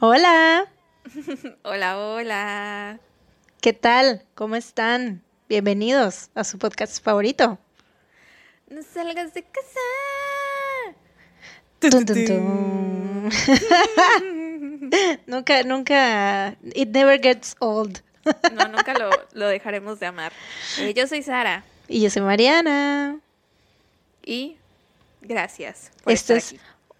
Hola, Hola, hola. ¿qué tal? ¿Cómo están? Bienvenidos a su podcast favorito. No salgas de casa. Tun, tun, tun. nunca, nunca, it never gets old. No, nunca lo, lo dejaremos de amar. Eh, yo soy Sara Y yo soy Mariana. y gracias por estar es.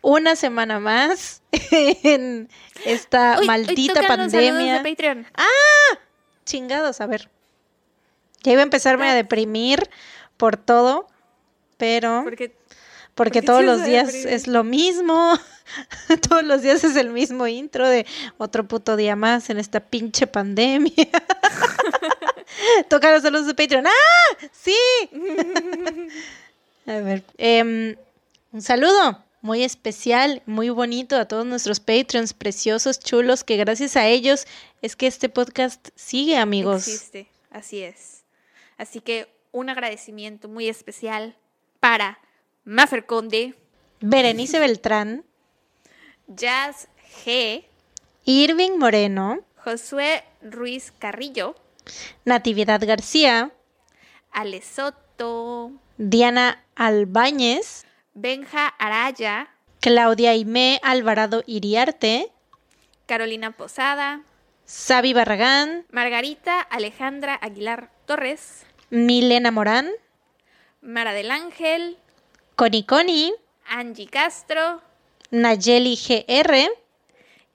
Una semana más en esta maldita pandemia. de Patreon. Chingados, a ver. Ya iba a empezarme a deprimir por todo, pero Porque porque ¿por qué todos los días es lo mismo. todos los días es el mismo intro de otro puto día más en esta pinche pandemia. Toca los saludos de Patreon. ¡Ah! ¡Sí! a ver. em, un saludo muy especial, muy bonito a todos nuestros Patreons preciosos, chulos, que gracias a ellos es que este podcast sigue, amigos. existe. Así es. Así que un agradecimiento muy especial para Mafer Conde, Berenice Beltrán, Jazz G, Irving Moreno, Josué Ruiz Carrillo, Natividad García, Ale Soto, Diana Albáñez, Benja Araya, Claudia Aimé Alvarado Iriarte, Carolina Posada, Sabi Barragán, Margarita Alejandra Aguilar Torres, Milena Morán, Mara del Ángel, Coni Coni, Angie Castro Nayeli GR.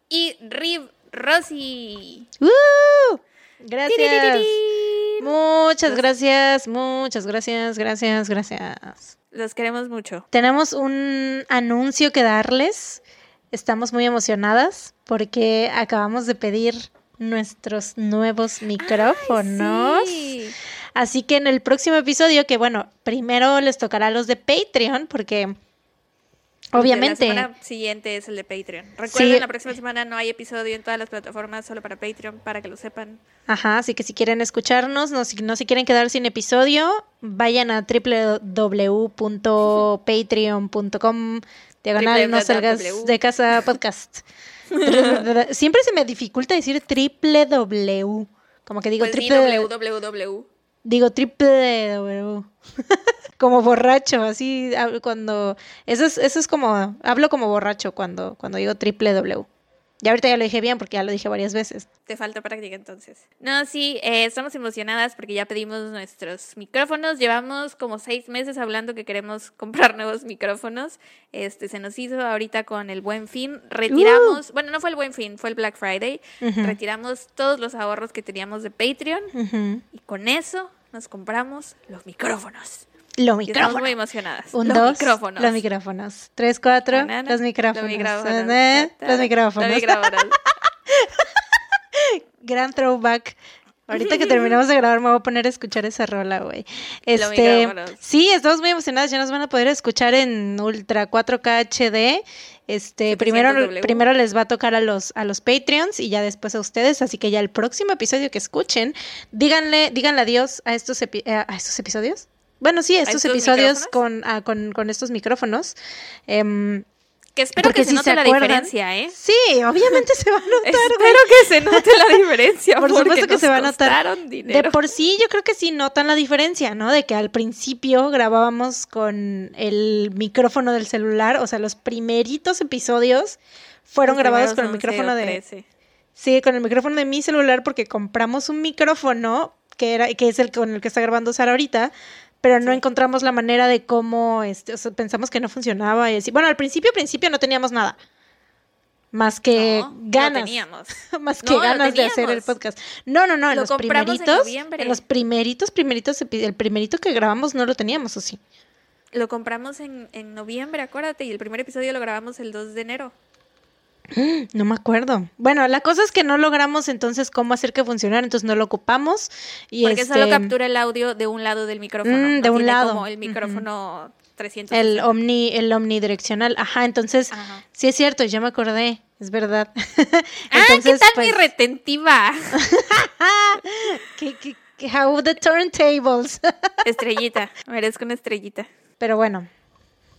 y Rib Rossi. ¡Uh! Gracias. Muchas gracias, muchas gracias, gracias, gracias. Los queremos mucho. Tenemos un anuncio que darles. Estamos muy emocionadas porque acabamos de pedir nuestros nuevos micrófonos. Sí. Así que en el próximo episodio, que bueno, primero les tocará a los de Patreon, porque obviamente, La semana siguiente es el de Patreon. Recuerden, Sí. la próxima semana no hay episodio en todas las plataformas, solo para Patreon, para que lo sepan. ajá, así que si quieren escucharnos, no, si no se quieren quedar sin episodio, vayan a www.patreon.com diagonal no salgas de casa podcast. Siempre se me dificulta decir triple W, como que digo Pues. Digo triple W. como borracho, así cuando. Eso es, eso es como. Hablo como borracho cuando, cuando digo triple W. Y ahorita ya lo dije bien porque ya lo dije varias veces. Te falta práctica entonces. No, sí, eh, estamos emocionadas porque ya pedimos nuestros micrófonos. Llevamos como seis meses hablando que queremos comprar nuevos micrófonos. Este se nos hizo ahorita con el Buen Fin. Retiramos, bueno, no fue el Buen Fin, fue el Black Friday. Retiramos todos los ahorros que teníamos de Patreon y con eso nos compramos los micrófonos. Los Y estamos muy micrófonos. emocionadas. Un, los dos. micrófonos. Los micrófonos. Tres, cuatro. Banana, los micrófonos. Los micrófonos. Eh, Los micrófonos. Los micrófonos. Gran throwback. Ahorita que terminamos de grabar me voy a poner a escuchar esa rola, güey. Este, micrófonos. sí, estamos muy emocionadas, ya nos van a poder escuchar en Ultra 4K HD. Este, primero, 700W. primero les va a tocar a los a los Patreons y ya después a ustedes, así que ya el próximo episodio que escuchen, díganle, díganle adiós a estos epi- eh, a estos episodios. Bueno, sí, estos, estos episodios con, ah, con, con estos micrófonos. Em, Que espero Porque que se note se la acuerdan- diferencia, ¿eh? sí, obviamente se va a notar. Espero que se note la diferencia. Por supuesto que nos se va a notar. costaron De dinero. por sí, yo creo que sí notan la diferencia, ¿no? De que al principio grabábamos con el micrófono del celular, o sea, los primeritos episodios fueron Los grabados con el 11 micrófono de 13. Sí, con el micrófono de mi celular porque compramos un micrófono que era que es el con el que está grabando Sara ahorita, pero no Sí. encontramos la manera de cómo este, o sea, pensamos que no funcionaba y así. Bueno, al principio principio no teníamos nada. Más que No, ganas. más No, que lo ganas de hacer el podcast. No, no, no, en Lo los en primeritos, en los primeritos, primeritos, el primerito que grabamos no lo teníamos, ¿o sí? Lo compramos en, en noviembre, acuérdate, y el primer episodio lo grabamos el 2 de enero. No me acuerdo. Bueno, la cosa es que no logramos entonces cómo hacer que funcionara, entonces no lo ocupamos y Porque este, solo captura el audio de un lado del micrófono. Mm, no de un lado. Como el micrófono 360. el omni el omnidireccional. Ajá, entonces Ajá. sí es cierto, ya me acordé, es verdad. ah, ¿qué tal mi retentiva? que- que how the turntables. estrellita, merezco una estrellita. Pero bueno,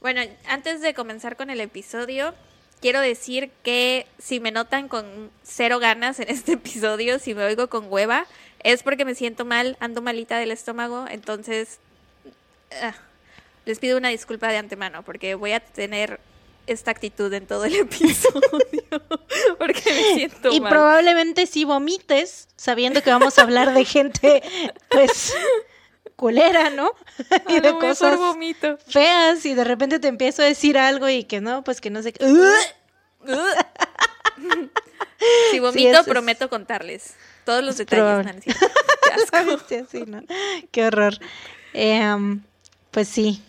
Bueno, antes de comenzar con el episodio, quiero decir que si me notan con cero ganas en este episodio, si me oigo con hueva, es porque me siento mal, ando malita del estómago, entonces ah, les pido una disculpa de antemano porque voy a tener esta actitud en todo el episodio porque me siento Y mal. probablemente si vomites, sabiendo que vamos a hablar de gente, pues, culera, ¿no? y de cosas vomito. feas y de repente te empiezo a decir algo y que no, pues que no sé qué. Si vomito, es- prometo contarles todos los detalles. Qué horror. Em, pues sí.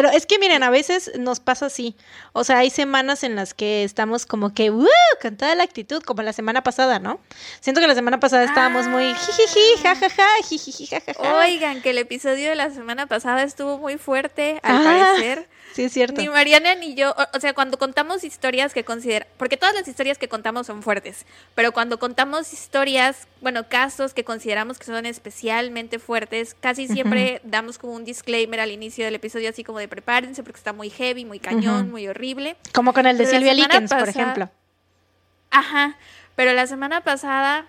Pero es que miren, a veces nos pasa así. O sea, hay semanas en las que estamos como que, ¡uh! Con toda la actitud, como la semana pasada, ¿no? Siento que la semana pasada estábamos muy Ah. jijiji, jajaja, jijiji, jajaja. Oigan, que el episodio de la semana pasada estuvo muy fuerte, al Ah, parecer. Sí, es cierto. Ni Mariana ni yo, o, o sea, cuando contamos historias que considera, porque todas las historias que contamos son fuertes, pero cuando contamos historias, bueno, casos que consideramos que son especialmente fuertes, casi siempre damos como un disclaimer al inicio del episodio, así como de prepárense porque está muy heavy, muy cañón, muy horrible. Como con el de Silvia Likens, por ejemplo. Ajá, pero la semana pasada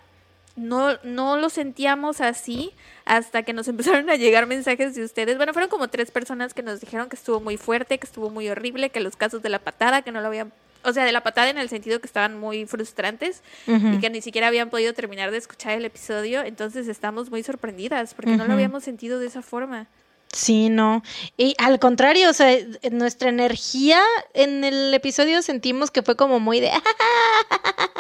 no, no lo sentíamos así hasta que nos empezaron a llegar mensajes de ustedes. Bueno, fueron como tres personas que nos dijeron que estuvo muy fuerte, que estuvo muy horrible, que los casos de la patada, que no lo habían... O sea, de la patada en el sentido que estaban muy frustrantes y que ni siquiera habían podido terminar de escuchar el episodio. Entonces estamos muy sorprendidas porque no lo habíamos sentido de esa forma. Sí, no. Y al contrario, o sea, nuestra energía en el episodio sentimos que fue como muy de...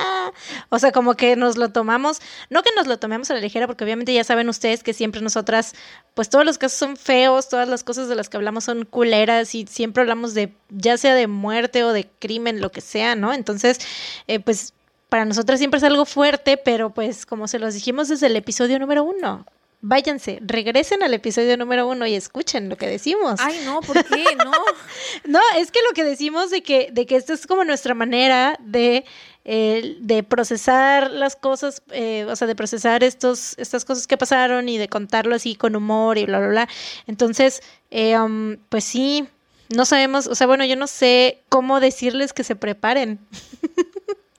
O sea, como que nos lo tomamos, no que nos lo tomemos a la ligera, porque obviamente ya saben ustedes que siempre nosotras, pues todos los casos son feos, todas las cosas de las que hablamos son culeras y siempre hablamos de, ya sea de muerte o de crimen, lo que sea, ¿no? Entonces, eh, pues para nosotras siempre es algo fuerte, pero pues como se los dijimos desde el episodio número uno, váyanse, regresen al episodio número uno y escuchen lo que decimos. Ay, no, ¿por qué? No. No, es que lo que decimos de que, de que esta es como nuestra manera de, eh, de procesar las cosas, eh, o sea, de procesar estos, estas cosas que pasaron y de contarlo así con humor y bla, bla, bla. Entonces, eh, um, pues sí, no sabemos, o sea, bueno, yo no sé cómo decirles que se preparen.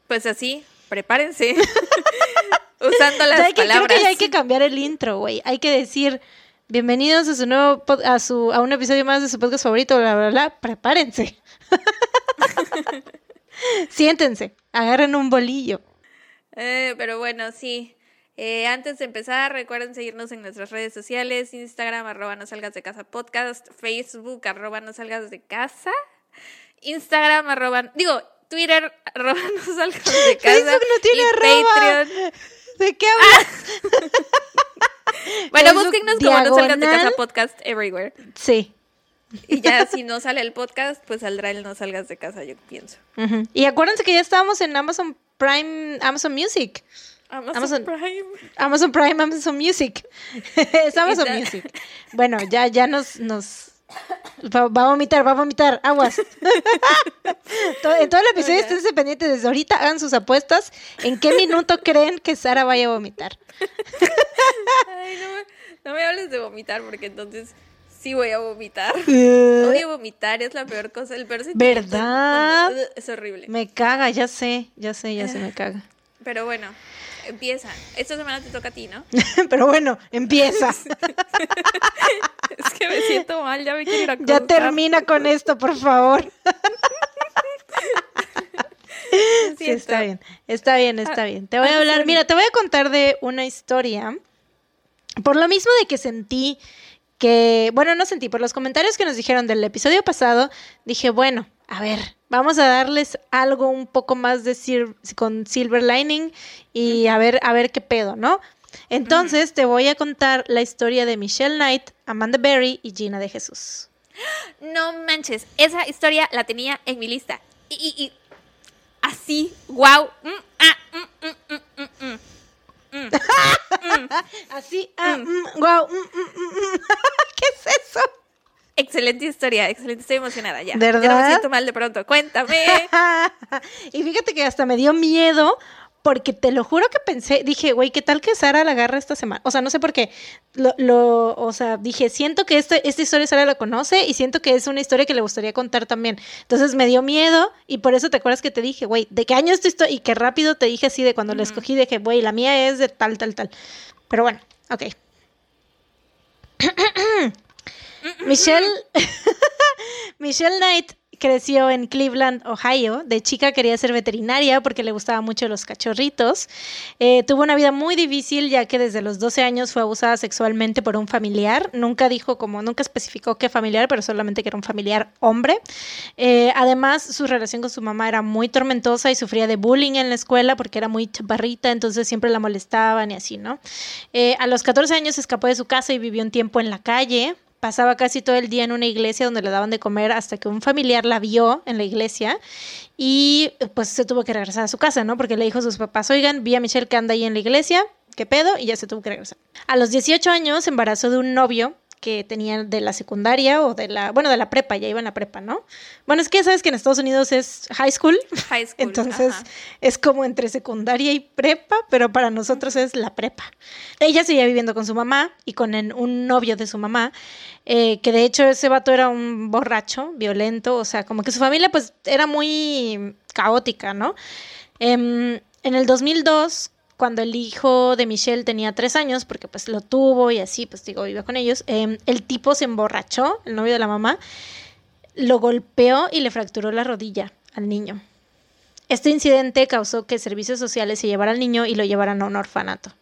Pues así, prepárense. Usando las ¿Sabe qué? palabras. Creo que ya hay que cambiar el intro, güey. Hay que decir, bienvenidos a su nuevo, pod- a su, a un episodio más de su podcast favorito, bla, bla, bla. Prepárense. Siéntense, agarren un bolillo. Eh, pero bueno, sí. Eh, antes de empezar, recuerden seguirnos en nuestras redes sociales, Instagram, arroba no salgas de casa podcast, Facebook, arroba no salgas de casa, Instagram, arroba, digo, Twitter, arroba no salgas de casa. Facebook no tiene y arroba. Patreon. ¿De qué hablas? Bueno, búsquennos como no salgas de casa podcast everywhere. Sí. Y ya si no sale el podcast, pues saldrá el no salgas de casa, yo pienso. Y acuérdense que ya estábamos en Amazon Prime, Amazon Music. Amazon, Amazon- Prime. Amazon Prime, Amazon Music. es Amazon. Music. Bueno, ya, ya nos, nos va, va a vomitar, va a vomitar, aguas. En todo el episodio Oiga. esténse pendientes desde ahorita, hagan sus apuestas. ¿En qué minuto creen que Sara vaya a vomitar? Ay, no me, no me hables de vomitar porque entonces sí voy a vomitar. Odio vomitar, es la peor cosa, el peor sentimiento. ¿Verdad? Es horrible. me caga, ya sé, ya sé, ya sé, me caga. Pero bueno, empieza. Esta semana te toca a ti, ¿no? Pero bueno, empieza. Es que me siento mal, ya me quiero ir a Ya termina con esto, por favor. Sí, está bien, está bien, está Ah, bien. Te voy a I'm hablar, mira, te voy a contar de una historia. Por lo mismo de que sentí que, bueno, no sentí, por los comentarios que nos dijeron del episodio pasado, dije, bueno, a ver, vamos a darles algo un poco más de con Silver Lining y a ver, a ver qué pedo, ¿no? Entonces te voy a contar la historia de Michelle Knight, Amanda Berry y Gina de Jesús. No manches, esa historia la tenía en mi lista. Y, y- y así, wow. Así, ah, mm, guau, mm, mm, mm, mm. ¿qué es eso? Excelente historia, excelente, estoy emocionada ya. ¿Verdad? Ya no me siento mal de pronto. Cuéntame. y fíjate que hasta me dio miedo porque te lo juro que pensé, dije, güey, ¿qué tal que Sara la agarra esta semana? O sea, no sé por qué. Lo, lo, o sea, dije, siento que este, esta historia Sara la conoce y siento que es una historia que le gustaría contar también. Entonces me dio miedo y por eso te acuerdas que te dije, güey, ¿de qué año es tu historia? Y que rápido te dije así de cuando la escogí, dije, güey, la mía es de tal, tal, tal. Pero bueno, ok. Michelle, Michelle Knight creció en Cleveland, Ohio. De chica quería ser veterinaria porque le gustaban mucho los cachorritos. Eh, tuvo una vida muy difícil ya que desde los 12 años fue abusada sexualmente por un familiar. Nunca dijo como, nunca especificó qué familiar, pero solamente que era un familiar hombre. Eh, además, su relación con su mamá era muy tormentosa y sufría de bullying en la escuela porque era muy chaparrita, entonces siempre la molestaban y así, ¿no? Eh, a los 14 años escapó de su casa y vivió un tiempo en la calle pasaba casi todo el día en una iglesia donde le daban de comer hasta que un familiar la vio en la iglesia y pues se tuvo que regresar a su casa, ¿no? Porque le dijo a sus papás, oigan, vi a Michelle que anda ahí en la iglesia, ¿qué pedo? Y ya se tuvo que regresar. A los 18 años se embarazó de un novio que tenía de la secundaria o de la, bueno, de la prepa, ya iba en la prepa, ¿no? Bueno, es que sabes que en Estados Unidos es high school. High school. Entonces es como entre secundaria y prepa, pero para nosotros es la prepa. Ella seguía viviendo con su mamá y con un novio de su mamá, eh, que de hecho ese vato era un borracho, violento, o sea, como que su familia pues era muy caótica, ¿no? Em, en el 2002 cuando el hijo de Michelle tenía tres años, porque pues lo tuvo y así, pues digo, iba con ellos, em, el tipo se emborrachó, el novio de la mamá, lo golpeó y le fracturó la rodilla al niño. Este incidente causó que servicios sociales se llevaran al niño y lo llevaran a un orfanato.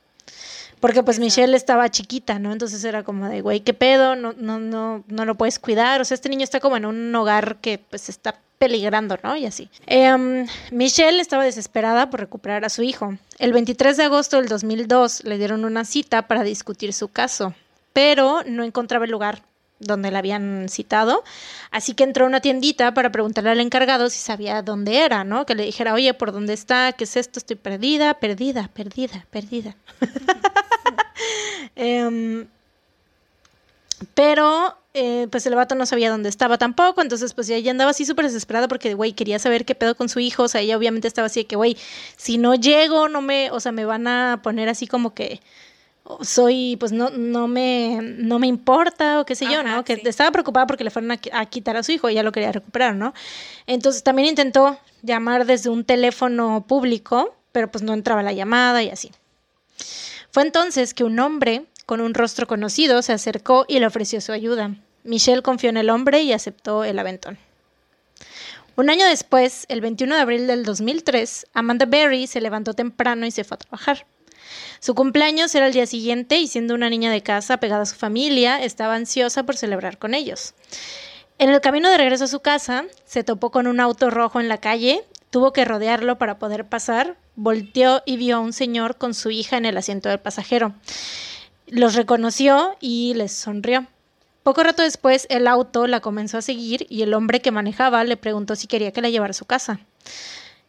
Porque pues Michelle estaba chiquita, ¿no? Entonces era como de, güey, ¿qué pedo? No, no, no, no lo puedes cuidar. O sea, este niño está como en un hogar que pues está peligrando, ¿no? Y así. Em, Michelle estaba desesperada por recuperar a su hijo. El 23 de agosto del 2002 le dieron una cita para discutir su caso, pero no encontraba el lugar donde la habían citado, así que entró a una tiendita para preguntarle al encargado si sabía dónde era, ¿no? Que le dijera, oye, ¿por dónde está? ¿Qué es esto? Estoy perdida, perdida, perdida, perdida. Em, pero eh, pues el vato no sabía dónde estaba tampoco, entonces pues ella andaba así súper desesperada porque, güey, quería saber qué pedo con su hijo, o sea, ella obviamente estaba así de que, güey, si no llego, no me, o sea, me van a poner así como que soy, pues no, no me, no me importa o qué sé yo, ¿no? Que estaba preocupada porque le fueron a, a, quitar a su hijo, ella lo quería recuperar, ¿no? Entonces también intentó llamar desde un teléfono público, pero pues no entraba la llamada y así. Fue entonces que un hombre con un rostro conocido se acercó y le ofreció su ayuda. Michelle confió en el hombre y aceptó el aventón. Un año después, el 21 de abril del 2003, Amanda Berry se levantó temprano y se fue a trabajar. Su cumpleaños era el día siguiente y siendo una niña de casa pegada a su familia, estaba ansiosa por celebrar con ellos. En el camino de regreso a su casa, se topó con un auto rojo en la calle, tuvo que rodearlo para poder pasar, volteó y vio a un señor con su hija en el asiento del pasajero. Los reconoció y les sonrió. Poco rato después, el auto la comenzó a seguir y el hombre que manejaba le preguntó si quería que la llevara a su casa.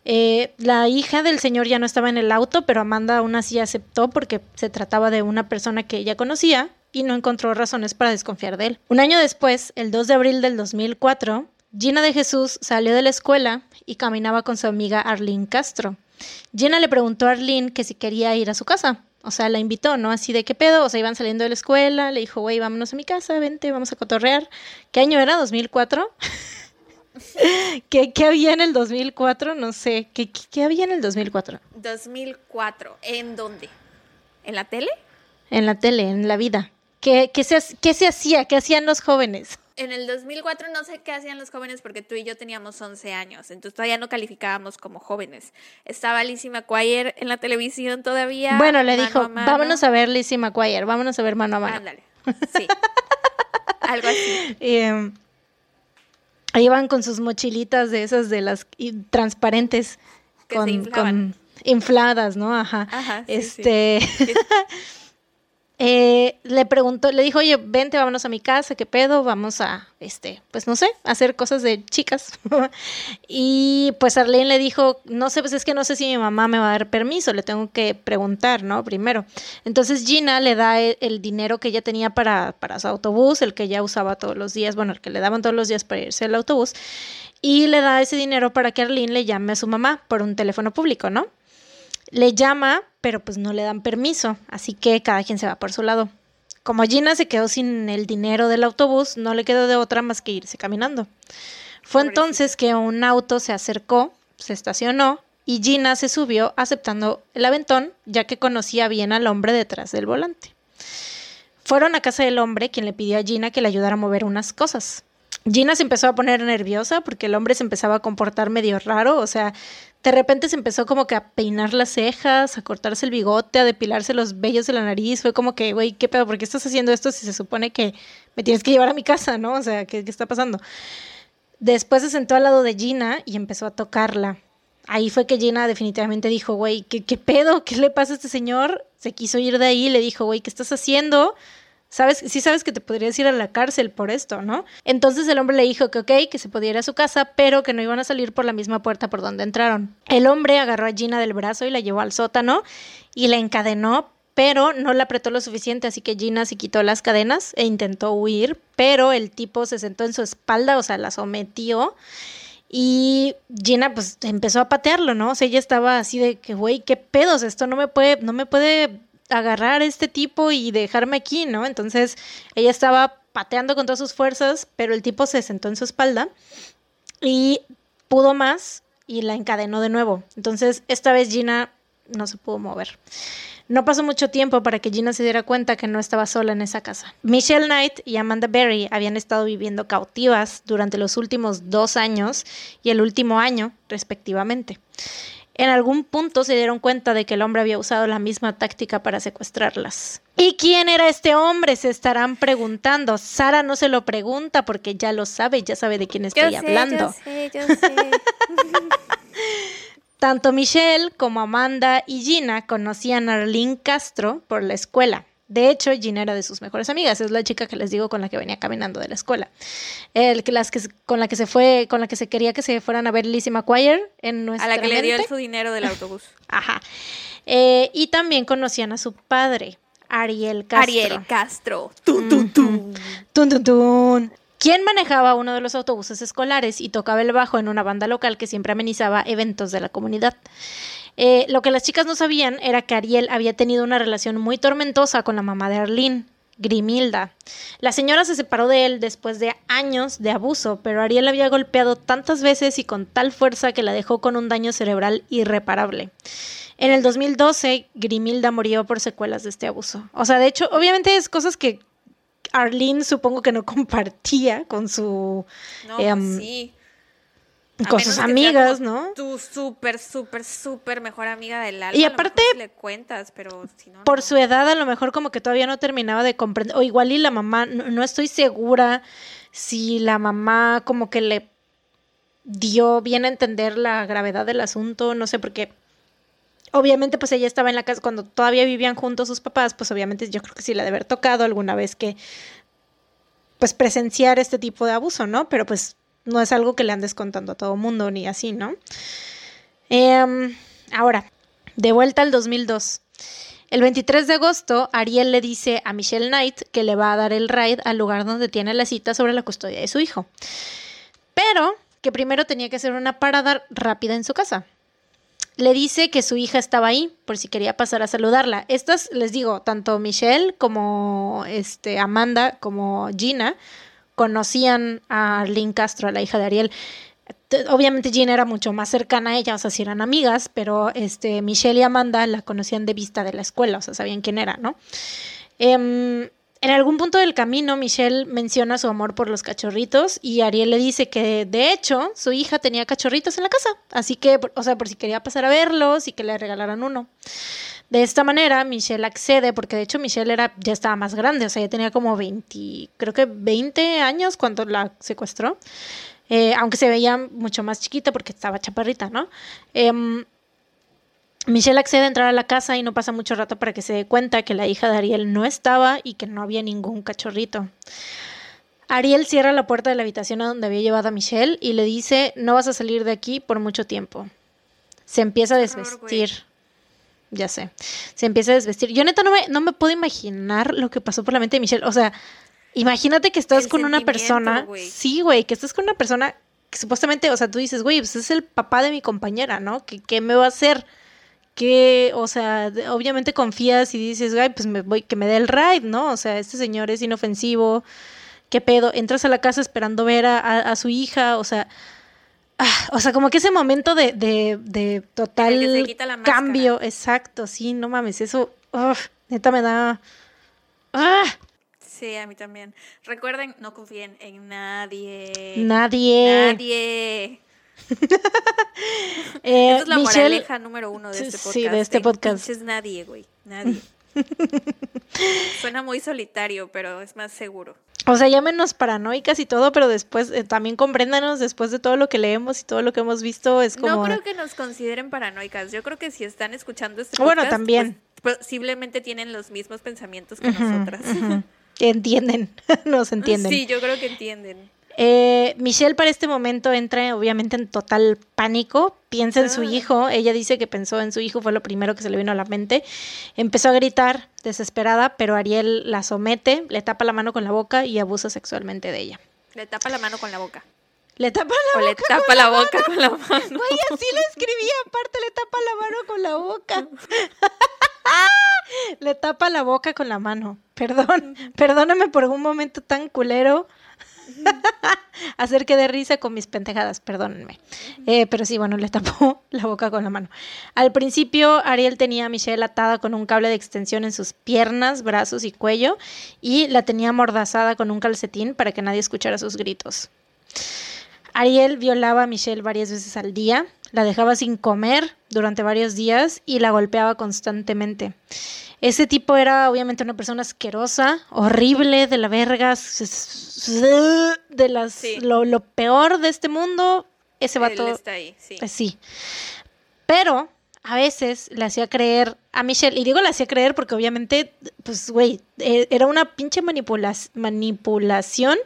Eh, la hija del señor ya no estaba en el auto, pero Amanda aún así aceptó porque se trataba de una persona que ella conocía y no encontró razones para desconfiar de él. Un año después, el 2 de abril del 2004, Gina de Jesús salió de la escuela y caminaba con su amiga Arlene Castro. Gina le preguntó a Arlene que si quería ir a su casa. O sea, la invitó, ¿no? Así de qué pedo. O sea, iban saliendo de la escuela, le dijo, güey, vámonos a mi casa, vente, vamos a cotorrear. ¿Qué año era? ¿2004? ¿Qué, ¿Qué, había en el 2004? No sé. ¿Qué, ¿Qué, había en el 2004? 2004. ¿En dónde? ¿En la tele? En la tele, en la vida. ¿Qué, qué, se, qué se hacía? ¿Qué hacían los jóvenes? En el 2004 no sé qué hacían los jóvenes porque tú y yo teníamos 11 años, entonces todavía no calificábamos como jóvenes. Estaba Lizzie McGuire en la televisión todavía. Bueno, le dijo, a vámonos a ver Lizzie McGuire, vámonos a ver mano a mano. Ándale, sí. Algo así. Ahí van con sus mochilitas de esas de las transparentes. Que con, se inflaban. con infladas, ¿no? Ajá. Ajá, sí, este. sí. Eh, le preguntó, le dijo, oye, vente, vámonos a mi casa, ¿qué pedo? Vamos a, este, pues no sé, hacer cosas de chicas. y pues Arlene le dijo, no sé, pues es que no sé si mi mamá me va a dar permiso, le tengo que preguntar, ¿no? Primero. Entonces Gina le da el, el dinero que ella tenía para, para su autobús, el que ella usaba todos los días, bueno, el que le daban todos los días para irse al autobús, y le da ese dinero para que Arlene le llame a su mamá por un teléfono público, ¿no? Le llama, pero pues no le dan permiso, así que cada quien se va por su lado. Como Gina se quedó sin el dinero del autobús, no le quedó de otra más que irse caminando. Fue entonces que un auto se acercó, se estacionó y Gina se subió aceptando el aventón, ya que conocía bien al hombre detrás del volante. Fueron a casa del hombre, quien le pidió a Gina que le ayudara a mover unas cosas. Gina se empezó a poner nerviosa porque el hombre se empezaba a comportar medio raro, o sea, de repente se empezó como que a peinar las cejas, a cortarse el bigote, a depilarse los vellos de la nariz. Fue como que, güey, ¿qué pedo? ¿Por qué estás haciendo esto si se supone que me tienes que llevar a mi casa, no? O sea, ¿qué, qué está pasando? Después se sentó al lado de Gina y empezó a tocarla. Ahí fue que Gina definitivamente dijo, güey, ¿qué, ¿qué pedo? ¿Qué le pasa a este señor? Se quiso ir de ahí le dijo, güey, ¿qué estás haciendo? Sabes, sí sabes que te podrías ir a la cárcel por esto, ¿no? Entonces el hombre le dijo que ok, que se podía ir a su casa, pero que no iban a salir por la misma puerta por donde entraron. El hombre agarró a Gina del brazo y la llevó al sótano y la encadenó, pero no la apretó lo suficiente, así que Gina se quitó las cadenas e intentó huir, pero el tipo se sentó en su espalda, o sea, la sometió. Y Gina pues empezó a patearlo, ¿no? O sea, ella estaba así de que, güey, qué pedos, esto no me puede, no me puede agarrar a este tipo y dejarme aquí, ¿no? Entonces ella estaba pateando con todas sus fuerzas, pero el tipo se sentó en su espalda y pudo más y la encadenó de nuevo. Entonces esta vez Gina no se pudo mover. No pasó mucho tiempo para que Gina se diera cuenta que no estaba sola en esa casa. Michelle Knight y Amanda Berry habían estado viviendo cautivas durante los últimos dos años y el último año, respectivamente. En algún punto se dieron cuenta de que el hombre había usado la misma táctica para secuestrarlas. ¿Y quién era este hombre? Se estarán preguntando. Sara no se lo pregunta porque ya lo sabe, ya sabe de quién estoy hablando. Yo sé, yo sé. Tanto Michelle como Amanda y Gina conocían a Arlene Castro por la escuela. De hecho, Gina era de sus mejores amigas, es la chica que les digo con la que venía caminando de la escuela. El las que con la que se fue, con la que se quería que se fueran a ver Lizzie McGuire en nuestra A la que le dio su dinero del autobús. Ajá. Eh, y también conocían a su padre, Ariel Castro. Ariel Castro. Tu, tu, tu. Tun, tun, tun. Quien manejaba uno de los autobuses escolares y tocaba el bajo en una banda local que siempre amenizaba eventos de la comunidad. Eh, lo que las chicas no sabían era que Ariel había tenido una relación muy tormentosa con la mamá de Arlene, Grimilda. La señora se separó de él después de años de abuso, pero Ariel la había golpeado tantas veces y con tal fuerza que la dejó con un daño cerebral irreparable. En el 2012, Grimilda murió por secuelas de este abuso. O sea, de hecho, obviamente es cosas que Arlene supongo que no compartía con su No, Em, pues sí. A con sus amigas, ¿no? Tu súper, súper, súper mejor amiga del alma. Y a lo mejor aparte, sí le cuentas, pero si no. por no. su edad a lo mejor como que todavía no terminaba de comprender, o igual y la mamá, no, no estoy segura si la mamá como que le dio bien a entender la gravedad del asunto, no sé, porque obviamente pues ella estaba en la casa cuando todavía vivían juntos sus papás, pues obviamente yo creo que sí le ha de haber tocado alguna vez que pues presenciar este tipo de abuso, ¿no? Pero pues no es algo que le andes contando a todo mundo ni así, ¿no? Em, ahora, de vuelta al 2002. El 23 de agosto, Ariel le dice a Michelle Knight que le va a dar el ride al lugar donde tiene la cita sobre la custodia de su hijo. Pero que primero tenía que hacer una parada rápida en su casa. Le dice que su hija estaba ahí por si quería pasar a saludarla. Estas, les digo, tanto Michelle como este, Amanda como Gina conocían a Arlene Castro, a la hija de Ariel. Obviamente Gina era mucho más cercana a ella, o sea, sí eran amigas, pero este, Michelle y Amanda la conocían de vista de la escuela, o sea, sabían quién era, ¿no? Em, en algún punto del camino, Michelle menciona su amor por los cachorritos y Ariel le dice que, de hecho, su hija tenía cachorritos en la casa, así que, o sea, por si quería pasar a verlos y que le regalaran uno. De esta manera, Michelle accede, porque de hecho Michelle era, ya estaba más grande, o sea, ya tenía como 20, creo que 20 años cuando la secuestró, eh, aunque se veía mucho más chiquita porque estaba chaparrita, ¿no? Em, Michelle accede a entrar a la casa y no pasa mucho rato para que se dé cuenta que la hija de Ariel no estaba y que no había ningún cachorrito. Ariel cierra la puerta de la habitación a donde había llevado a Michelle y le dice, no vas a salir de aquí por mucho tiempo. Se empieza a desvestir. Ya sé. Se empieza a desvestir. Yo neta no me, no me puedo imaginar lo que pasó por la mente de Michelle. O sea, imagínate que estás El con una persona. güey. Sí, güey, que estás con una persona que supuestamente, o sea, tú dices, güey, pues es el papá de mi compañera, ¿no? ¿Qué, qué me va a hacer? qué, o sea, obviamente confías y dices, ay, pues me voy, que me dé el ride, ¿no? O sea, este señor es inofensivo, ¿qué pedo? Entras a la casa esperando ver a, su hija, o sea, ah, o sea, como que ese momento de, de, total cambio, exacto, sí, no mames, eso, neta me da... ¡Ah! Sí, a mí también. Recuerden, no confíen en nadie. Nadie. Nadie. eh, Esa es la moraleja número uno de este podcast. Sí, de este podcast. Es nadie, güey. Nadie. Suena muy solitario, pero es más seguro. O sea, llámenos paranoicas y todo, pero después eh, también compréndanos después de todo lo que leemos y todo lo que hemos visto. Es como. No creo que nos consideren paranoicas. Yo creo que si están escuchando este podcast, bueno, también. Pues, posiblemente tienen los mismos pensamientos que nosotras. entienden, nos entienden. Sí, yo creo que entienden. Eh, Michelle para este momento entra obviamente en total pánico, piensa en su hijo, ella dice que pensó en su hijo, fue lo primero que se le vino a la mente, empezó a gritar desesperada, pero Ariel la somete, le tapa la mano con la boca y abusa sexualmente de ella. Le tapa la mano con la boca. Le tapa la o boca. le tapa la boca con la mano. Güey, así lo escribí, aparte le tapa la mano con la boca. le tapa la boca con la mano. Perdón, perdóname por un momento tan culero. Hacer que de risa con mis pentejadas, perdónenme. Eh, pero sí, bueno, le tapó la boca con la mano. Al principio, Ariel tenía a Michelle atada con un cable de extensión en sus piernas, brazos y cuello, y la tenía amordazada con un calcetín para que nadie escuchara sus gritos. Ariel violaba a Michelle varias veces al día, la dejaba sin comer durante varios días y la golpeaba constantemente. Ese tipo era obviamente una persona asquerosa, horrible, de la verga, de las lo, peor de este mundo. Ese vato. está ahí, sí. Pues sí. Pero a veces le hacía creer a Michelle, y digo le hacía creer porque obviamente, pues, güey, e, era una pinche manipulación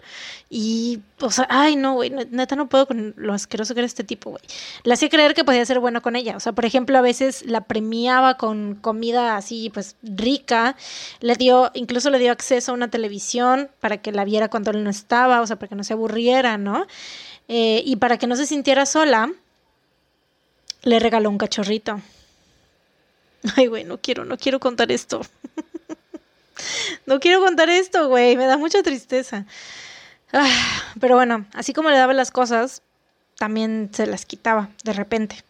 y, o sea, ay, no, güey, neta no puedo con lo asqueroso que era este tipo, güey. Le hacía creer que podía ser bueno con ella, o sea, por ejemplo, a veces la premiaba con comida así, pues, rica, le dio, incluso le dio acceso a una televisión para que la viera cuando él no estaba, o sea, para que no se aburriera, ¿no? Eh, y para que no se sintiera sola, le regaló un cachorrito. Ay, güey, no quiero, no quiero contar esto. no quiero contar esto, güey, me da mucha tristeza. Ah, pero bueno, así como le daba las cosas, también se las quitaba de repente.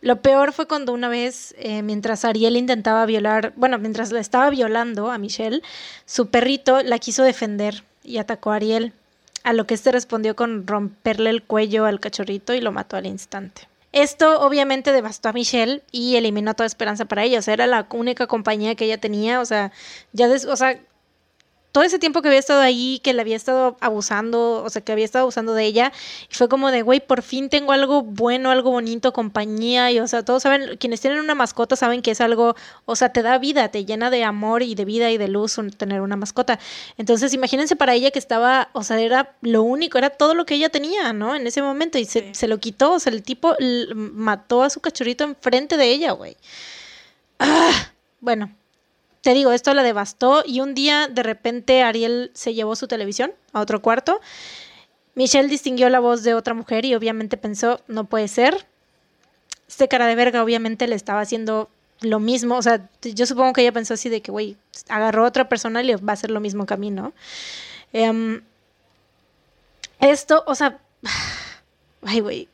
Lo peor fue cuando una vez, eh, mientras Ariel intentaba violar, bueno, mientras la estaba violando a Michelle, su perrito la quiso defender y atacó a Ariel, a lo que este respondió con romperle el cuello al cachorrito y lo mató al instante. Esto obviamente devastó a Michelle y eliminó toda esperanza para ella. O sea, era la única compañía que ella tenía. O sea, ya, o sea, todo ese tiempo que había estado ahí, que le había estado abusando, o sea, que había estado abusando de ella, y fue como de, güey, por fin tengo algo bueno, algo bonito, compañía, y o sea, todos saben, quienes tienen una mascota saben que es algo, o sea, te da vida, te llena de amor y de vida y de luz tener una mascota. Entonces, imagínense para ella que estaba, o sea, era lo único, era todo lo que ella tenía, ¿no? En ese momento, y se, se lo quitó, o sea, el tipo mató a su cachorrito enfrente de ella, güey. Ah, bueno, te digo, esto la devastó y un día de repente Ariel se llevó su televisión a otro cuarto. Michelle distinguió la voz de otra mujer y obviamente pensó, no puede ser. Este cara de verga obviamente le estaba haciendo lo mismo, o sea, yo supongo que ella pensó así de que, güey, agarró a otra persona y le va a hacer lo mismo que a mí, ¿no? Em, esto, o sea, ay, güey,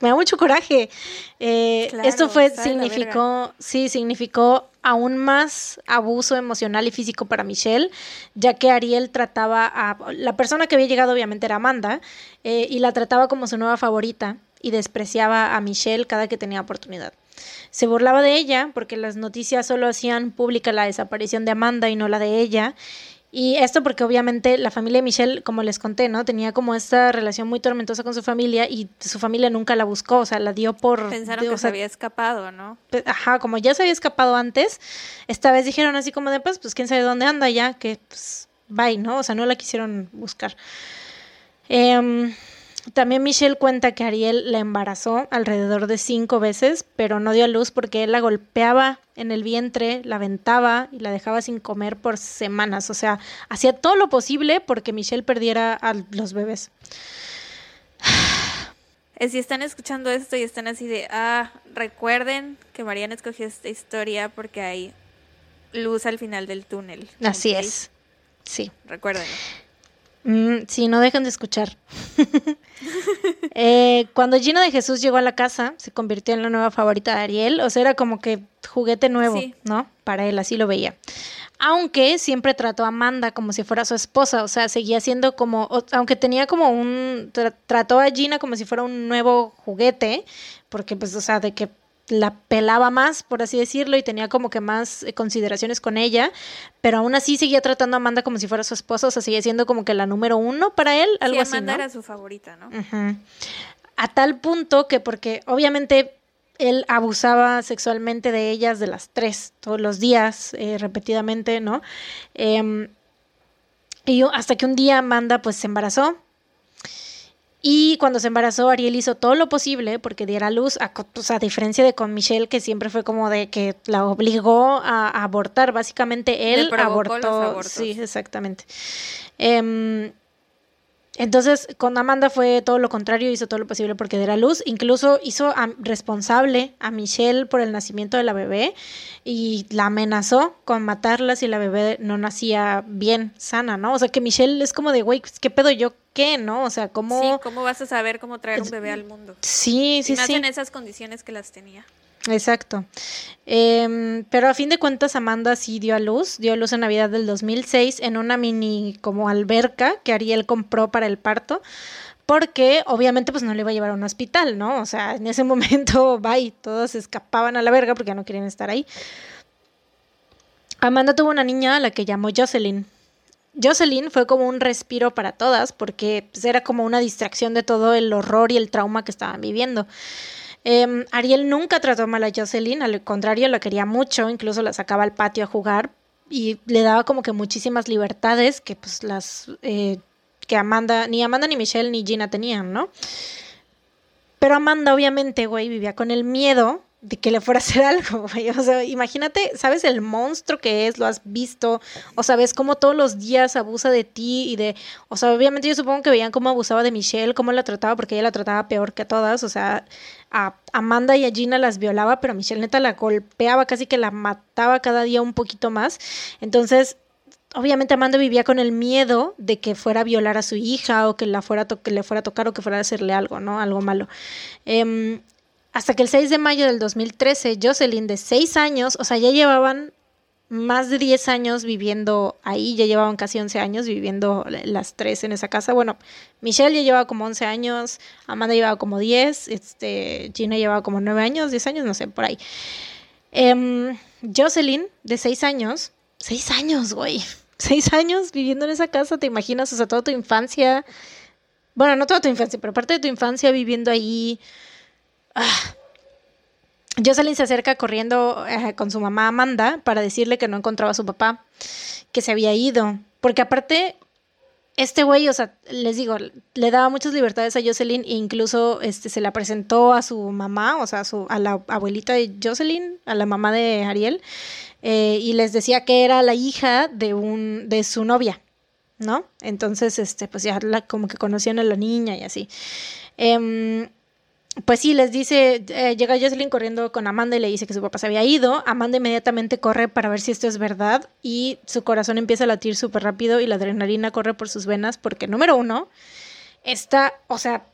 me da mucho coraje. Eh, esto fue, significó, sí, significó aún más abuso emocional y físico para Michelle, ya que Ariel trataba a la persona que había llegado obviamente era Amanda eh, y la trataba como su nueva favorita y despreciaba a Michelle cada que tenía oportunidad. Se burlaba de ella porque las noticias solo hacían pública la desaparición de Amanda y no la de ella y esto porque obviamente la familia de Michelle, como les conté, ¿no? Tenía como esta relación muy tormentosa con su familia y su familia nunca la buscó, o sea, la dio por... Pensaron que se había escapado, ¿no? Ajá, como ya se había escapado antes, esta vez dijeron así como de, pues, pues quién sabe dónde anda ya, que pues, bye, ¿no? O sea, no la quisieron buscar. Eh, también Michelle cuenta que Ariel la embarazó alrededor de cinco veces, pero no dio a luz porque él la golpeaba en el vientre, la aventaba y la dejaba sin comer por semanas. O sea, hacía todo lo posible porque Michelle perdiera a los bebés. eh, si están escuchando esto y están así de, ah, recuerden que Mariana escogió esta historia porque hay luz al final del túnel. Así es. Sí. Recuerden. Mm, sí, no dejen de escuchar. Eh, cuando Gina de Jesús llegó a la casa, se convirtió en la nueva favorita de Ariel. O sea, era como que juguete nuevo, ¿no? Para él, así lo veía. Aunque siempre trató a Amanda como si fuera su esposa. O sea, seguía siendo como. Aunque tenía como un. trató a Gina como si fuera un nuevo juguete. Porque, pues, o sea, de que la pelaba más, por así decirlo, y tenía como que más eh, consideraciones con ella, pero aún así seguía tratando a Amanda como si fuera su esposa, o sea, seguía siendo como que la número uno para él, algo sí, Amanda era su favorita, ¿no? A tal punto que, porque obviamente él abusaba sexualmente de ellas, de las tres, todos los días, eh, repetidamente, ¿no? Em, y hasta que un día Amanda pues se embarazó y cuando se embarazó, Ariel hizo todo lo posible porque diera luz, a, a diferencia de con Michelle, que siempre fue como de que la obligó a, abortar. Básicamente él abortó. Sí, exactamente. Eh, entonces, con Amanda fue todo lo contrario, hizo todo lo posible porque diera luz, incluso hizo responsable a Michelle por el nacimiento de la bebé y la amenazó con matarla si la bebé no nacía bien, sana, ¿no? O sea, que Michelle es como de, güey, pues, ¿qué pedo yo qué, no? O sea, ¿cómo...? Sí, ¿cómo vas a saber cómo traer un bebé al mundo? Sí, sí, sí. en esas condiciones que las tenía. Exacto. Em, pero a fin de cuentas Amanda sí dio a luz, dio a luz en Navidad del 2006 en una mini como alberca que Ariel compró para el parto, porque obviamente pues no le iba a llevar a un hospital, ¿no? O sea, en ese momento, bye, todos escapaban a la verga porque no querían estar ahí. Amanda tuvo una niña a la que llamó Jocelyn. Jocelyn fue como un respiro para todas porque pues, era como una distracción de todo el horror y el trauma que estaban viviendo. Em, Ariel nunca trató mal a Jocelyn, al contrario, la quería mucho, incluso la sacaba al patio a jugar y le daba como que muchísimas libertades que pues las eh, que Amanda, ni Amanda ni Michelle ni Gina tenían, ¿no? Pero Amanda obviamente, güey, vivía con el miedo de que le fuera a hacer algo, güey. O sea, imagínate, ¿sabes el monstruo que es? Lo has visto, o sabes cómo todos los días abusa de ti y de, o sea, obviamente yo supongo que veían cómo abusaba de Michelle, cómo la trataba, porque ella la trataba peor que a todas, o sea, a Amanda y a Gina las violaba, pero Michelle neta la golpeaba, casi que la mataba cada día un poquito más. Entonces, obviamente Amanda vivía con el miedo de que fuera a violar a su hija o que, le fuera a tocar o que fuera a hacerle algo, ¿no? Algo malo. Eh, hasta que el 6 de mayo del 2013, Jocelyn, de 6 años, o sea, ya llevaban más de 10 años viviendo ahí, ya llevaban casi 11 años viviendo las tres en esa casa. Bueno, Michelle ya llevaba como 11 años, Amanda llevaba como 10, este, Gina llevaba como 9 años, 10 años, no sé, por ahí. Eh, Jocelyn, de 6 años, 6 años, güey, 6 años viviendo en esa casa, ¿te imaginas? O sea, toda tu infancia, bueno, no toda tu infancia, pero parte de tu infancia viviendo ahí Ah. Jocelyn se acerca corriendo eh, con su mamá Amanda para decirle que no encontraba a su papá, que se había ido. Porque aparte, este güey, o sea, les digo, le daba muchas libertades a Jocelyn e incluso este, se la presentó a su mamá, o sea, a, su, a la abuelita de Jocelyn, a la mamá de Ariel, eh, y les decía que era la hija de, un, de su novia, ¿no? Entonces, este, pues ya la, como que conocían a la niña y así. Eh, pues sí, les dice, eh, llega Jocelyn corriendo con Amanda y le dice que su papá se había ido. Amanda inmediatamente corre para ver si esto es verdad y su corazón empieza a latir súper rápido y la adrenalina corre por sus venas porque, número uno, está, o sea,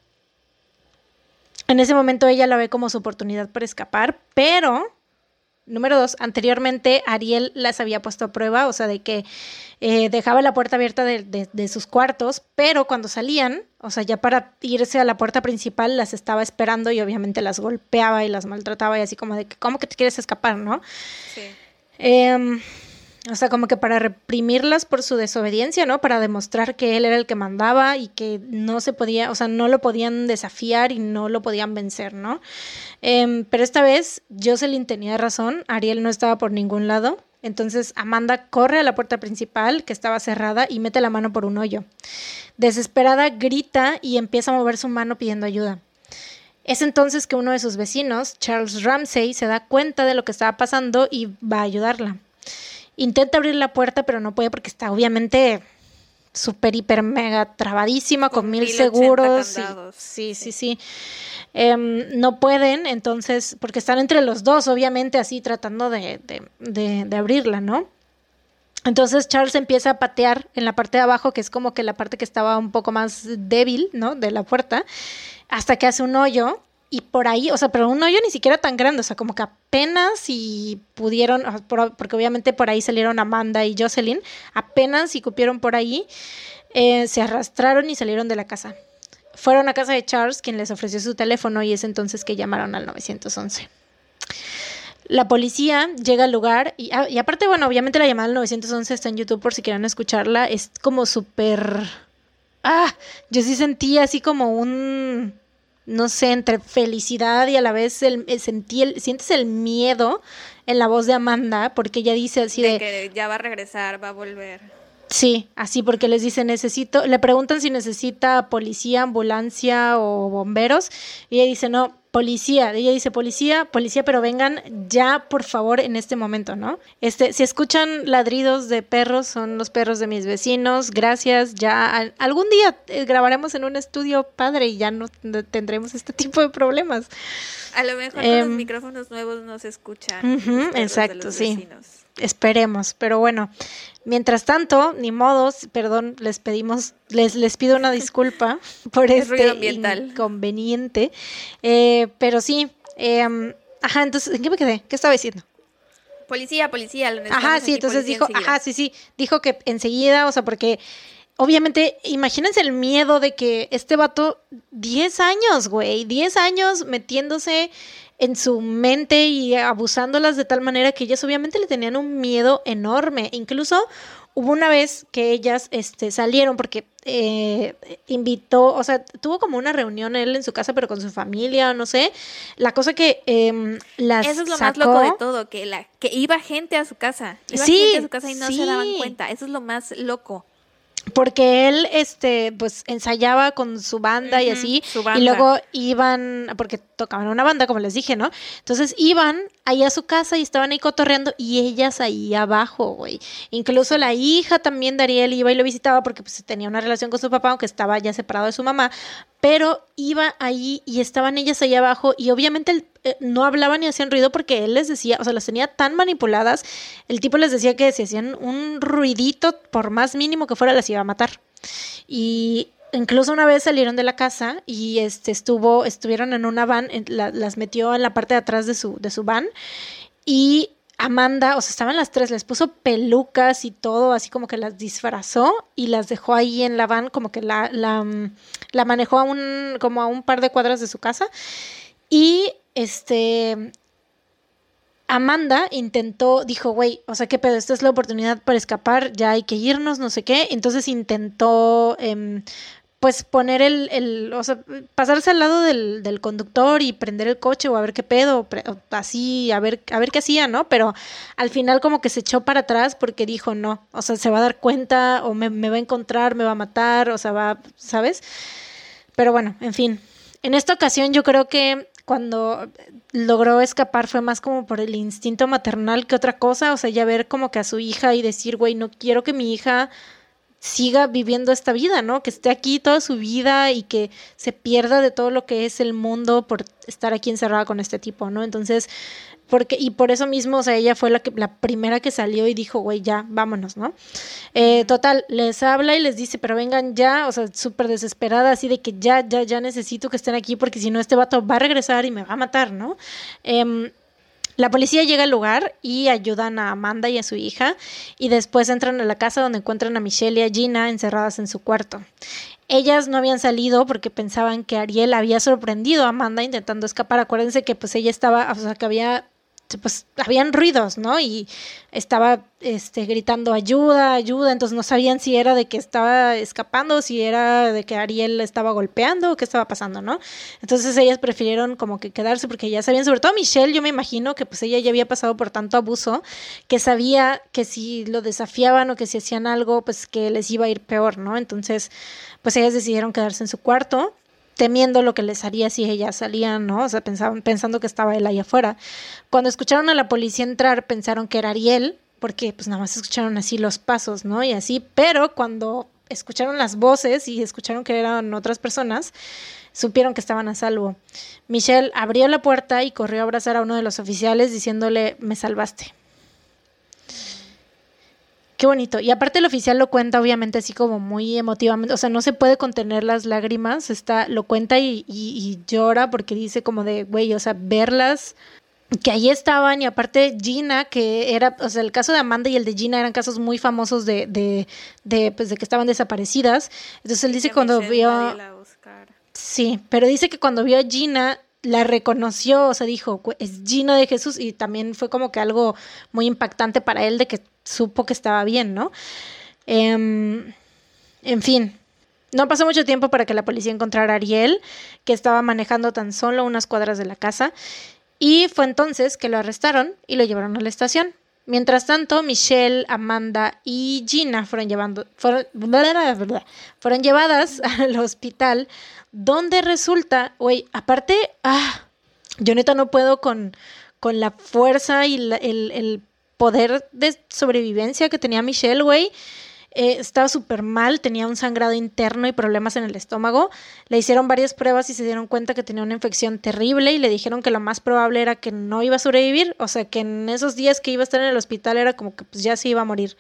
en ese momento ella la ve como su oportunidad para escapar, pero Número dos, anteriormente Ariel las había puesto a prueba, o sea, de que eh, dejaba la puerta abierta de, sus cuartos, pero cuando salían, o sea, ya para irse a la puerta principal, las estaba esperando y obviamente las golpeaba y las maltrataba y así como de que, ¿cómo que te quieres escapar, no? Sí. Em, o sea, como que para reprimirlas por su desobediencia, ¿no? Para demostrar que él era el que mandaba y que no se podía, o sea, no lo podían desafiar y no lo podían vencer, ¿no? Em, pero esta vez Jocelyn tenía razón, Ariel no estaba por ningún lado. Entonces Amanda corre a la puerta principal, que estaba cerrada, y mete la mano por un hoyo. Desesperada grita y empieza a mover su mano pidiendo ayuda. Es entonces que uno de sus vecinos, Charles Ramsey, se da cuenta de lo que estaba pasando y va a ayudarla. Intenta abrir la puerta, pero no puede porque está obviamente súper, hiper, mega trabadísima, con, mil seguros. Sí, sí, sí, em, no pueden, entonces, porque están entre los dos, obviamente, así tratando de, de, de abrirla, ¿no? Entonces Charles empieza a patear en la parte de abajo, que es como que la parte que estaba un poco más débil, ¿no? De la puerta, hasta que hace un hoyo y por ahí, o sea, pero un hoyo ni siquiera tan grande, o sea, como que apenas si pudieron, porque obviamente por ahí salieron Amanda y Jocelyn, apenas si cupieron por ahí, eh, se arrastraron y salieron de la casa. Fueron a casa de Charles, quien les ofreció su teléfono y es entonces que llamaron al 911. La policía llega al lugar y, ah, y aparte, bueno, obviamente la llamada al 911 está en YouTube por si quieren escucharla, es como súper... Ah, yo sí sentí así como un no sé, entre felicidad y a la vez el, sentí el, sientes el miedo en la voz de Amanda, porque ella dice así de, de, que ya va a regresar, va a volver. Sí, así porque les dice necesito, le preguntan si necesita policía, ambulancia o bomberos y ella dice no, policía, ella dice policía, policía, pero vengan ya por favor en este momento, ¿no? Este, si escuchan ladridos de perros, son los perros de mis vecinos, gracias, ya algún día eh, grabaremos en un estudio padre y ya no tendremos este tipo de problemas. A lo mejor con los em, micrófonos nuevos no se escuchan. exacto, sí. Esperemos, pero bueno, mientras tanto, ni modos, perdón, les pedimos, les, les pido una disculpa por este inconveniente, eh, pero sí, em, ajá, entonces, ¿en qué me quedé? ¿Qué estaba diciendo? Policía, policía. Ajá, sí, entonces dijo, ajá, sí, sí, dijo que enseguida, o sea, porque obviamente, imagínense el miedo de que este vato, 10 años, güey, 10 años metiéndose en su mente y abusándolas de tal manera que ellas obviamente le tenían un miedo enorme. Incluso hubo una vez que ellas este, salieron porque eh, invitó, o sea, tuvo como una reunión él en su casa, pero con su familia, no sé. La cosa que eh, las Eso es lo más loco de todo, que, la, que iba gente a su casa. Iba sí, gente a su casa y no se daban cuenta. Eso es lo más loco porque él este pues ensayaba con su banda y así y luego iban porque tocaban una banda como les dije no entonces iban ahí a su casa y estaban ahí cotorreando y ellas ahí abajo güey incluso la hija también de iba y lo visitaba porque pues tenía una relación con su papá aunque estaba ya separado de su mamá pero iba ahí y estaban ellas ahí abajo y obviamente eh, no hablaban ni hacían ruido porque él les decía, o sea, las tenía tan manipuladas, el tipo les decía que si hacían un ruidito, por más mínimo que fuera, las iba a matar. Y incluso una vez salieron de la casa y este estuvo, estuvieron en una van, las metió en la parte de atrás de su, de su van y Amanda, o sea, estaban las tres, les puso pelucas y todo, así como que las disfrazó y las dejó ahí en la van, como que la, la, manejó a un, como a un par de cuadras de su casa. Y este, Amanda intentó, dijo, güey, o sea, qué pedo, esta es la oportunidad para escapar, ya hay que irnos, no sé qué. Entonces intentó, em, pues, poner el, el, o sea, pasarse al lado del, del, conductor y prender el coche o a ver qué pedo, así, a ver, a ver qué hacía, ¿no? Pero al final como que se echó para atrás porque dijo, no, o sea, se va a dar cuenta o me, me va a encontrar, me va a matar, o sea, va, ¿sabes? Pero bueno, en fin. En esta ocasión yo creo que cuando logró escapar fue más como por el instinto maternal que otra cosa, o sea, ya ver como que a su hija y decir, güey, no quiero que mi hija siga viviendo esta vida, ¿no? Que esté aquí toda su vida y que se pierda de todo lo que es el mundo por estar aquí encerrada con este tipo, ¿no? Entonces, porque, y por eso mismo, o sea, ella fue la, que, la primera que salió y dijo, güey, ya, vámonos, ¿no? Eh, total, les habla y les dice, pero vengan ya, o sea, súper desesperada, así de que ya, ya, ya necesito que estén aquí porque si no, este vato va a regresar y me va a matar, ¿no? Eh, la policía llega al lugar y ayudan a Amanda y a su hija y después entran a la casa donde encuentran a Michelle y a Gina encerradas en su cuarto. Ellas no habían salido porque pensaban que Ariel había sorprendido a Amanda intentando escapar. Acuérdense que pues ella estaba, o sea, que había pues habían ruidos, ¿no? Y estaba este, gritando ayuda, ayuda, entonces no sabían si era de que estaba escapando, si era de que Ariel estaba golpeando o qué estaba pasando, ¿no? Entonces ellas prefirieron como que quedarse porque ya sabían, sobre todo Michelle, yo me imagino que pues ella ya había pasado por tanto abuso que sabía que si lo desafiaban o que si hacían algo, pues que les iba a ir peor, ¿no? Entonces, pues ellas decidieron quedarse en su cuarto temiendo lo que les haría si ellas salían, ¿no? O sea, pensaban, pensando que estaba él ahí afuera. Cuando escucharon a la policía entrar, pensaron que era Ariel, porque pues nada más escucharon así los pasos, ¿no? Y así, pero cuando escucharon las voces y escucharon que eran otras personas, supieron que estaban a salvo. Michelle abrió la puerta y corrió a abrazar a uno de los oficiales diciéndole, me salvaste. Qué bonito. Y aparte el oficial lo cuenta obviamente así como muy emotivamente, o sea, no se puede contener las lágrimas, está, lo cuenta y, y llora porque dice como de, güey, o sea, verlas que ahí estaban y aparte Gina, que era, o sea, el caso de Amanda y el de Gina eran casos muy famosos de, de, de pues, de que estaban desaparecidas. Entonces él dice cuando vio... Sí, pero dice que cuando vio a Gina la reconoció, o sea, dijo, es Gina de Jesús y también fue como que algo muy impactante para él de que supo que estaba bien, ¿no? Em, en fin, no pasó mucho tiempo para que la policía encontrara a Ariel, que estaba manejando tan solo unas cuadras de la casa, y fue entonces que lo arrestaron y lo llevaron a la estación. Mientras tanto, Michelle, Amanda y Gina fueron, llevando, fueron, fueron llevadas al hospital, donde resulta, güey, aparte, ah, yo neta no puedo con, con la fuerza y el, el, poder de sobrevivencia que tenía Michelle, güey. Eh, estaba súper mal, tenía un sangrado interno y problemas en el estómago. Le hicieron varias pruebas y se dieron cuenta que tenía una infección terrible y le dijeron que lo más probable era que no iba a sobrevivir, o sea que en esos días que iba a estar en el hospital era como que pues ya se iba a morir.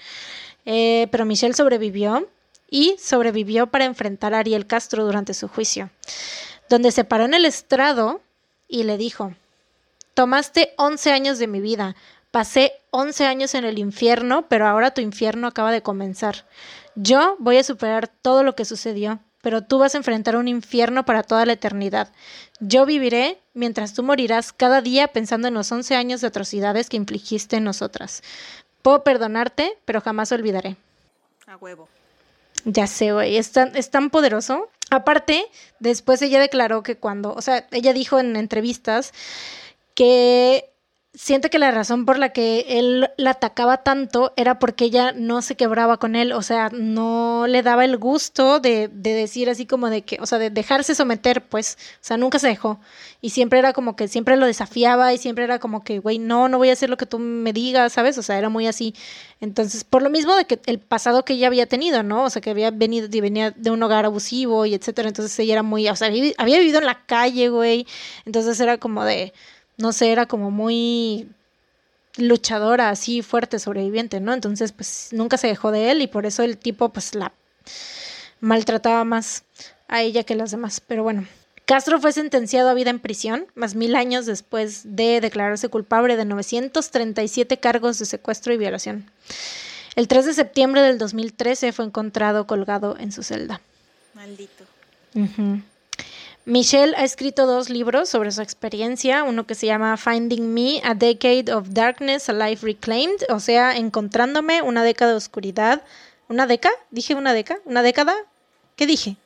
Eh, pero Michelle sobrevivió y sobrevivió para enfrentar a Ariel Castro durante su juicio, donde se paró en el estrado y le dijo, tomaste 11 años de mi vida, Pasé 11 años en el infierno, pero ahora tu infierno acaba de comenzar. Yo voy a superar todo lo que sucedió, pero tú vas a enfrentar un infierno para toda la eternidad. Yo viviré mientras tú morirás cada día pensando en los 11 años de atrocidades que infligiste en nosotras. Puedo perdonarte, pero jamás olvidaré. A huevo. Ya sé, güey, es tan, es tan poderoso. Aparte, después ella declaró que cuando, o sea, ella dijo en entrevistas que siente que la razón por la que él la atacaba tanto era porque ella no se quebraba con él, o sea, no le daba el gusto de, de, decir así como de que, o sea, de dejarse someter, pues, o sea, nunca se dejó. Y siempre era como que siempre lo desafiaba y siempre era como que, güey, no, no voy a hacer lo que tú me digas, ¿sabes? O sea, era muy así. Entonces, por lo mismo de que el pasado que ella había tenido, ¿no? O sea, que había venido, venía de un hogar abusivo y etcétera. Entonces ella era muy, o sea, había vivido en la calle, güey. Entonces era como de no sé, era como muy luchadora, así fuerte, sobreviviente, ¿no? Entonces, pues nunca se dejó de él y por eso el tipo, pues la maltrataba más a ella que a las demás. Pero bueno, Castro fue sentenciado a vida en prisión, más mil años después de declararse culpable de 937 cargos de secuestro y violación. El 3 de septiembre del 2013 fue encontrado colgado en su celda. Maldito. Michelle ha escrito dos libros sobre su experiencia, uno que se llama Finding Me, A Decade of Darkness, A Life Reclaimed, o sea, encontrándome una década de oscuridad. ¿Una década? ¿Dije una década? ¿Una década? ¿Qué dije?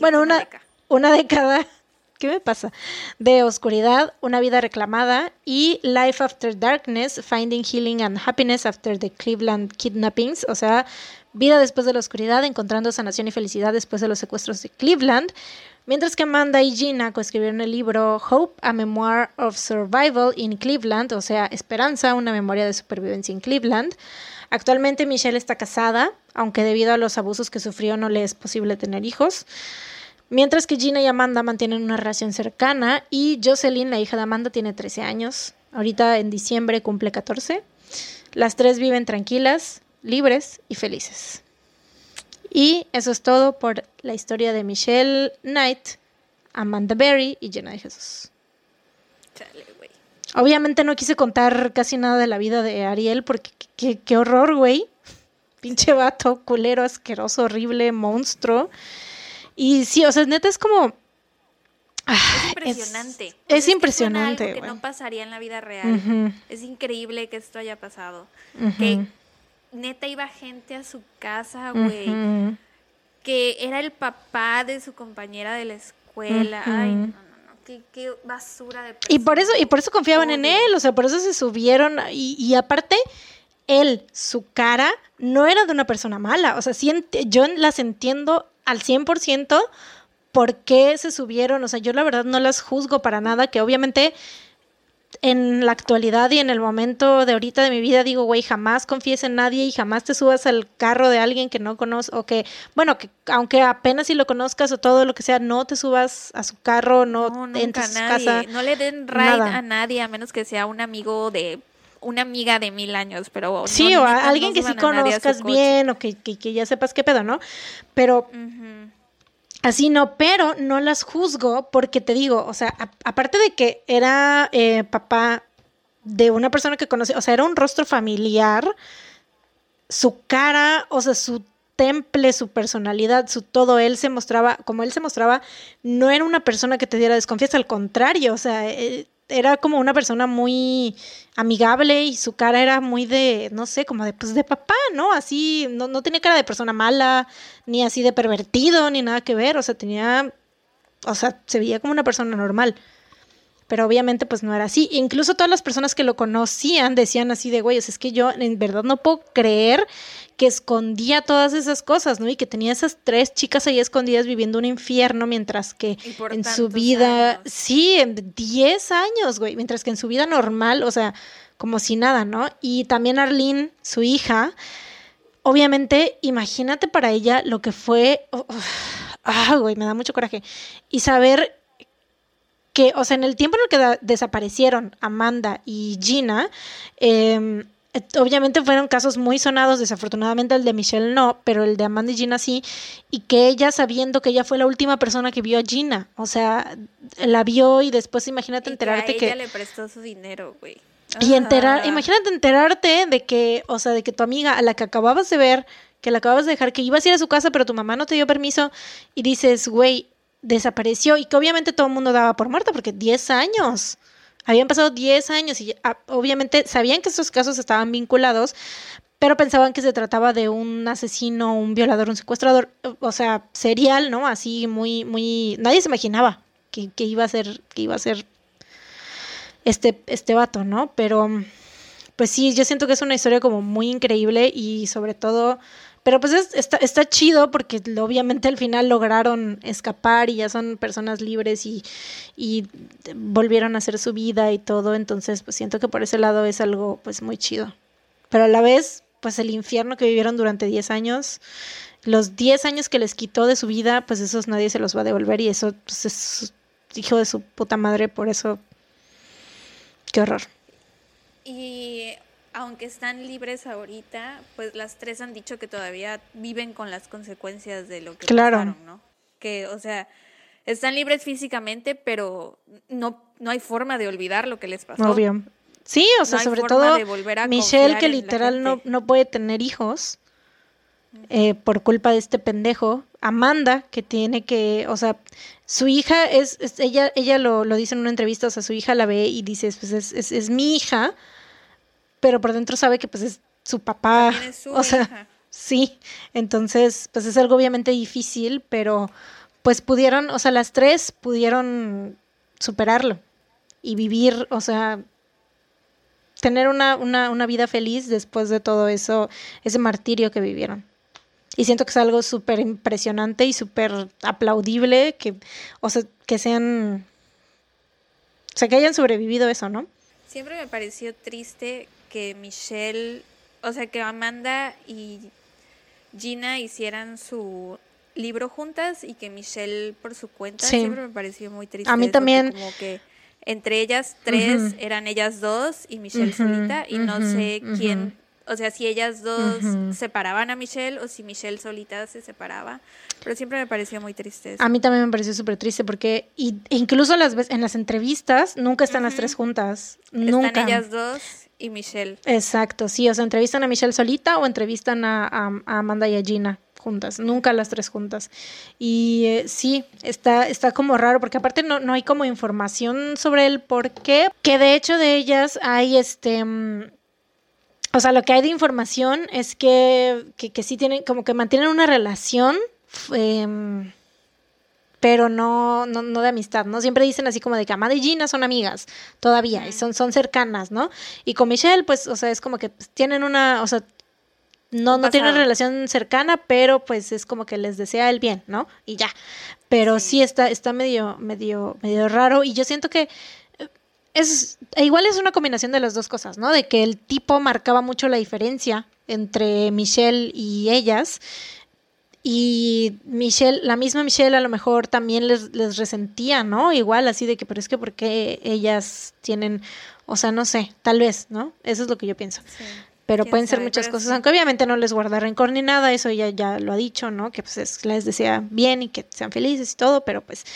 bueno, una, una década. ¿Qué me pasa? De oscuridad, una vida reclamada y Life After Darkness, Finding Healing and Happiness After the Cleveland Kidnappings, o sea, vida después de la oscuridad, encontrando sanación y felicidad después de los secuestros de Cleveland. Mientras que Amanda y Gina coescribieron el libro Hope, a Memoir of Survival in Cleveland, o sea, Esperanza, una memoria de supervivencia en Cleveland. Actualmente Michelle está casada, aunque debido a los abusos que sufrió no le es posible tener hijos. Mientras que Gina y Amanda mantienen una relación cercana y Jocelyn, la hija de Amanda, tiene 13 años. Ahorita en diciembre cumple 14. Las tres viven tranquilas, libres y felices. Y eso es todo por la historia de Michelle Knight, Amanda Berry y Jenna de Jesús. Obviamente no quise contar casi nada de la vida de Ariel porque qué, horror, güey. Pinche vato, culero, asqueroso, horrible, monstruo. Y sí, o sea, neta es como... Ah, es impresionante. Es, impresionante. Es que no pasaría en la vida real. Es increíble que esto haya pasado. Que neta iba gente a su casa, güey. Que era el papá de su compañera de la escuela. Ay, no, no, no. Qué, basura de Y por eso, y por eso confiaban en él, o sea, por eso se subieron. Y, y aparte, él, su cara, no era de una persona mala. O sea, yo las entiendo al 100% por qué se subieron. O sea, yo la verdad no las juzgo para nada, que obviamente en la actualidad y en el momento de ahorita de mi vida digo, güey, jamás confíes en nadie y jamás te subas al carro de alguien que no conoces o que, bueno, que aunque apenas si lo conozcas o todo lo que sea, no te subas a su carro, no, No, nunca su nadie. casa. No le den ride nada. a nadie, a menos que sea un amigo de una amiga de mil años, pero no, Sí, o a alguien que sí conozcas bien o que, que, que ya sepas qué pedo, ¿no? Pero. Así no, pero no las juzgo porque te digo, o sea, aparte de que era eh, papá de una persona que conocí, o sea, era un rostro familiar, su cara, o sea, su temple, su personalidad, su todo, él se mostraba, como él se mostraba, no era una persona que te diera desconfianza, al contrario, o sea, eh, era como una persona muy amigable y su cara era muy de, no sé, como de, pues de papá, ¿no? Así, no, no tenía cara de persona mala, ni así de pervertido, ni nada que ver, o sea, tenía, o sea, se veía como una persona normal. Pero obviamente pues no era así. Incluso todas las personas que lo conocían decían así de, güey, es que yo en verdad no puedo creer que escondía todas esas cosas, ¿no? Y que tenía esas tres chicas ahí escondidas viviendo un infierno mientras que en su vida, años. sí, en 10 años, güey, mientras que en su vida normal, o sea, como si nada, ¿no? Y también Arlene, su hija, obviamente, imagínate para ella lo que fue, oh, oh, ah, güey, me da mucho coraje. Y saber que, o sea, en el tiempo en el que da- desaparecieron Amanda y Gina, eh, eh, obviamente fueron casos muy sonados, desafortunadamente el de Michelle no, pero el de Amanda y Gina sí, y que ella sabiendo que ella fue la última persona que vio a Gina, o sea, la vio y después imagínate Y enterarte que. que... a ella le prestó su dinero, güey. Y enterar, Ah. imagínate enterarte de que, o sea, de que tu amiga a la que acababas de ver, que la acababas de dejar, que ibas a ir a su casa, pero tu mamá no te dio permiso, y dices, güey, desapareció, y que obviamente todo el mundo daba por muerta, porque 10 años. Habían pasado 10 años y ah, obviamente sabían que estos casos estaban vinculados, pero pensaban que se trataba de un asesino, un violador, un secuestrador, o sea, serial, ¿no? Así muy, muy. Nadie se imaginaba que, iba a ser, que iba a ser este, este vato, ¿no? Pero, pues sí, yo siento que es una historia como muy increíble y sobre todo, pero pues es- está, está chido porque obviamente al final lograron escapar y ya son personas libres y, y volvieron a hacer su vida y todo, entonces pues siento que por ese lado es algo pues muy chido. Pero a la vez, pues el infierno que vivieron durante 10 años, los 10 años que les quitó de su vida, pues esos nadie se los va a devolver y eso pues, es hijo de su puta madre, por eso Qué horror. Y aunque están libres ahorita, pues las tres han dicho que todavía viven con las consecuencias de lo que Claro. pasaron, ¿no? Que, o sea, están libres físicamente, pero no, no hay forma de olvidar lo que les pasó. Obvio. Sí, o sea, No sobre todo de volver a Michelle, que literal no, no puede tener hijos eh, por culpa de este pendejo. Amanda, que tiene que, o sea, su hija es, es- ella, ella lo, lo dice en una entrevista, o sea, su hija la ve y dice, pues es, es, es mi hija, pero por dentro sabe que pues es su papá. Es su o sea. Sí, entonces, pues es algo obviamente difícil, pero pues pudieron, o sea, las tres pudieron superarlo y vivir, o sea, tener una, una, una vida feliz después de todo eso, ese martirio que vivieron. Y siento que es algo súper impresionante y súper aplaudible que, o sea, que sean, o sea, que hayan sobrevivido eso, ¿no? Siempre me pareció triste que Michelle, o sea, que Amanda y Gina hicieran su libro juntas y que Michelle por su cuenta Sí. siempre me pareció muy triste. A mí también. Como que entre ellas tres eran ellas dos y Michelle solita y no sé quién, o sea, si ellas dos separaban a Michelle o si Michelle solita se separaba, pero siempre me pareció muy triste. eso. A mí también me pareció súper triste porque y, incluso las en las entrevistas nunca están las tres juntas. Nunca. Están ellas dos y Michelle. Exacto, sí, o sea, entrevistan a Michelle solita o entrevistan a, Amanda y a Gina juntas, nunca las tres juntas. Y eh, sí, está, está como raro, porque aparte no, no hay como información sobre el por qué, que de hecho de ellas hay este... mm, o sea, lo que hay de información es que, que, sí tienen, como que mantienen una relación, em, pero no, no, no de amistad, ¿no? Siempre dicen así como de que Amanda y Gina son amigas todavía, y son, son cercanas, ¿no? Y con Michelle, pues, o sea, es como que tienen una, o sea, no, no tienen relación cercana, pero pues es como que les desea el bien, ¿no? Y ya. Pero sí, Sí. está, está medio, medio, medio raro. Y yo siento que, eh, es igual es una combinación de las dos cosas, ¿no? De que el tipo marcaba mucho la diferencia entre Michelle y ellas. Y Michelle, la misma Michelle a lo mejor también les, les resentía, ¿no? Igual así de que, pero es que porque ellas tienen, o sea, no sé, tal vez, ¿no? Eso es lo que yo pienso. Pero pueden ser muchas cosas, aunque obviamente no les guarda rencor ni nada, eso ella ya lo ha dicho, ¿no? Que pues les desea bien y que sean felices y todo, pero pues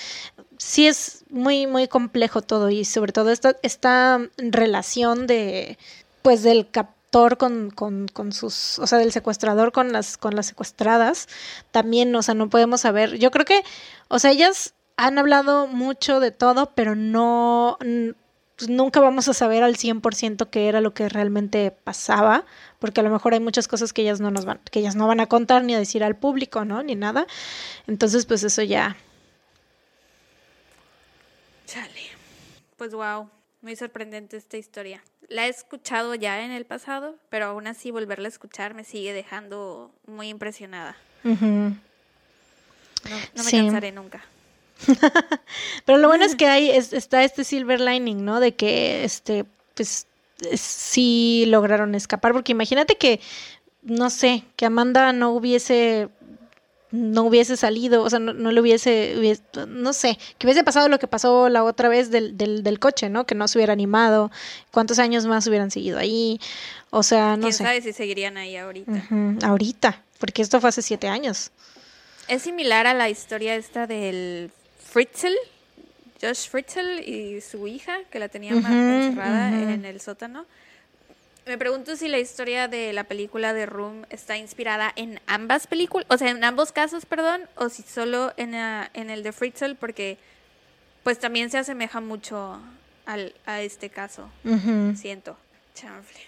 sí es muy, muy complejo todo y sobre todo esta, esta relación de, pues del con, con, con, sus, o sea, del secuestrador con las, con las secuestradas, también, o sea, no podemos saber, yo creo que, o sea, ellas han hablado mucho de todo, pero no nunca vamos a saber al 100% qué era lo que realmente pasaba, porque a lo mejor hay muchas cosas que ellas no nos van, que ellas no van a contar ni a decir al público, ¿no? Ni nada. Entonces, pues eso ya. Chale. Pues wow, muy sorprendente esta historia. La he escuchado ya en el pasado, pero aún así volverla a escuchar me sigue dejando muy impresionada. no, me cansaré nunca. Pero lo bueno es que hay, está este silver lining, ¿no? De que, este, pues, sí lograron escapar, porque imagínate que, no sé, que Amanda no hubiese no hubiese salido, o sea, no, le hubiese, no sé, que hubiese pasado lo que pasó la otra vez del, del, del, coche, ¿no? Que no se hubiera animado, cuántos años más hubieran seguido ahí, o sea, no ¿Quién sé. sabe si seguirían ahí ahorita? ahorita, porque esto fue hace siete años. Es similar a la historia esta del Fritzl, Josh Fritzl y su hija, que la tenía encerrada en el sótano. Me pregunto si la historia de la película de Room está inspirada en ambas películas, o sea, en ambos casos, perdón, o si solo en, en el de Fritzl, porque pues también se asemeja mucho al, a este caso. Siento. Chanfle.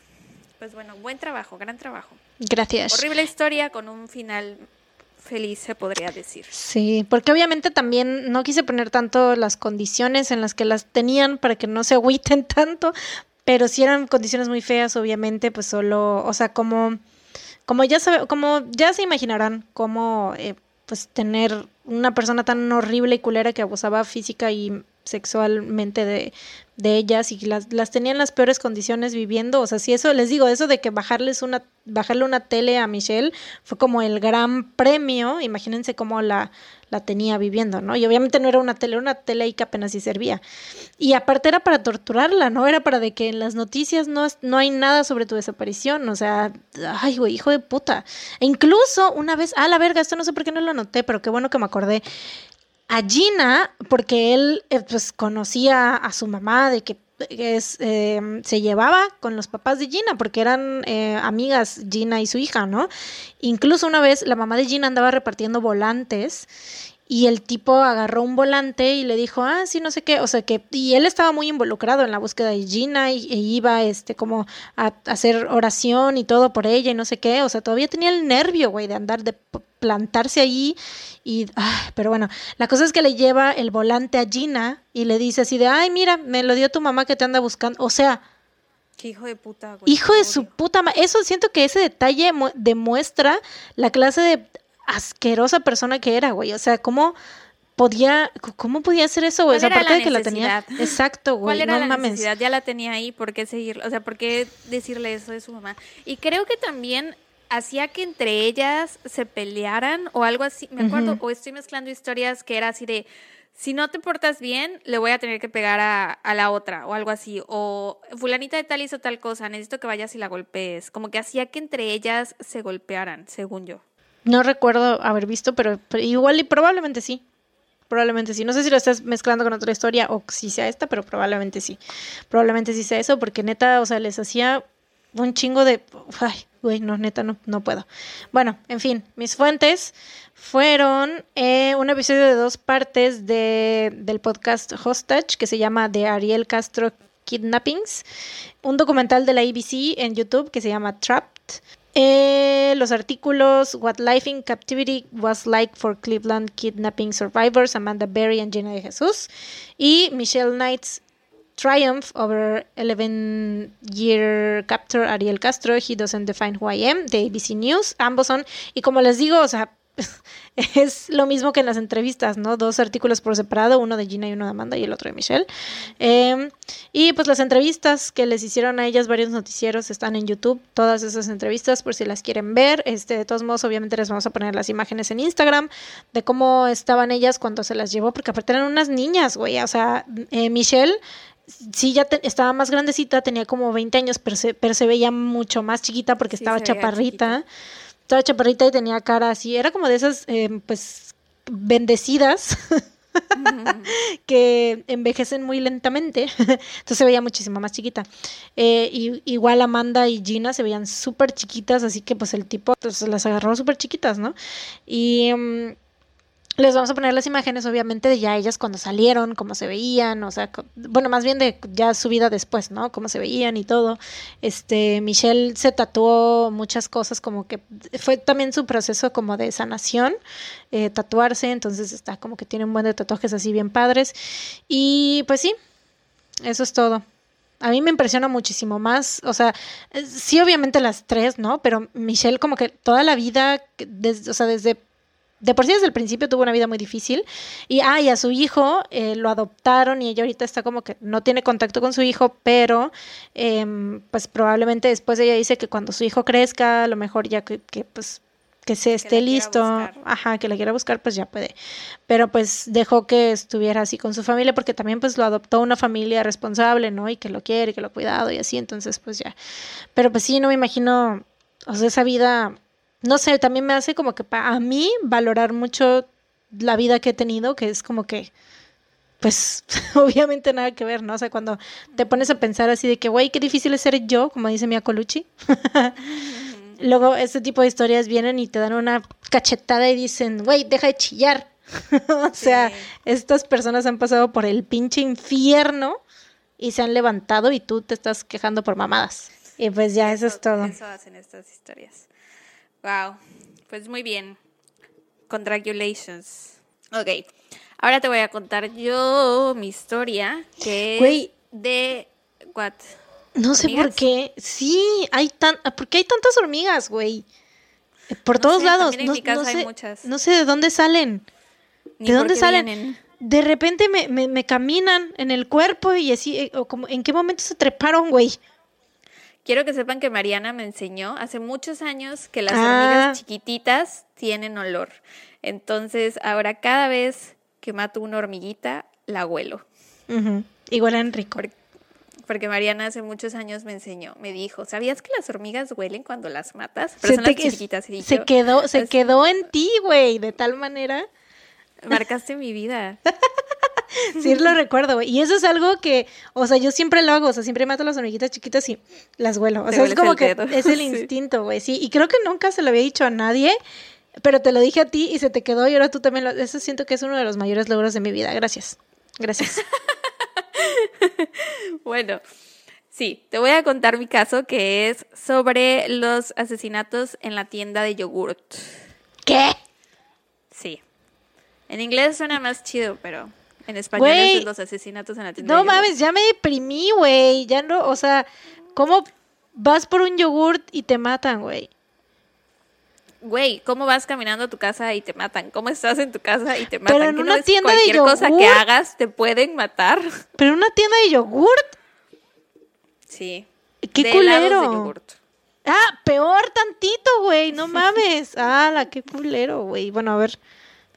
Pues bueno, buen trabajo, gran trabajo. Gracias. Horrible historia con un final feliz, se podría decir. Sí, porque obviamente también no quise poner tanto las condiciones en las que las tenían para que no se agüiten tanto, pero si eran condiciones muy feas, obviamente, pues solo, o sea, como, como ya como ya se imaginarán, cómo eh, pues tener una persona tan horrible y culera que abusaba física y sexualmente de, de ellas y las, las tenían en las peores condiciones viviendo. O sea, si eso les digo, eso de que bajarles una, bajarle una tele a Michelle fue como el gran premio. Imagínense cómo la, la tenía viviendo, ¿no? Y obviamente no era una tele, una tele ahí que apenas sí servía. Y aparte era para torturarla, ¿no? Era para de que en las noticias no, no hay nada sobre tu desaparición. O sea, ay, güey, hijo de puta. E incluso una vez, ah, la verga, esto no sé por qué no lo anoté, pero qué bueno que me acordé a Gina, porque él eh, pues conocía a su mamá de que em, se llevaba con los papás de Gina, porque eran eh, amigas Gina y su hija, ¿no? Incluso una vez la mamá de Gina andaba repartiendo volantes y el tipo agarró un volante y le dijo, ah, sí, no sé qué, o sea que, y él estaba muy involucrado en la búsqueda de Gina y, e iba, este, como a, hacer oración y todo por ella y no sé qué, o sea, todavía tenía el nervio, güey, de andar, de plantarse allí y, ah, pero bueno, la cosa es que le lleva el volante a Gina y le dice así de, ay, mira, me lo dio tu mamá que te anda buscando, o sea, Qué hijo de puta, güey. Hijo de su puta madre. Eso siento que ese detalle demuestra la clase de asquerosa persona que era, güey. O sea, ¿cómo podía, cómo podía hacer eso, güey? O sea, aparte de que la tenía. Exacto, güey. ¿Cuál era la necesidad? Ya la tenía ahí, ¿por qué seguirlo? O sea, ¿por qué decirle eso de su mamá? Y creo que también hacía que entre ellas se pelearan o algo así. Me acuerdo, o estoy mezclando historias que era así de si no te portas bien, le voy a tener que pegar a, a, la otra o algo así. O fulanita de tal hizo tal cosa, necesito que vayas y la golpees. Como que hacía que entre ellas se golpearan, según yo. No recuerdo haber visto, pero, igual y probablemente sí. Probablemente sí. No sé si lo estás mezclando con otra historia o si sea esta, pero probablemente sí. Probablemente sí sea eso, porque neta, o sea, les hacía un chingo de. Ay, güey, no, neta, no, no puedo. Bueno, en fin, mis fuentes fueron eh, un episodio de dos partes de, del podcast Hostage que se llama The Ariel Castro Kidnappings, un documental de la ABC en YouTube que se llama Trapped eh, los artículos What Life in Captivity Was Like for Cleveland Kidnapping Survivors, Amanda Berry and Gina de Jesús. Y Michelle Knight's Triumph over 11 Year Captor Ariel Castro, He Doesn't Define Who I Am, de ABC News. Ambos son, y como les digo, o sea, es lo mismo que en las entrevistas, ¿no? Dos artículos por separado, uno de Gina y uno de Amanda y el otro de Michelle. Eh, y pues las entrevistas que les hicieron a ellas varios noticieros están en YouTube, todas esas entrevistas por si las quieren ver. Este, de todos modos, obviamente les vamos a poner las imágenes en Instagram de cómo estaban ellas cuando se las llevó, porque aparte eran unas niñas, güey. O sea, eh, Michelle sí ya estaba más grandecita, tenía como 20 años, pero se, pero se veía mucho más chiquita porque Sí, estaba chaparrita. chiquita. Estaba chaparrita y tenía cara así, era como de esas, eh, pues, bendecidas que envejecen muy lentamente. Entonces se veía muchísimo más chiquita. Eh, y, igual Amanda y Gina se veían súper chiquitas, así que pues el tipo pues, las agarró súper chiquitas, ¿no? Y mm, les vamos a poner las imágenes, obviamente, de ya ellas cuando salieron, cómo se veían, o sea, bueno, más bien de ya su vida después, ¿no? Cómo se veían y todo. Este, Michelle se tatuó muchas cosas, como que fue también su proceso como de sanación, eh, tatuarse, entonces está como que tiene un buen de tatuajes así bien padres. Y pues sí, eso es todo. A mí me impresiona muchísimo más, o sea, sí obviamente las tres, ¿no? Pero Michelle como que toda la vida, o sea, desde de por sí desde el principio tuvo una vida muy difícil. Y, ah, y a su hijo eh, lo adoptaron y ella ahorita está como que no tiene contacto con su hijo, pero em, pues probablemente después ella dice que cuando su hijo crezca, a lo mejor ya que, que, pues que se esté listo, ajá, que la quiera buscar, pues ya puede. Pero pues dejó que estuviera así con su familia porque también pues lo adoptó una familia responsable, ¿no? Y que lo quiere, que lo ha cuidado y así, entonces pues ya. Pero pues sí, no me imagino, o sea, esa vida no sé, también me hace como que a mí valorar mucho la vida que he tenido, que es como que, pues, obviamente nada que ver, ¿no? O sea, cuando te pones a pensar así de que, güey, qué difícil es ser yo, como dice Mia Colucci. Luego, este tipo de historias vienen y te dan una cachetada y dicen, güey, deja de chillar. o sea, Sí. estas personas han pasado por el pinche infierno y se han levantado y tú te estás quejando por mamadas. Y pues ya, eso, es todo. Eso hacen estas historias. Wow. Pues muy bien. Congratulations. Ok. Ahora te voy a contar yo mi historia, que es Güey. de... What? No sé por qué. Sí, hay tan, ¿por qué hay tantas hormigas, güey? Eh, Por No todos sé, lados. en no, mi casa no hay sé, muchas. no sé de dónde salen. Ni ¿De dónde salen? vienen. De repente me, me, me caminan en el cuerpo y así, eh, o como, ¿en qué momento se treparon, güey? Quiero que sepan que Mariana me enseñó hace muchos años que las Ah. hormigas chiquititas tienen olor. Entonces, ahora cada vez que mato una hormiguita, la huelo. Ujú, Igual en rico. Por- Porque Mariana hace muchos años me enseñó, me dijo, ¿sabías que las hormigas huelen cuando las matas? Pero Se, son las chiquititas. Y se yo, quedó, se así, quedó en ti, güey, de tal manera. Marcaste mi vida. Sí, lo recuerdo, güey. Y eso es algo que, o sea, yo siempre lo hago, o sea, siempre mato a las hormiguitas chiquitas y las huelo. O sea, es como que es el Sí. instinto, güey, sí. Y creo que nunca se lo había dicho a nadie, pero te lo dije a ti y se te quedó y ahora tú también lo... Eso siento que es uno de los mayores logros de mi vida. Gracias. Gracias. Bueno, sí, te voy a contar mi caso que es sobre los asesinatos en la tienda de yogurt. ¿Qué? Sí. En inglés suena más chido, pero en español es los asesinatos en la tienda No de yogurt. mames, ya me deprimí, güey. Ya no, o sea, ¿cómo vas por un yogurt y te matan, güey? Güey, ¿cómo vas caminando a tu casa y te matan? ¿Cómo estás en tu casa y te matan? Pero en ¿Qué no una tienda de cualquier cosa que hagas te pueden matar. Pero una tienda de yogurt. Sí. ¡Qué de helados de culero! yogurt. Ah, peor tantito, güey, no mames. Ah, la qué culero, güey. Bueno, a ver,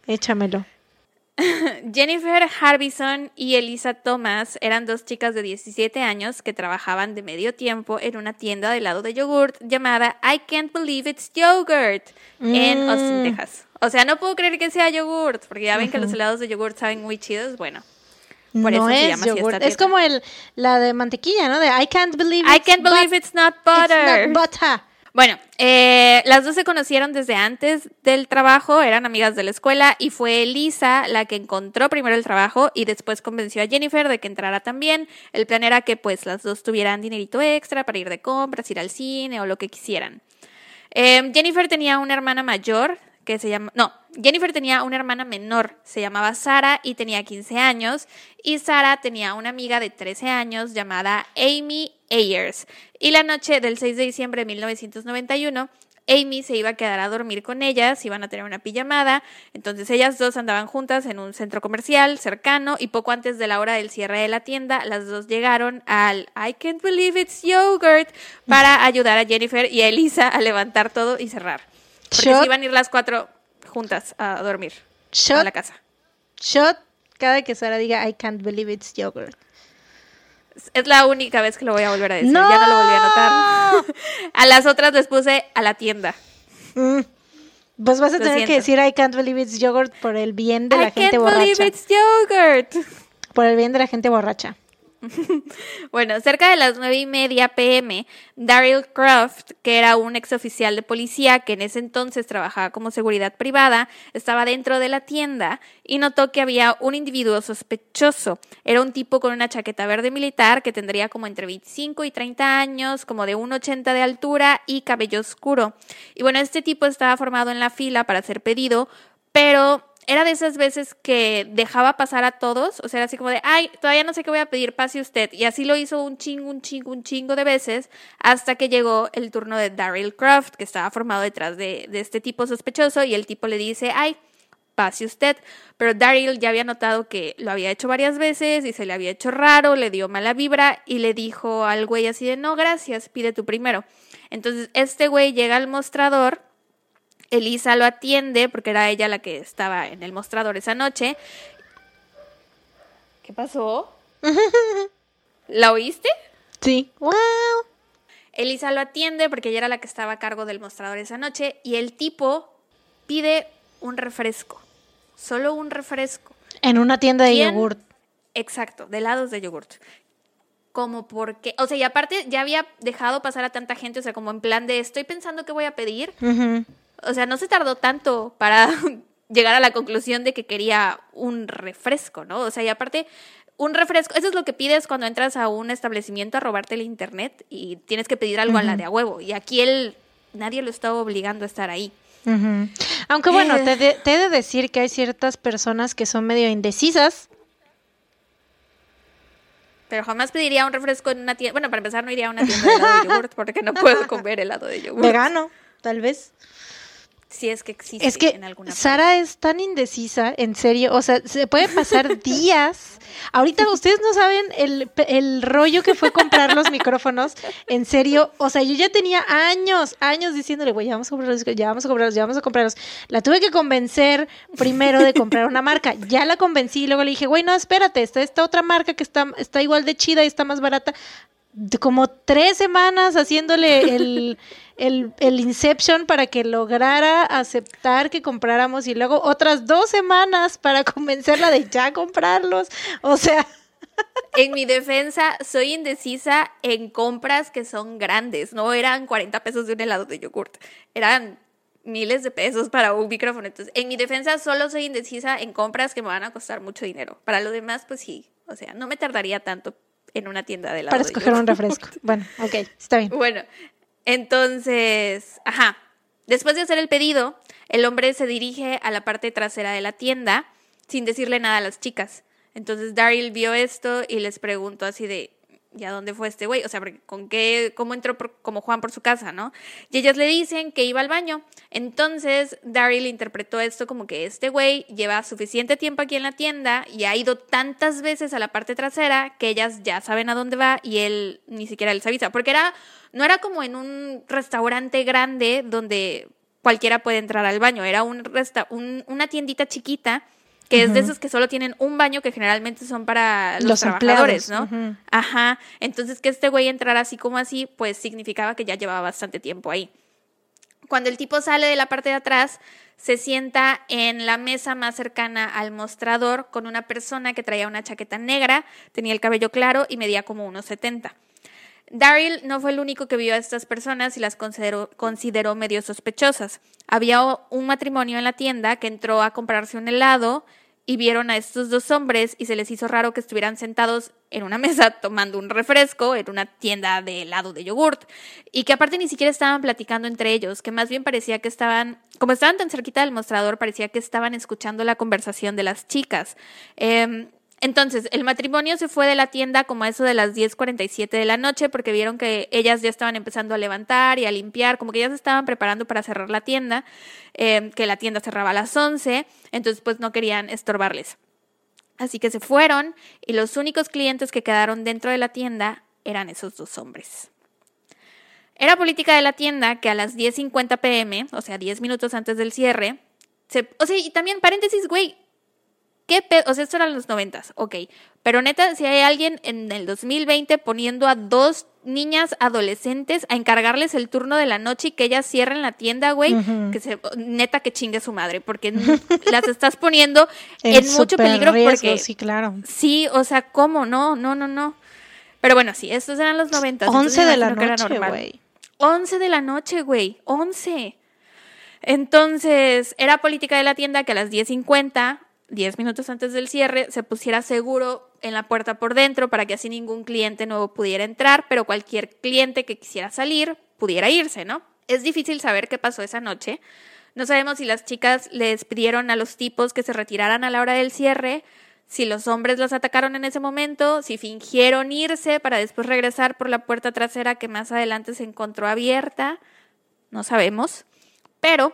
échamelo. Jennifer Harbison y Elisa Thomas eran dos chicas de 17 años que trabajaban de medio tiempo en una tienda de helado de yogurt llamada I Can't Believe It's Yogurt en Mm. Austin, Texas. O sea, no puedo creer que sea yogurt, porque ya ven que los helados de yogurt saben muy chidos. Bueno, Por no eso se es llama así esta Es como el, la de mantequilla, ¿no? De I can't believe I it's can't believe it's not it's butter. not butter. Bueno, eh, las dos se conocieron desde antes del trabajo, eran amigas de la escuela y fue Elisa la que encontró primero el trabajo y después convenció a Jennifer de que entrara también. El plan era que pues las dos tuvieran dinerito extra para ir de compras, ir al cine o lo que quisieran. Eh, Jennifer tenía una hermana mayor que se llama... No, Jennifer tenía una hermana menor, se llamaba Sara y tenía 15 años. Y Sara tenía una amiga de 13 años llamada Amy Ayers. Y la noche del 6 de diciembre de 1991, Amy se iba a quedar a dormir con ellas, iban a tener una pijamada, entonces ellas dos andaban juntas en un centro comercial cercano y poco antes de la hora del cierre de la tienda, las dos llegaron al I can't believe it's yogurt para ayudar a Jennifer y a Elisa a levantar todo y cerrar. Porque Shot. se iban a ir las cuatro juntas a dormir a Shot, la casa. shot cada que Sara diga I can't believe it's yogurt. Es la única vez que lo voy a volver a decir, ya no lo volví a notar. a las otras les puse a la tienda. Mm. Pues vas a Lo tener que decir I can't believe it's yogurt por el bien de la I gente can't believe borracha. it's yogurt. Por el bien de la gente borracha. Bueno, cerca de las nueve y media pm, Daryl Croft, que era un ex oficial de policía que en ese entonces trabajaba como seguridad privada, estaba dentro de la tienda y notó que había un individuo sospechoso. Era un tipo con una chaqueta verde militar que tendría como entre 25 y 30 años, como de 1,80 de altura y cabello oscuro. Y bueno, este tipo estaba formado en la fila para ser pedido, pero era de esas veces que dejaba pasar a todos, o sea, era así como de, ay, todavía no sé qué voy a pedir, pase usted. Y así lo hizo un chingo, un chingo, un chingo de veces, hasta que llegó el turno de Daryl Croft, que estaba formado detrás de, este tipo sospechoso, y el tipo le dice, ay, pase usted. Pero Daryl ya había notado que lo había hecho varias veces y se le había hecho raro, le dio mala vibra y le dijo al güey así de, no, gracias, pide tú primero. Entonces, este güey llega al mostrador. Elisa lo atiende porque era ella la que estaba en el mostrador esa noche. ¿Qué pasó? ¿La oíste? Sí. ¡Wow! Elisa lo atiende porque ella era la que estaba a cargo del mostrador esa noche y el tipo pide un refresco. Solo un refresco. En una tienda de ¿Quién? yogurt. Exacto, de helados de yogurt. Como porque, o sea, y aparte ya había dejado pasar a tanta gente, o sea, como en plan de estoy pensando qué voy a pedir. O sea, no se tardó tanto para llegar a la conclusión de que quería un refresco, ¿no? O sea, y aparte, un refresco, eso es lo que pides cuando entras a un establecimiento a robarte el internet y tienes que pedir algo a la de a huevo. Y aquí él, nadie lo estaba obligando a estar ahí. Aunque bueno, Eh. te, de- te he de decir que hay ciertas personas que son medio indecisas. Pero jamás pediría un refresco en una tienda. Bueno, para empezar, no iría a una tienda de helado de yogurt porque no puedo comer helado de yogurt. Vegano, tal vez. Si es que existe Es que en alguna parte. Sara es tan indecisa, en serio, o sea, se puede pasar días. Ahorita ustedes no saben el, el rollo que fue comprar los micrófonos, en serio, o sea, yo ya tenía años, años diciéndole, güey, ya vamos a comprarlos, ya vamos a comprarlos, ya vamos a comprarlos. La tuve que convencer primero de comprar una marca, ya la convencí y luego le dije, güey, no, espérate, está esta otra marca que está, está igual de chida y está más barata. Como tres semanas haciéndole el, el, el Inception para que lograra aceptar que compráramos y luego otras dos semanas para convencerla de ya comprarlos. O sea, En mi defensa, soy indecisa en compras que son grandes. No eran 40 pesos de un helado de yogurt. Eran miles de pesos para un micrófono. Entonces, en mi defensa, solo soy indecisa en compras que me van a costar mucho dinero. Para lo demás, pues sí. O sea, no me tardaría tanto en una tienda de helado para de escoger un yogurt. refresco. Bueno, ok, está bien. Bueno, entonces, ajá. Después de hacer el pedido, el hombre se dirige a la parte trasera de la tienda sin decirle nada a las chicas. Entonces Daryl vio esto y les preguntó así de, ¿y a dónde fue este güey? O sea, ¿con qué, cómo entró por- como Juan por su casa, no? Y ellas le dicen que iba al baño. Entonces Daryl interpretó esto como que este güey lleva suficiente tiempo aquí en la tienda y ha ido tantas veces a la parte trasera que ellas ya saben a dónde va y él ni siquiera les avisa. Porque era, no era como en un restaurante grande donde cualquiera puede entrar al baño, era un resta un- una tiendita chiquita que es de esos que solo tienen un baño que generalmente son para los, Los trabajadores, empleados, ¿no? Ajá, entonces que este güey entrara así como así, pues significaba que ya llevaba bastante tiempo ahí. Cuando el tipo sale de la parte de atrás, se sienta en la mesa más cercana al mostrador con una persona que traía una chaqueta negra, tenía el cabello claro y medía como unos 70. Daryl no fue el único que vio a estas personas y las consideró, consideró medio sospechosas. Había un matrimonio en la tienda que entró a comprarse un helado y vieron a estos dos hombres y se les hizo raro que estuvieran sentados en una mesa tomando un refresco en una tienda de helado de yogurt y que aparte ni siquiera estaban platicando entre ellos, que más bien parecía que estaban, como estaban tan cerquita del mostrador, parecía que estaban escuchando la conversación de las chicas. Em, Entonces, el matrimonio se fue de la tienda como a eso de las 10:47 de la noche porque vieron que ellas ya estaban empezando a levantar y a limpiar, como que ya se estaban preparando para cerrar la tienda, eh, que la tienda cerraba a las 11, entonces pues no querían estorbarles. Así que se fueron y los únicos clientes que quedaron dentro de la tienda eran esos dos hombres. Era política de la tienda que a las 10.50 pm, o sea, 10 minutos antes del cierre, se, o sea, y también paréntesis, güey, ¿Qué pedo? O sea, esto era en los noventas, ok. Pero neta, si hay alguien en el 2020 poniendo a dos niñas adolescentes a encargarles el turno de la noche y que ellas cierren la tienda, güey, que se, neta que chingue su madre, porque las estás poniendo en, mucho peligro porque sí, claro. Sí, o sea, ¿cómo? No, no, no, no. Pero bueno, sí, estos eran los noventas. 11 de la noche, güey. 11 de la noche, güey. 11. Entonces, era política de la tienda que a las 10.50 10 minutos antes del cierre, se pusiera seguro en la puerta por dentro para que así ningún cliente nuevo pudiera entrar, pero cualquier cliente que quisiera salir pudiera irse, ¿no? Es difícil saber qué pasó esa noche. No sabemos si las chicas les pidieron a los tipos que se retiraran a la hora del cierre, si los hombres los atacaron en ese momento, si fingieron irse para después regresar por la puerta trasera que más adelante se encontró abierta, no sabemos. Pero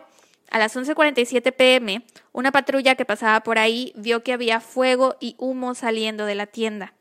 a las 11:47 pm, una patrulla que pasaba por ahí vio que había fuego y humo saliendo de la tienda.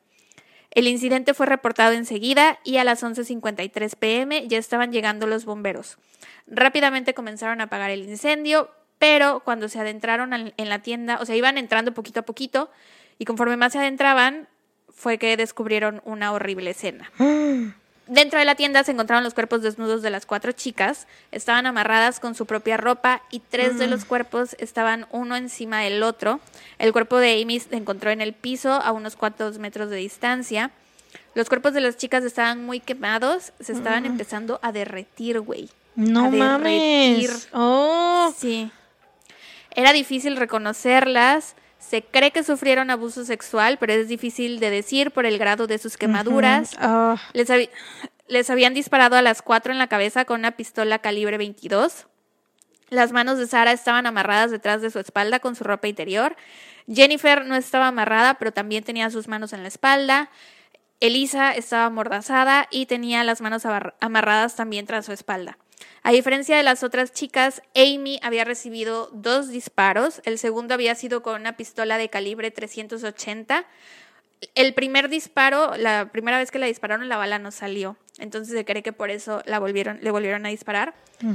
El incidente fue reportado enseguida y a las 11:53 pm ya estaban llegando los bomberos. Rápidamente comenzaron a apagar el incendio, pero cuando se adentraron en la tienda, o sea, iban entrando poquito a poquito y conforme más se adentraban, fue que descubrieron una horrible escena. Dentro de la tienda se encontraron los cuerpos desnudos de las cuatro chicas. Estaban amarradas con su propia ropa y tres de los mm. cuerpos estaban uno encima del otro. El cuerpo de Amy se encontró en el piso a unos cuantos metros de distancia. Los cuerpos de las chicas estaban muy quemados, se estaban mm. empezando a derretir, güey. No mames. Oh. Sí. Era difícil reconocerlas. Se cree que sufrieron abuso sexual, pero es difícil de decir por el grado de sus quemaduras. Ah. les, habían disparado a las cuatro en la cabeza con una pistola calibre 22. Las manos de Sara estaban amarradas detrás de su espalda con su ropa interior. Jennifer no estaba amarrada, pero también tenía sus manos en la espalda. Elisa estaba amordazada y tenía las manos amarradas también tras su espalda. A diferencia de las otras chicas, Amy había recibido dos disparos. El segundo había sido con una pistola de calibre 380. El primer disparo, la primera vez que la dispararon, la bala no salió. Entonces se cree que por eso la volvieron, le volvieron a disparar.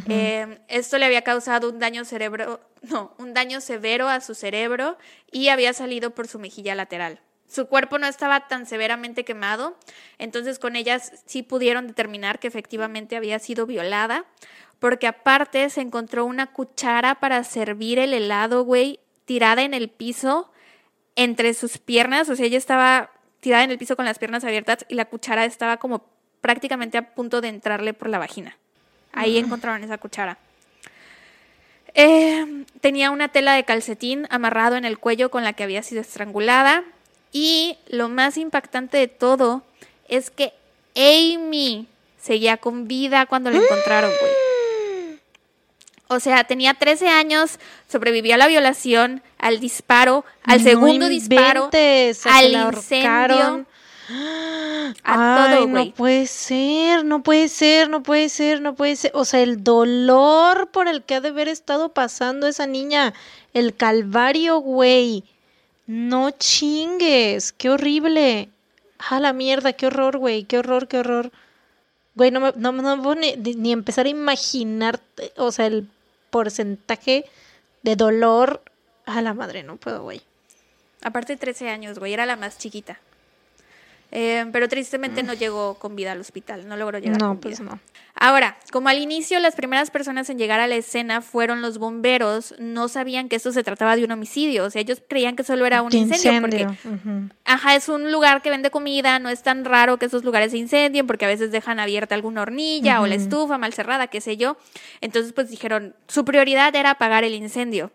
Eh, esto le había causado un daño cerebro, no, un daño severo a su cerebro y había salido por su mejilla lateral. Su cuerpo no estaba tan severamente quemado, entonces con ellas sí pudieron determinar que efectivamente había sido violada, porque aparte se encontró una cuchara para servir el helado, güey, tirada en el piso entre sus piernas, o sea, ella estaba tirada en el piso con las piernas abiertas y la cuchara estaba como prácticamente a punto de entrarle por la vagina. Ahí encontraron esa cuchara. Eh, tenía una tela de calcetín amarrado en el cuello con la que había sido estrangulada. Y lo más impactante de todo es que Amy seguía con vida cuando la encontraron, güey. O sea, tenía 13 años, sobrevivió a la violación, al disparo, al segundo disparo, al incendio. A todo, güey. No puede ser, no puede ser, no puede ser, no puede ser. O sea, el dolor por el que ha de haber estado pasando esa niña, el calvario, güey. No chingues, qué horrible. A la mierda, qué horror, güey, qué horror, qué horror. Güey, no me, no, no ni, ni, empezar a imaginar, o sea, el porcentaje de dolor. A la madre, no puedo, güey. Aparte 13 años, güey, era la más chiquita. Eh, pero tristemente no llegó con vida al hospital, no logró llegar. No, pues no. Ahora, como al inicio las primeras personas en llegar a la escena fueron los bomberos, no sabían que esto se trataba de un homicidio, o sea, ellos creían que solo era un incendio, porque, ajá, es un lugar que vende comida, no es tan raro que esos lugares se incendien, porque a veces dejan abierta alguna hornilla o la estufa mal cerrada, qué sé yo. Entonces, pues dijeron, su prioridad era apagar el incendio.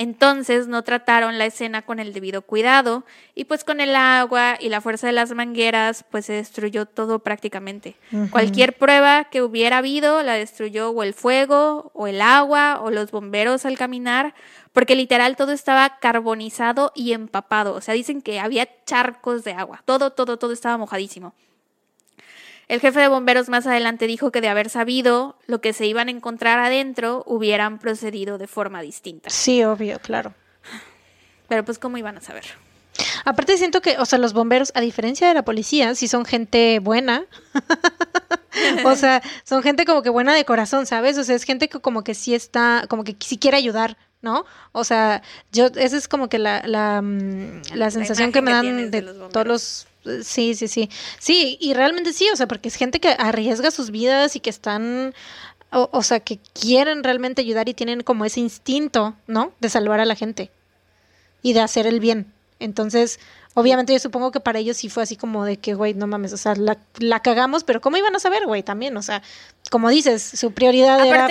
Entonces no trataron la escena con el debido cuidado y pues con el agua y la fuerza de las mangueras pues se destruyó todo prácticamente. Cualquier prueba que hubiera habido la destruyó o el fuego o el agua o los bomberos al caminar porque literal todo estaba carbonizado y empapado. O sea, dicen que había charcos de agua. Todo, todo, todo estaba mojadísimo. El jefe de bomberos más adelante dijo que de haber sabido lo que se iban a encontrar adentro, hubieran procedido de forma distinta. Sí, obvio, claro. Pero pues, ¿cómo iban a saber? Aparte siento que, o sea, los bomberos, a diferencia de la policía, si son gente buena. o sea, son gente como que buena de corazón, ¿sabes? O sea, es gente que como que sí está, como que sí quiere ayudar, ¿no? O sea, yo, esa es como que la, la, mm, la sensación que me dan de todos los Sí, sí, sí. Sí, y realmente sí, o sea, porque es gente que arriesga sus vidas y que están, o, sea, que quieren realmente ayudar y tienen como ese instinto, ¿no? De salvar a la gente y de hacer el bien. Entonces, obviamente yo supongo que para ellos sí fue así como de que, güey, no mames, o sea, la, la cagamos, pero ¿cómo iban a saber, güey? También, o sea, como dices, su prioridad era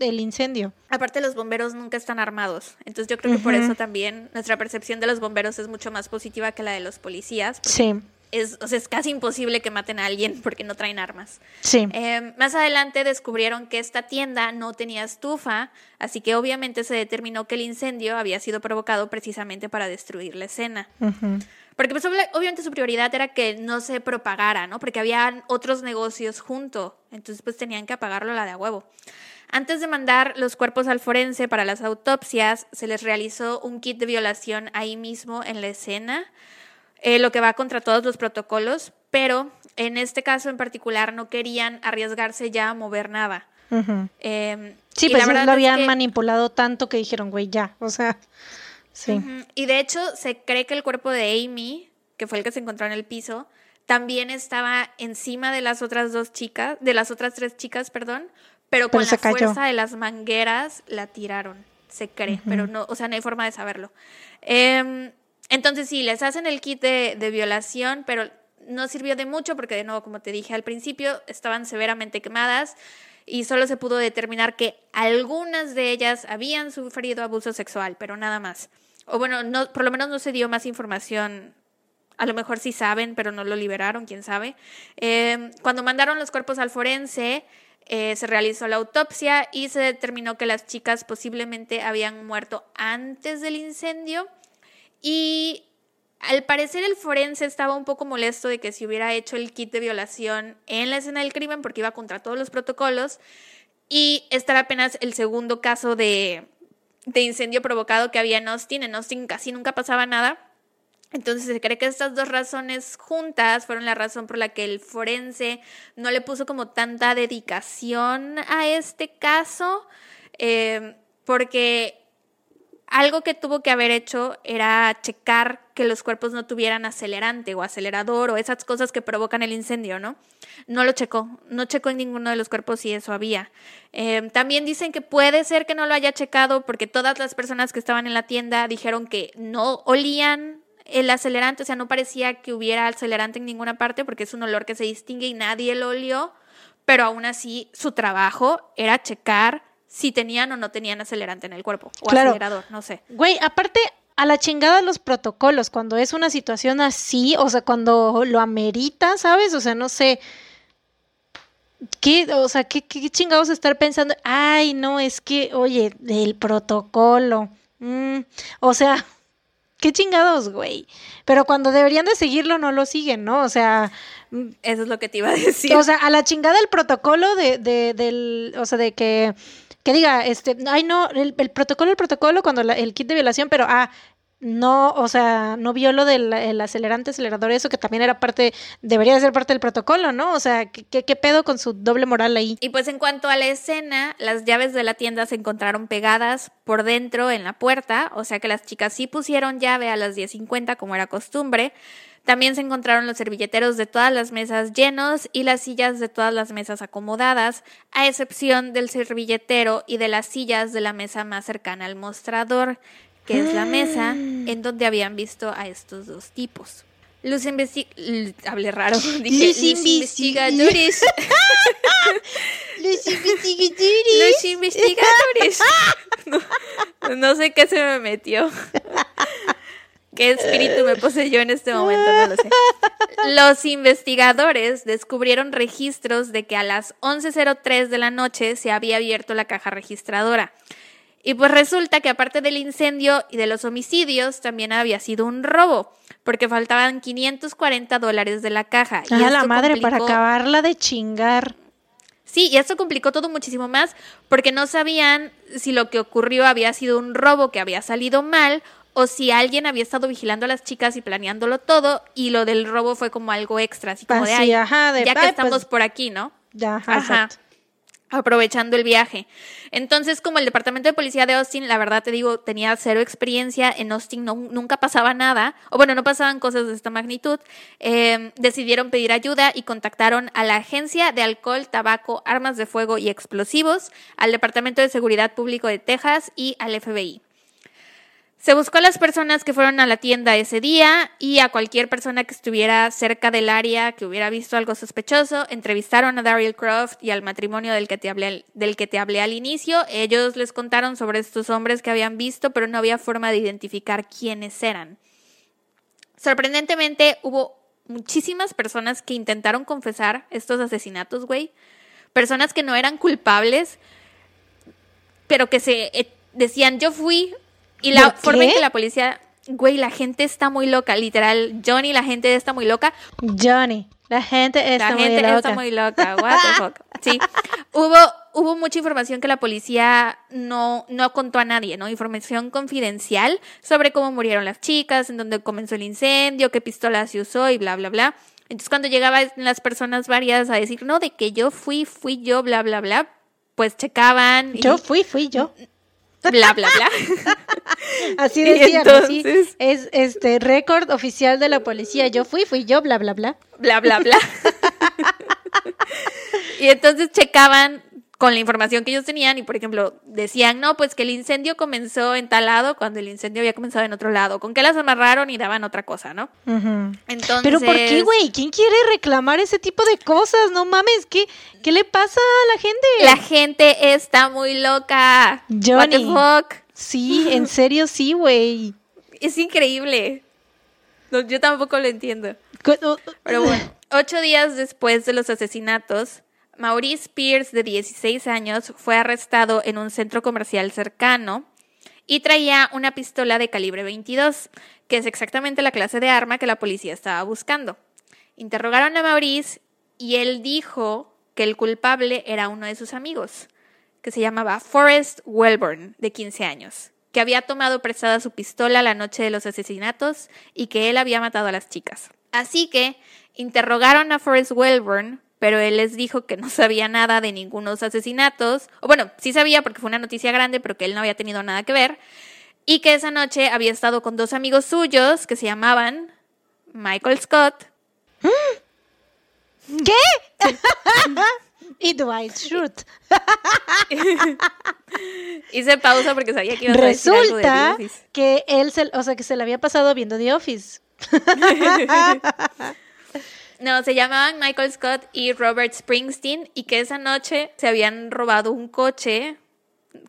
el incendio. Aparte, los bomberos nunca están armados. Entonces, yo creo que por eso también nuestra percepción de los bomberos es mucho más positiva que la de los policías. Sí es, o sea, es casi imposible que maten a alguien porque no traen armas. Sí. Eh, más adelante descubrieron que esta tienda no tenía estufa, así que obviamente se determinó que el incendio había sido provocado precisamente para destruir la escena. Porque pues obviamente su prioridad era que no se propagara, ¿no? Porque había otros negocios junto, entonces pues tenían que apagarlo la de a huevo. Antes de mandar los cuerpos al forense para las autopsias, se les realizó un kit de violación ahí mismo en la escena eh, lo que va contra todos los protocolos, pero en este caso en particular no querían arriesgarse ya a mover nada. Em, sí, pues lo habían manipulado tanto que dijeron, güey, ya, o sea, sí. Y de hecho se cree que el cuerpo de Amy, que fue el que se encontró en el piso, también estaba encima de las otras dos chicas, de las otras tres chicas, perdón, pero con la fuerza de las mangueras la tiraron, se cree, pero no, o sea, no hay forma de saberlo. Eh, entonces sí, les hacen el kit de, violación, pero no sirvió de mucho porque, de nuevo, como te dije al principio, estaban severamente quemadas y solo se pudo determinar que algunas de ellas habían sufrido abuso sexual, pero nada más. O bueno, no, por lo menos no se dio más información. A lo mejor sí saben, pero no lo liberaron, quién sabe. Eh, cuando mandaron los cuerpos al forense, eh, se realizó la autopsia y se determinó que las chicas posiblemente habían muerto antes del incendio y al parecer el forense estaba un poco molesto de que se hubiera hecho el kit de violación en la escena del crimen porque iba contra todos los protocolos y este era apenas el segundo caso de, incendio provocado que había en Austin. En Austin casi nunca pasaba nada. Entonces se cree que estas dos razones juntas fueron la razón por la que el forense no le puso como tanta dedicación a este caso, eh, porque algo que tuvo que haber hecho era checar que los cuerpos no tuvieran acelerante o acelerador o esas cosas que provocan el incendio, ¿no? No lo checó, no checó en ninguno de los cuerpos si eso había. Em, también dicen que puede ser que no lo haya checado porque todas las personas que estaban en la tienda dijeron que no olían el acelerante, o sea, no parecía que hubiera acelerante en ninguna parte porque es un olor que se distingue y nadie lo olió, pero aún así su trabajo era checar si tenían o no tenían acelerante en el cuerpo o acelerador, no sé. Güey, aparte a la chingada los protocolos, cuando es una situación así, o sea, cuando lo amerita, ¿sabes? O sea, no sé. ¿Qué, o sea, qué, qué chingados estar pensando? Ay, no, es que, oye, el protocolo. Mm, o sea, qué chingados, güey. Pero cuando deberían de seguirlo, no lo siguen, ¿no? O sea. Mm, Eso es lo que te iba a decir. O sea, a la chingada el protocolo de, de, del. O sea, de que que diga, este, ay no, el, protocolo, el protocolo cuando el kit de violación, pero ah, no, o sea, no vio lo del el acelerante, acelerador, eso que también era parte, debería ser parte del protocolo, ¿no? O sea, ¿qué, ¿qué, pedo con su doble moral ahí? Y pues en cuanto a la escena, las llaves de la tienda se encontraron pegadas por dentro en la puerta, o sea que las chicas sí pusieron llave a las 10.50 como era costumbre. También se encontraron los servilleteros de todas las mesas llenos y las sillas de todas las mesas acomodadas, a excepción del servilletero y de las sillas de la mesa más cercana al mostrador, que es la mesa ah. en donde habían visto a estos dos tipos. Los investigadores. Hablé raro. Dije, los, investigadores. los investigadores. Los investigadores. no, No sé qué se me metió. ¿Qué espíritu me poseyó en este momento? No lo sé. Los investigadores descubrieron registros de que a las 11.03 de la noche se había abierto la caja registradora. Y pues resulta que aparte del incendio y de los homicidios, también había sido un robo, porque faltaban 540 dólares de la caja. y esto la madre, para acabarla de chingar. Sí, y esto complicó todo muchísimo más porque no sabían si lo que ocurrió había sido un robo que había salido mal o si alguien había estado vigilando a las chicas y planeándolo todo y lo del robo fue como algo extra, así como de, Así, "Ay, ajá, de, ya que "Ay, estamos pues, por aquí, ¿no? Ya, ajá, aprovechando el viaje. Entonces, como el departamento de policía de Austin, la verdad te digo, tenía cero experiencia, en Austin no- nunca pasaba nada, o bueno, no pasaban cosas de esta magnitud, eh, decidieron pedir ayuda y contactaron a la Agencia de Alcohol, Tabaco, Armas de Fuego y Explosivos, al Departamento de Seguridad Público de Texas y al FBI. Se buscó a las personas que fueron a la tienda ese día y a cualquier persona que estuviera cerca del área que hubiera visto algo sospechoso. Entrevistaron a Daryl Croft y al matrimonio del que, te hablé, del que te hablé al inicio. Ellos les contaron sobre estos hombres que habían visto, pero no había forma de identificar quiénes eran. Sorprendentemente, hubo muchísimas personas que intentaron confesar estos asesinatos, güey. Personas que no eran culpables, pero que se eh, decían, yo fui. Y la ¿Por forma en que la policía, güey, la gente está muy loca, literal. Johnny, la gente está muy loca. Johnny, la gente está la muy gente loca. está muy loca. What the fuck. Sí. Hubo, hubo mucha información que la policía no, no contó a nadie, ¿no? Información confidencial sobre cómo murieron las chicas, en dónde comenzó el incendio, qué pistola se usó y bla, bla, bla. Entonces, cuando llegaban las personas varias a decir, no, de que yo fui, fui yo, bla, bla, bla, pues checaban. y Yo fui, fui yo. Bla, bla, bla. Así decían, así es este récord oficial de la policía. Yo fui, fui yo, bla, bla, bla. bla, bla, bla. y entonces checaban con la información que ellos tenían y, por ejemplo, decían, no, pues que el incendio comenzó en tal lado cuando el incendio había comenzado en otro lado. ¿Con qué las amarraron y daban otra cosa, no? Entonces... Pero ¿por qué, güey? ¿Quién quiere reclamar ese tipo de cosas? No mames, ¿qué, qué le pasa a la gente? La gente está muy loca. What the Johnny. fuck? Sí, en serio, sí, güey. Es increíble. No, yo tampoco lo entiendo. Pero bueno, ocho días después de los asesinatos, Maurice Pierce, de 16 años, fue arrestado en un centro comercial cercano y traía una pistola de calibre 22, que es exactamente la clase de arma que la policía estaba buscando. Interrogaron a Maurice y él dijo que el culpable era uno de sus amigos, que se llamaba Forrest Welborn, de 15 años, que había tomado prestada su pistola la noche de los asesinatos y que él había matado a las chicas. Así que interrogaron a Forrest Welborn, pero él les dijo que no sabía nada de ningunos asesinatos, o bueno, sí sabía porque fue una noticia grande, pero que él no había tenido nada que ver, y que esa noche había estado con dos amigos suyos que se llamaban Michael Scott ¿Qué? y Dwight Schrute. Hice pausa porque sabía que ibas a decir algo de The Resulta Office. que él, se, o sea, que se le había pasado viendo The Office. No, se llamaban Michael Scott y Robert Springsteen y que esa noche se habían robado un coche.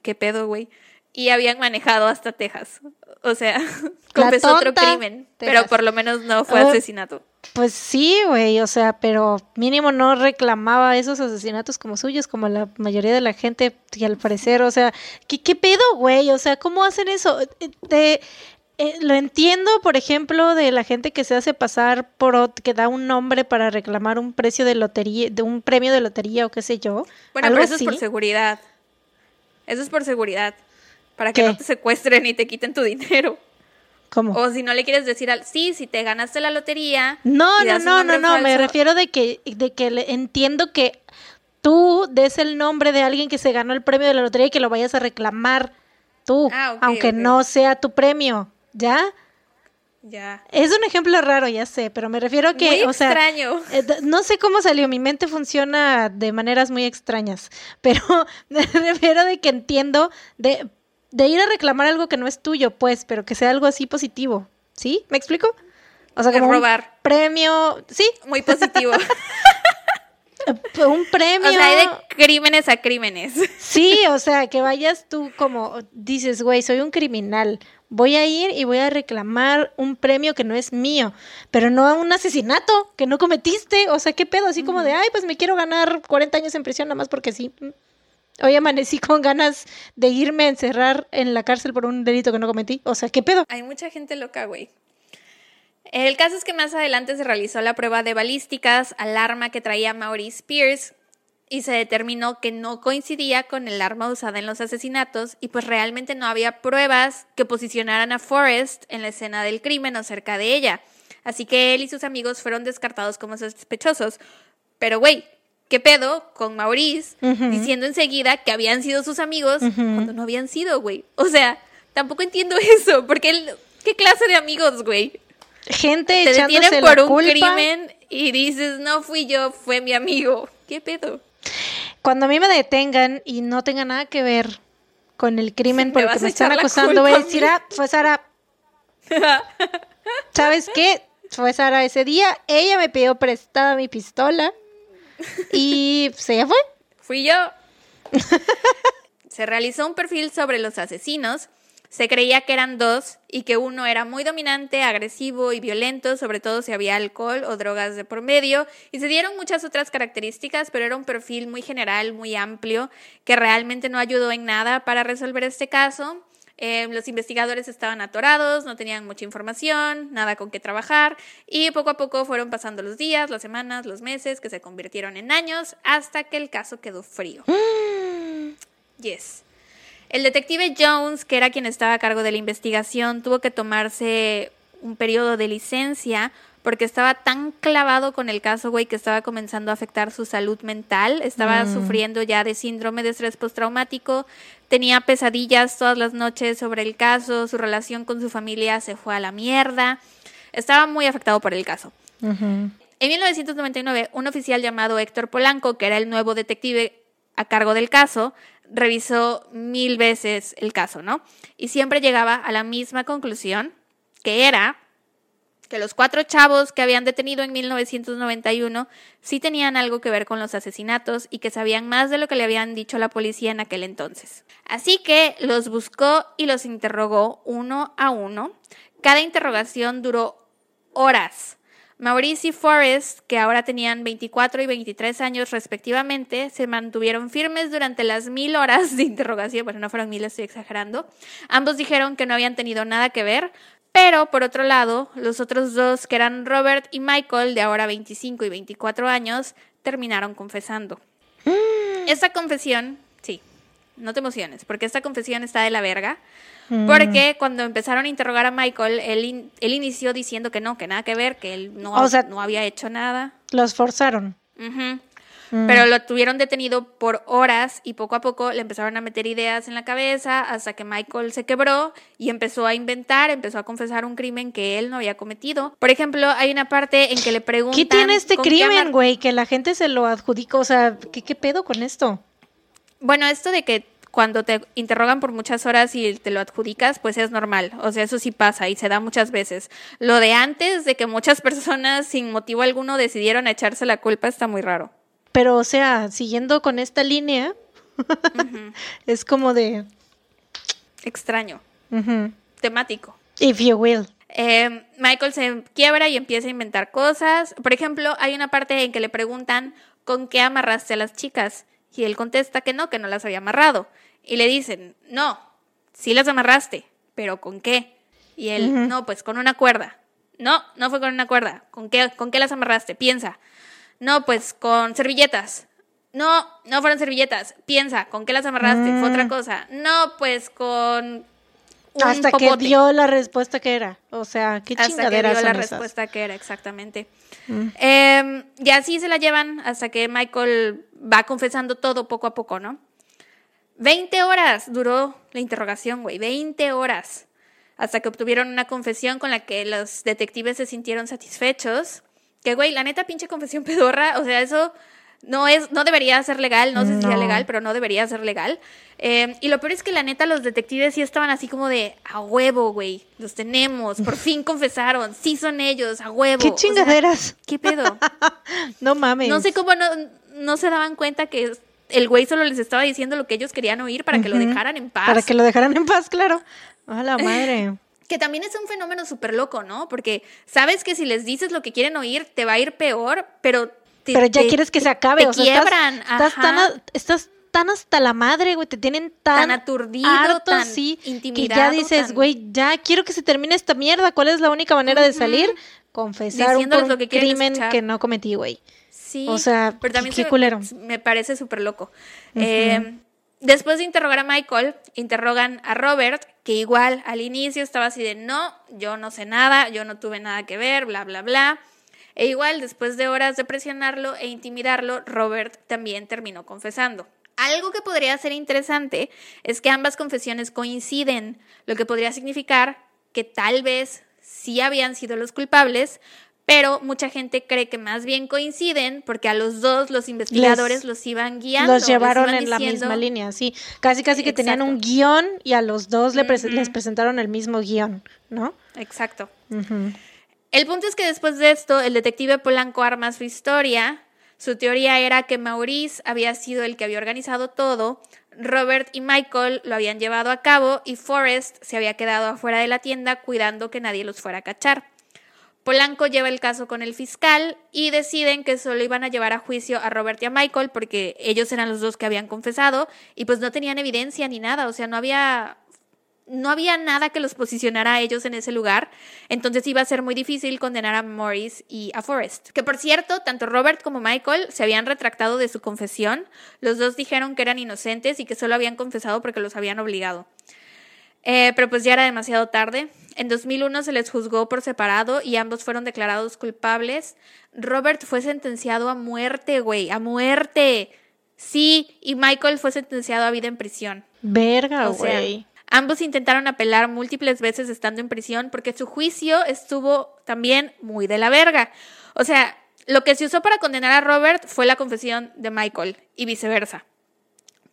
¿Qué pedo, güey? Y habían manejado hasta Texas. O sea, confesó otro crimen, Texas. pero por lo menos no fue Ah. asesinato. Pues sí, güey, o sea, pero mínimo no reclamaba esos asesinatos como suyos, como la mayoría de la gente, y al parecer, o sea, ¿qué, qué pedo, güey? O sea, ¿cómo hacen eso? Eh, de- eh, lo entiendo, por ejemplo, de la gente que se hace pasar por, que da un nombre para reclamar un precio de lotería, de un premio de lotería o qué sé yo. Bueno, algo pero eso así. es por seguridad. Eso es por seguridad. Para que no te secuestren y te quiten tu dinero. ¿Cómo? O si no le quieres decir al... Sí, si te ganaste la lotería... No, no, no, no, no, me refiero de que, de que le- entiendo que tú des el nombre de alguien que se ganó el premio de la lotería y que lo vayas a reclamar tú, Ah, aunque no sea tu premio, ¿ya? Ya. Es un ejemplo raro, ya sé, pero me refiero a que, Muy o sea, extraño. eh, d- no sé cómo salió, mi mente funciona de maneras muy extrañas, pero me refiero de que entiendo de, de ir a reclamar algo que no es tuyo, pues, pero que sea algo así positivo, ¿sí? ¿Me explico? O sea, como un robar. premio, sí, Muy positivo. un premio. O sea, hay de crímenes a crímenes. Sí, o sea, que vayas tú como dices, güey, soy un criminal. Voy a ir y voy a reclamar un premio que no es mío, pero no un asesinato que no cometiste. O sea, ¿qué pedo? Así como de, ay, pues me quiero ganar 40 años en prisión nada más porque sí. Hoy amanecí con ganas de irme a encerrar en la cárcel por un delito que no cometí. O sea, ¿qué pedo? Hay mucha gente loca, güey. El caso es que más adelante se realizó la prueba de balísticas al arma que traía Maurice Pierce y se determinó que no coincidía con el arma usada en los asesinatos y pues realmente no había pruebas que posicionaran a Forrest en la escena del crimen o cerca de ella. Así que él y sus amigos fueron descartados como sospechosos. Pero güey, ¿qué pedo con Maurice diciendo enseguida que habían sido sus amigos cuando no habían sido, güey? O sea, tampoco entiendo eso, porque él, ¿qué clase de amigos, güey? Gente Te echándose detienen la por un culpa. crimen y dices, no fui yo, fue mi amigo. ¿Qué pedo? Cuando a mí me detengan y no tenga nada que ver con el crimen Me por el que me están acusando, voy a decir, ah, fue Sara. ¿Sabes qué? Fue Sara ese día. Ella me pidió prestada mi pistola y pues ella fue. Fui yo. Se realizó un perfil sobre los asesinos. Se creía que eran dos y que uno era muy dominante, agresivo y violento, sobre todo si había alcohol o drogas de por medio. Y se dieron muchas otras características, pero era un perfil muy general, muy amplio, que realmente no ayudó en nada para resolver este caso. Eh, los investigadores estaban atorados, no tenían mucha información, nada con qué trabajar y poco a poco fueron pasando los días, las semanas, los meses que se convirtieron en años hasta que el caso quedó frío. Yes. El detective Jones, que era quien estaba a cargo de la investigación, tuvo que tomarse un periodo de licencia porque estaba tan clavado con el caso, güey, que estaba comenzando a afectar su salud mental. Estaba sufriendo ya de síndrome de estrés postraumático. Tenía pesadillas todas las noches sobre el caso. Su relación con su familia se fue a la mierda. Estaba muy afectado por el caso. En 1999, un oficial llamado Héctor Polanco, que era el nuevo detective a cargo del caso, revisó mil veces el caso, ¿no? Y siempre llegaba a la misma conclusión, que era que los cuatro chavos que habían detenido en 1991 sí tenían algo que ver con los asesinatos y que sabían más de lo que le habían dicho la policía en aquel entonces. Así que los buscó y los interrogó uno a uno. Cada interrogación duró horas. Maurice y Forrest, que ahora tenían 24 y 23 años respectivamente, se mantuvieron firmes durante las mil horas de interrogación. Bueno, no fueron mil, estoy exagerando. Ambos dijeron que no habían tenido nada que ver, pero por otro lado, los otros dos, que eran Robert y Michael, de ahora 25 y 24 años, terminaron confesando. Esta confesión, sí, no te emociones, porque esta confesión está de la verga. Porque cuando empezaron a interrogar a Michael, él, in- él inició diciendo que no, que nada que ver, que él no, O sea- no había hecho nada. Los forzaron. Ujú. Pero lo tuvieron detenido por horas y poco a poco le empezaron a meter ideas en la cabeza hasta que Michael se quebró y empezó a inventar, empezó a confesar un crimen que él no había cometido. Por ejemplo, hay una parte en que le preguntan... ¿Qué tiene este crimen, güey? Que la gente se lo adjudica. O sea, ¿qué, qué pedo con esto? Bueno, esto de que cuando te interrogan por muchas horas y te lo adjudicas, pues es normal. O sea, eso sí pasa y se da muchas veces. Lo de antes, de que muchas personas sin motivo alguno decidieron echarse la culpa, está muy raro. Pero, o sea, siguiendo con esta línea, es como de. Extraño, temático. If you will. Eh, Michael se quiebra y empieza a inventar cosas. Por ejemplo, hay una parte en que le preguntan con qué amarraste a las chicas. Y él contesta que no, que no las había amarrado. Y le dicen, no, sí las amarraste, pero ¿con qué? Y él, no, pues con una cuerda. No, no fue con una cuerda. ¿Con qué, ¿Con qué las amarraste? Piensa. No, pues con servilletas. No, no fueron servilletas. Piensa, ¿con qué las amarraste? Fue otra cosa. No, pues con un Hasta que dio la respuesta que era. O sea, qué hasta que dio la esas? respuesta que era exactamente. Eh, y así se la llevan hasta que Michael va confesando todo poco a poco, ¿no? 20 horas duró la interrogación, güey, 20 horas. Hasta que obtuvieron una confesión con la que los detectives se sintieron satisfechos. Que, güey, la neta pinche confesión pedorra, o sea, eso no es, no debería ser legal, no sé si sea No. legal, pero no debería ser legal. Eh, y lo peor es que la neta los detectives sí estaban así como de, a huevo, güey, los tenemos, por fin confesaron, sí son ellos, a huevo. ¿Qué O sea, chingaderas? ¿Qué pedo? no mames. No sé cómo no, no se daban cuenta que el güey solo les estaba diciendo lo que ellos querían oír para que lo dejaran en paz. Para que lo dejaran en paz, claro. A la madre. Que también es un fenómeno súper loco, ¿no? Porque sabes que si les dices lo que quieren oír, te va a ir peor, pero... pero ya quieres que se acabe, te o sea, quiebran. Estás, tan, estás tan hasta la madre, güey, te tienen tan, tan aturdido, harto, tan sí, intimidado. Que ya dices, güey, ya quiero que se termine esta mierda. ¿Cuál es la única manera de salir? Confesar un, lo que crimen que no cometí, güey. Sí. O sea, pero también qué culero. Me parece súper loco. eh, después de interrogar a Michael, interrogan a Robert, que igual al inicio estaba así de no, yo no sé nada, yo no tuve nada que ver, bla, bla, bla. E igual, después de horas de presionarlo e intimidarlo, Robert también terminó confesando. Algo que podría ser interesante es que ambas confesiones coinciden, lo que podría significar que tal vez sí habían sido los culpables, pero mucha gente cree que más bien coinciden porque a los dos los investigadores los iban guiando. Los llevaron en la misma línea, sí. Casi, casi que tenían un guion y a los dos les presentaron el mismo guion, ¿no? Exacto. El punto es que después de esto, el detective Polanco arma su historia. Su teoría era que Maurice había sido el que había organizado todo, Robert y Michael lo habían llevado a cabo y Forrest se había quedado afuera de la tienda cuidando que nadie los fuera a cachar. Polanco lleva el caso con el fiscal y deciden que solo iban a llevar a juicio a Robert y a Michael porque ellos eran los dos que habían confesado y pues no tenían evidencia ni nada, o sea, no había no había nada que los posicionara a ellos en ese lugar, entonces iba a ser muy difícil condenar a Morris y a Forrest. Que por cierto, tanto Robert como Michael se habían retractado de su confesión, los dos dijeron que eran inocentes y que solo habían confesado porque los habían obligado. Eh, pero pues ya era demasiado tarde. En 2001 se les juzgó por separado y ambos fueron declarados culpables. Robert fue sentenciado a muerte, güey, a muerte. Sí, y Michael fue sentenciado a vida en prisión. Verga, güey. ambos intentaron apelar múltiples veces estando en prisión porque su juicio estuvo también muy de la verga. O sea, lo que se usó para condenar a Robert fue la confesión de Michael y viceversa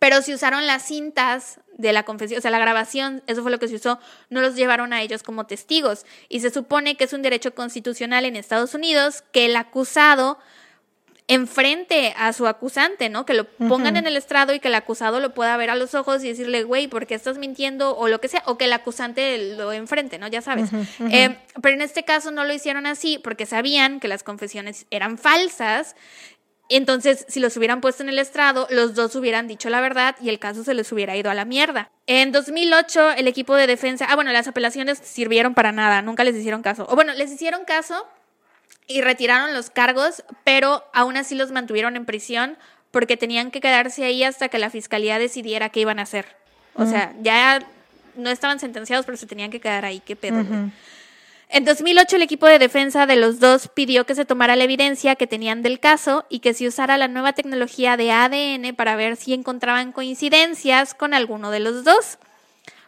pero si usaron las cintas de la confesión, o sea, la grabación, eso fue lo que se usó, no los llevaron a ellos como testigos. Y se supone que es un derecho constitucional en Estados Unidos que el acusado enfrente a su acusante, ¿no? Que lo pongan en el estrado y que el acusado lo pueda ver a los ojos y decirle, güey, ¿por qué estás mintiendo? O lo que sea, o que el acusante lo enfrente, ¿no? Ya sabes. Eh, pero en este caso no lo hicieron así porque sabían que las confesiones eran falsas entonces, si los hubieran puesto en el estrado, los dos hubieran dicho la verdad y el caso se les hubiera ido a la mierda. En 2008, el equipo de defensa, ah, bueno, las apelaciones sirvieron para nada, nunca les hicieron caso. O bueno, les hicieron caso y retiraron los cargos, pero aún así los mantuvieron en prisión porque tenían que quedarse ahí hasta que la fiscalía decidiera qué iban a hacer. O sea, ya no estaban sentenciados, pero se tenían que quedar ahí. ¿Qué pedo? En 2008 el equipo de defensa de los dos pidió que se tomara la evidencia que tenían del caso y que se usara la nueva tecnología de ADN para ver si encontraban coincidencias con alguno de los dos.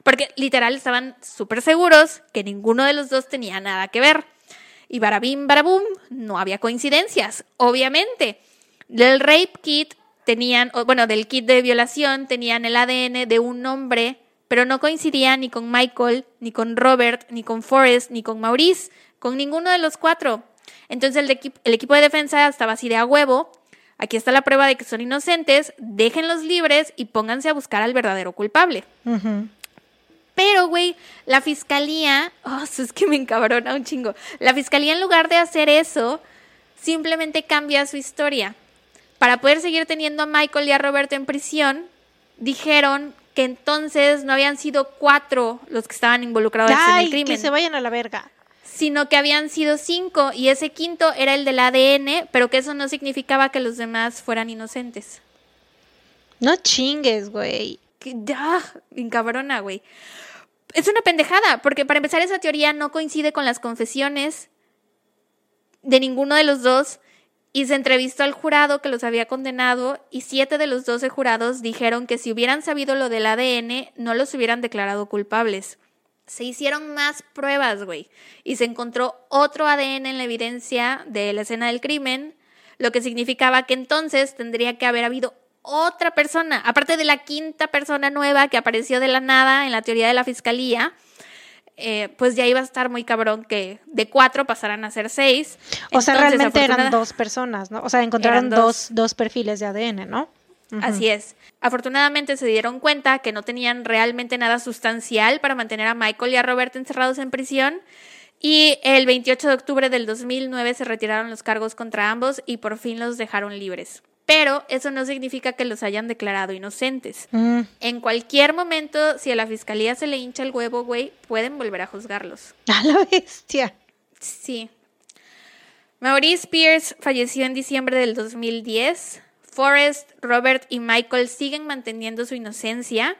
Porque literal estaban súper seguros que ninguno de los dos tenía nada que ver. Y barabim, barabum, no había coincidencias, obviamente. Del rape kit tenían, bueno, del kit de violación tenían el ADN de un hombre pero no coincidía ni con Michael, ni con Robert, ni con Forrest, ni con Maurice, con ninguno de los cuatro. Entonces el, el equipo de defensa estaba así de a huevo. Aquí está la prueba de que son inocentes, déjenlos libres y pónganse a buscar al verdadero culpable. Pero, güey, la fiscalía, oh, eso es que me encabrona un chingo. La fiscalía, en lugar de hacer eso, simplemente cambia su historia. Para poder seguir teniendo a Michael y a Robert en prisión, dijeron que entonces no habían sido cuatro los que estaban involucrados en el crimen. que se vayan a la verga. Sino que habían sido cinco y ese quinto era el del ADN, pero que eso no significaba que los demás fueran inocentes. No chingues, güey. Ya, cabrona, güey. Es una pendejada, porque para empezar esa teoría no coincide con las confesiones de ninguno de los dos y se entrevistó al jurado que los había condenado y siete de los doce jurados dijeron que si hubieran sabido lo del ADN no los hubieran declarado culpables. Se hicieron más pruebas, güey, y se encontró otro ADN en la evidencia de la escena del crimen, lo que significaba que entonces tendría que haber habido otra persona, aparte de la quinta persona nueva que apareció de la nada en la teoría de la fiscalía, eh, pues ya iba a estar muy cabrón que de cuatro pasaran a ser seis. O sea, realmente eran dos personas, ¿no? O sea, encontraron dos. Dos, perfiles de ADN, ¿no? Así es. Afortunadamente se dieron cuenta que no tenían realmente nada sustancial para mantener a Michael y a Robert encerrados en prisión. Y el 28 de octubre del 2009 se retiraron los cargos contra ambos y por fin los dejaron libres. Pero eso no significa que los hayan declarado inocentes. Mm. En cualquier momento, si a la fiscalía se le hincha el huevo, güey, pueden volver a juzgarlos. A la bestia. Sí. Maurice Pierce falleció en diciembre del 2010. Forrest, Robert y Michael siguen manteniendo su inocencia.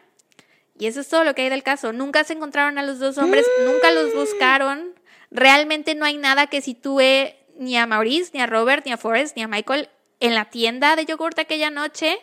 Y eso es todo lo que hay del caso. Nunca se encontraron a los dos hombres, nunca los buscaron. Realmente no hay nada que sitúe ni a Maurice, ni a Robert, ni a Forrest, ni a Michael en la tienda de yogurt aquella noche.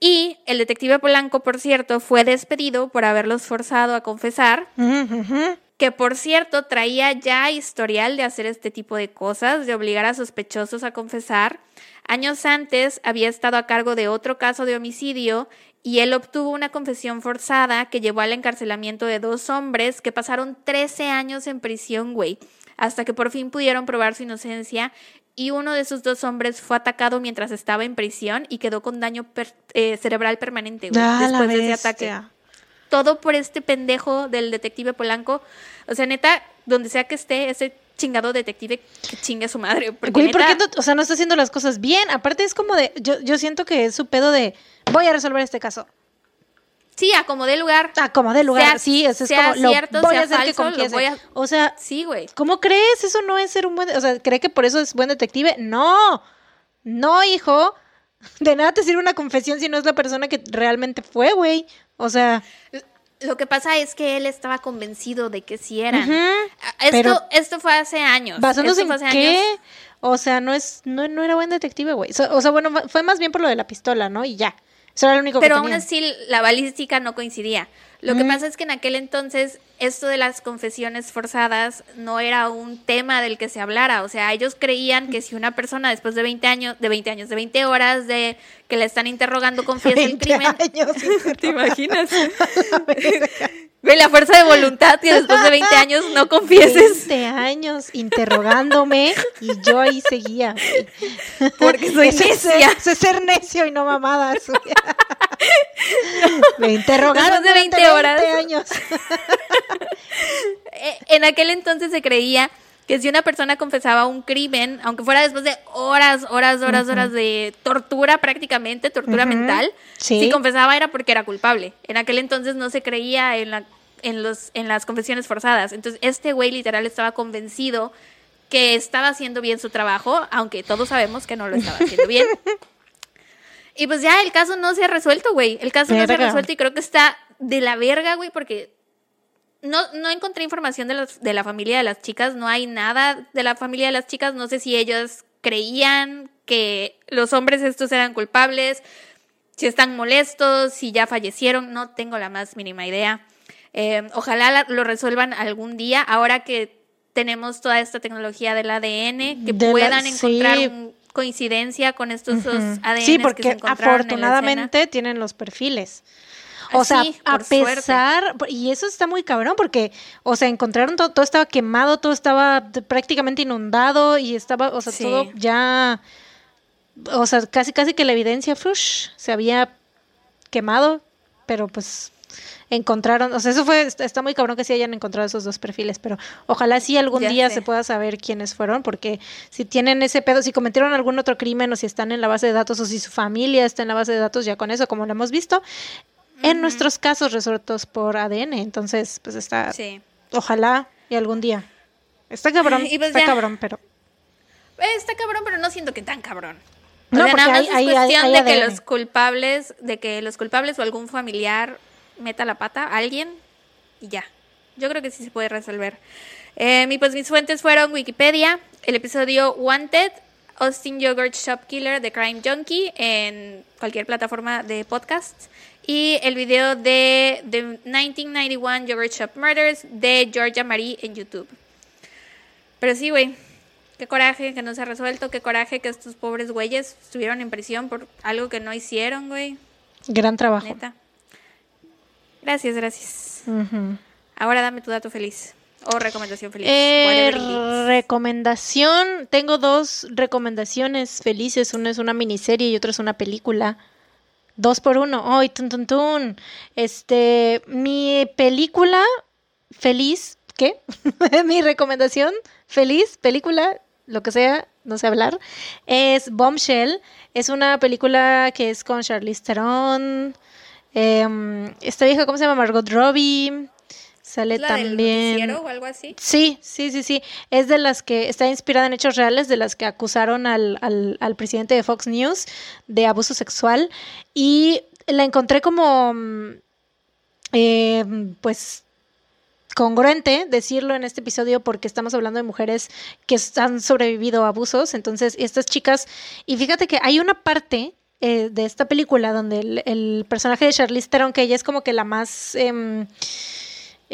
Y el detective Polanco, por cierto, fue despedido por haberlos forzado a confesar Mm, ujú. que por cierto traía ya historial de hacer este tipo de cosas, de obligar a sospechosos a confesar. Años antes había estado a cargo de otro caso de homicidio y él obtuvo una confesión forzada que llevó al encarcelamiento de dos hombres que pasaron 13 años en prisión, güey, hasta que por fin pudieron probar su inocencia y uno de esos dos hombres fue atacado mientras estaba en prisión y quedó con daño per- eh, cerebral permanente, güey, Ah, después de ese ataque todo por este pendejo del detective Polanco. O sea, neta, donde sea que esté ese chingado detective, que chingue a su madre. Porque Güey, ¿por qué no, o sea, no está haciendo las cosas bien? Aparte es como de, yo, yo siento que es su pedo de, voy a resolver este caso. Sí, acomodé lugar. Como de lugar, Sea- sí, eso es sea como, lo cierto, voy sea a hacer que falso, lo confiese. voy a- O sea, Sí, güey. ¿cómo crees? Eso no es ser un buen, o sea, ¿cree que por eso es buen detective? No, no, hijo. De nada te sirve una confesión si no es la persona que realmente fue, güey. O sea, Lo que pasa es que él estaba convencido de que sí eran. ujú. Ah, Esto, esto fue hace años. ¿basándose en qué? años. O sea, no es, no, no era buen detective, güey. So- O sea, bueno, fue más bien por lo de la pistola, ¿no? Y ya. Eso era lo único Pero que aún así la balística no coincidía. Lo que Mm. pasa es que en aquel entonces esto de las confesiones forzadas no era un tema del que se hablara. O sea, ellos creían que si una persona después de 20 años, de 20 años, de 20 horas de que le están interrogando confiesa el 20 crimen. años. ¿Te imaginas? Ve la fuerza de voluntad que después de 20 años no confieses 20 años interrogándome y yo ahí seguía. porque soy Eso es ser- necia. eso es ser necio y no mamadas. güey. Me interrogaron Después de 20 durante horas. 20 años. Eh, En aquel entonces se creía que si una persona confesaba un crimen, aunque fuera después de horas, horas, horas, horas de tortura prácticamente, tortura mental, Sí. si confesaba era porque era culpable. En aquel entonces no se creía en, la, en, los, en las confesiones forzadas. Entonces este güey literal estaba convencido que estaba haciendo bien su trabajo, aunque todos sabemos que no lo estaba haciendo bien. Y pues ya el caso no se ha resuelto, güey. El caso no se ha resuelto y creo que está de la verga, güey, porque no, no encontré información de, los- de la familia de las chicas, no hay nada de la familia de las chicas, no sé si ellos creían que los hombres estos eran culpables, si están molestos, si ya fallecieron, no tengo la más mínima idea. Eh, ojalá la- lo resuelvan algún día, ahora que tenemos toda esta tecnología del ADN, que De la- puedan encontrar sí. un- coincidencia con estos dos. ADN Sí, que se porque encontraron en la afortunadamente tienen los perfiles. O sea, sí, a suerte. pesar, y eso está muy cabrón porque, o sea, encontraron todo, todo estaba quemado, todo estaba prácticamente inundado y estaba, o sea, Sí. todo ya, o sea, casi, casi que la evidencia, flush, se había quemado, pero pues encontraron, o sea, eso fue, está, está muy cabrón que sí hayan encontrado esos dos perfiles, pero ojalá sí algún Ya día sé. se pueda saber quiénes fueron, porque si tienen ese pedo, si cometieron algún otro crimen o si están en la base de datos o si su familia está en la base de datos, ya con eso, como lo hemos visto, en nuestros casos resueltos por ADN, entonces, pues está, Sí. ojalá y algún día. Está cabrón, Y pues está ya. cabrón, pero Eh, Está cabrón, pero no siento que tan cabrón. O No, sea, porque nada más hay- es hay- cuestión hay de que los culpables, de que los culpables o algún familiar meta la pata a alguien y ya. Yo creo que sí se puede resolver. Eh, y pues mis fuentes fueron Wikipedia, el episodio Wanted, Austin Yogurt Shop Killer de Crime Junkie en cualquier plataforma de podcast y el video de The 1991 Yogurt Shop Murders de Georgia Marie en YouTube. Pero sí, güey. Qué coraje que no se ha resuelto. Qué coraje que estos pobres güeyes estuvieron en prisión por algo que no hicieron, güey. gran trabajo. Neta. Gracias, gracias. Ahora dame tu dato feliz. O recomendación feliz. Eh, recomendación, tengo dos recomendaciones felices, una es una miniserie y otra es una película. Dos por uno, ¡ay, tun, tun, tun! Este, mi película feliz, ¿qué? mi recomendación feliz, película, lo que sea, no sé hablar, es Bombshell. Es una película que es con Charlize Theron. em, esta vieja, ¿cómo se llama? Margot Robbie. Sale ¿Es la del también. noticiero o algo así? Sí, sí, sí, sí. Es de las que está inspirada en hechos reales, de las que acusaron al, al, al presidente de Fox News de abuso sexual. Y la encontré como, mm, eh, pues, congruente decirlo en este episodio porque estamos hablando de mujeres que han sobrevivido a abusos. Entonces, estas chicas, y fíjate que hay una parte eh, de esta película donde el, el personaje de Charlize Theron, que ella es como que la más... em,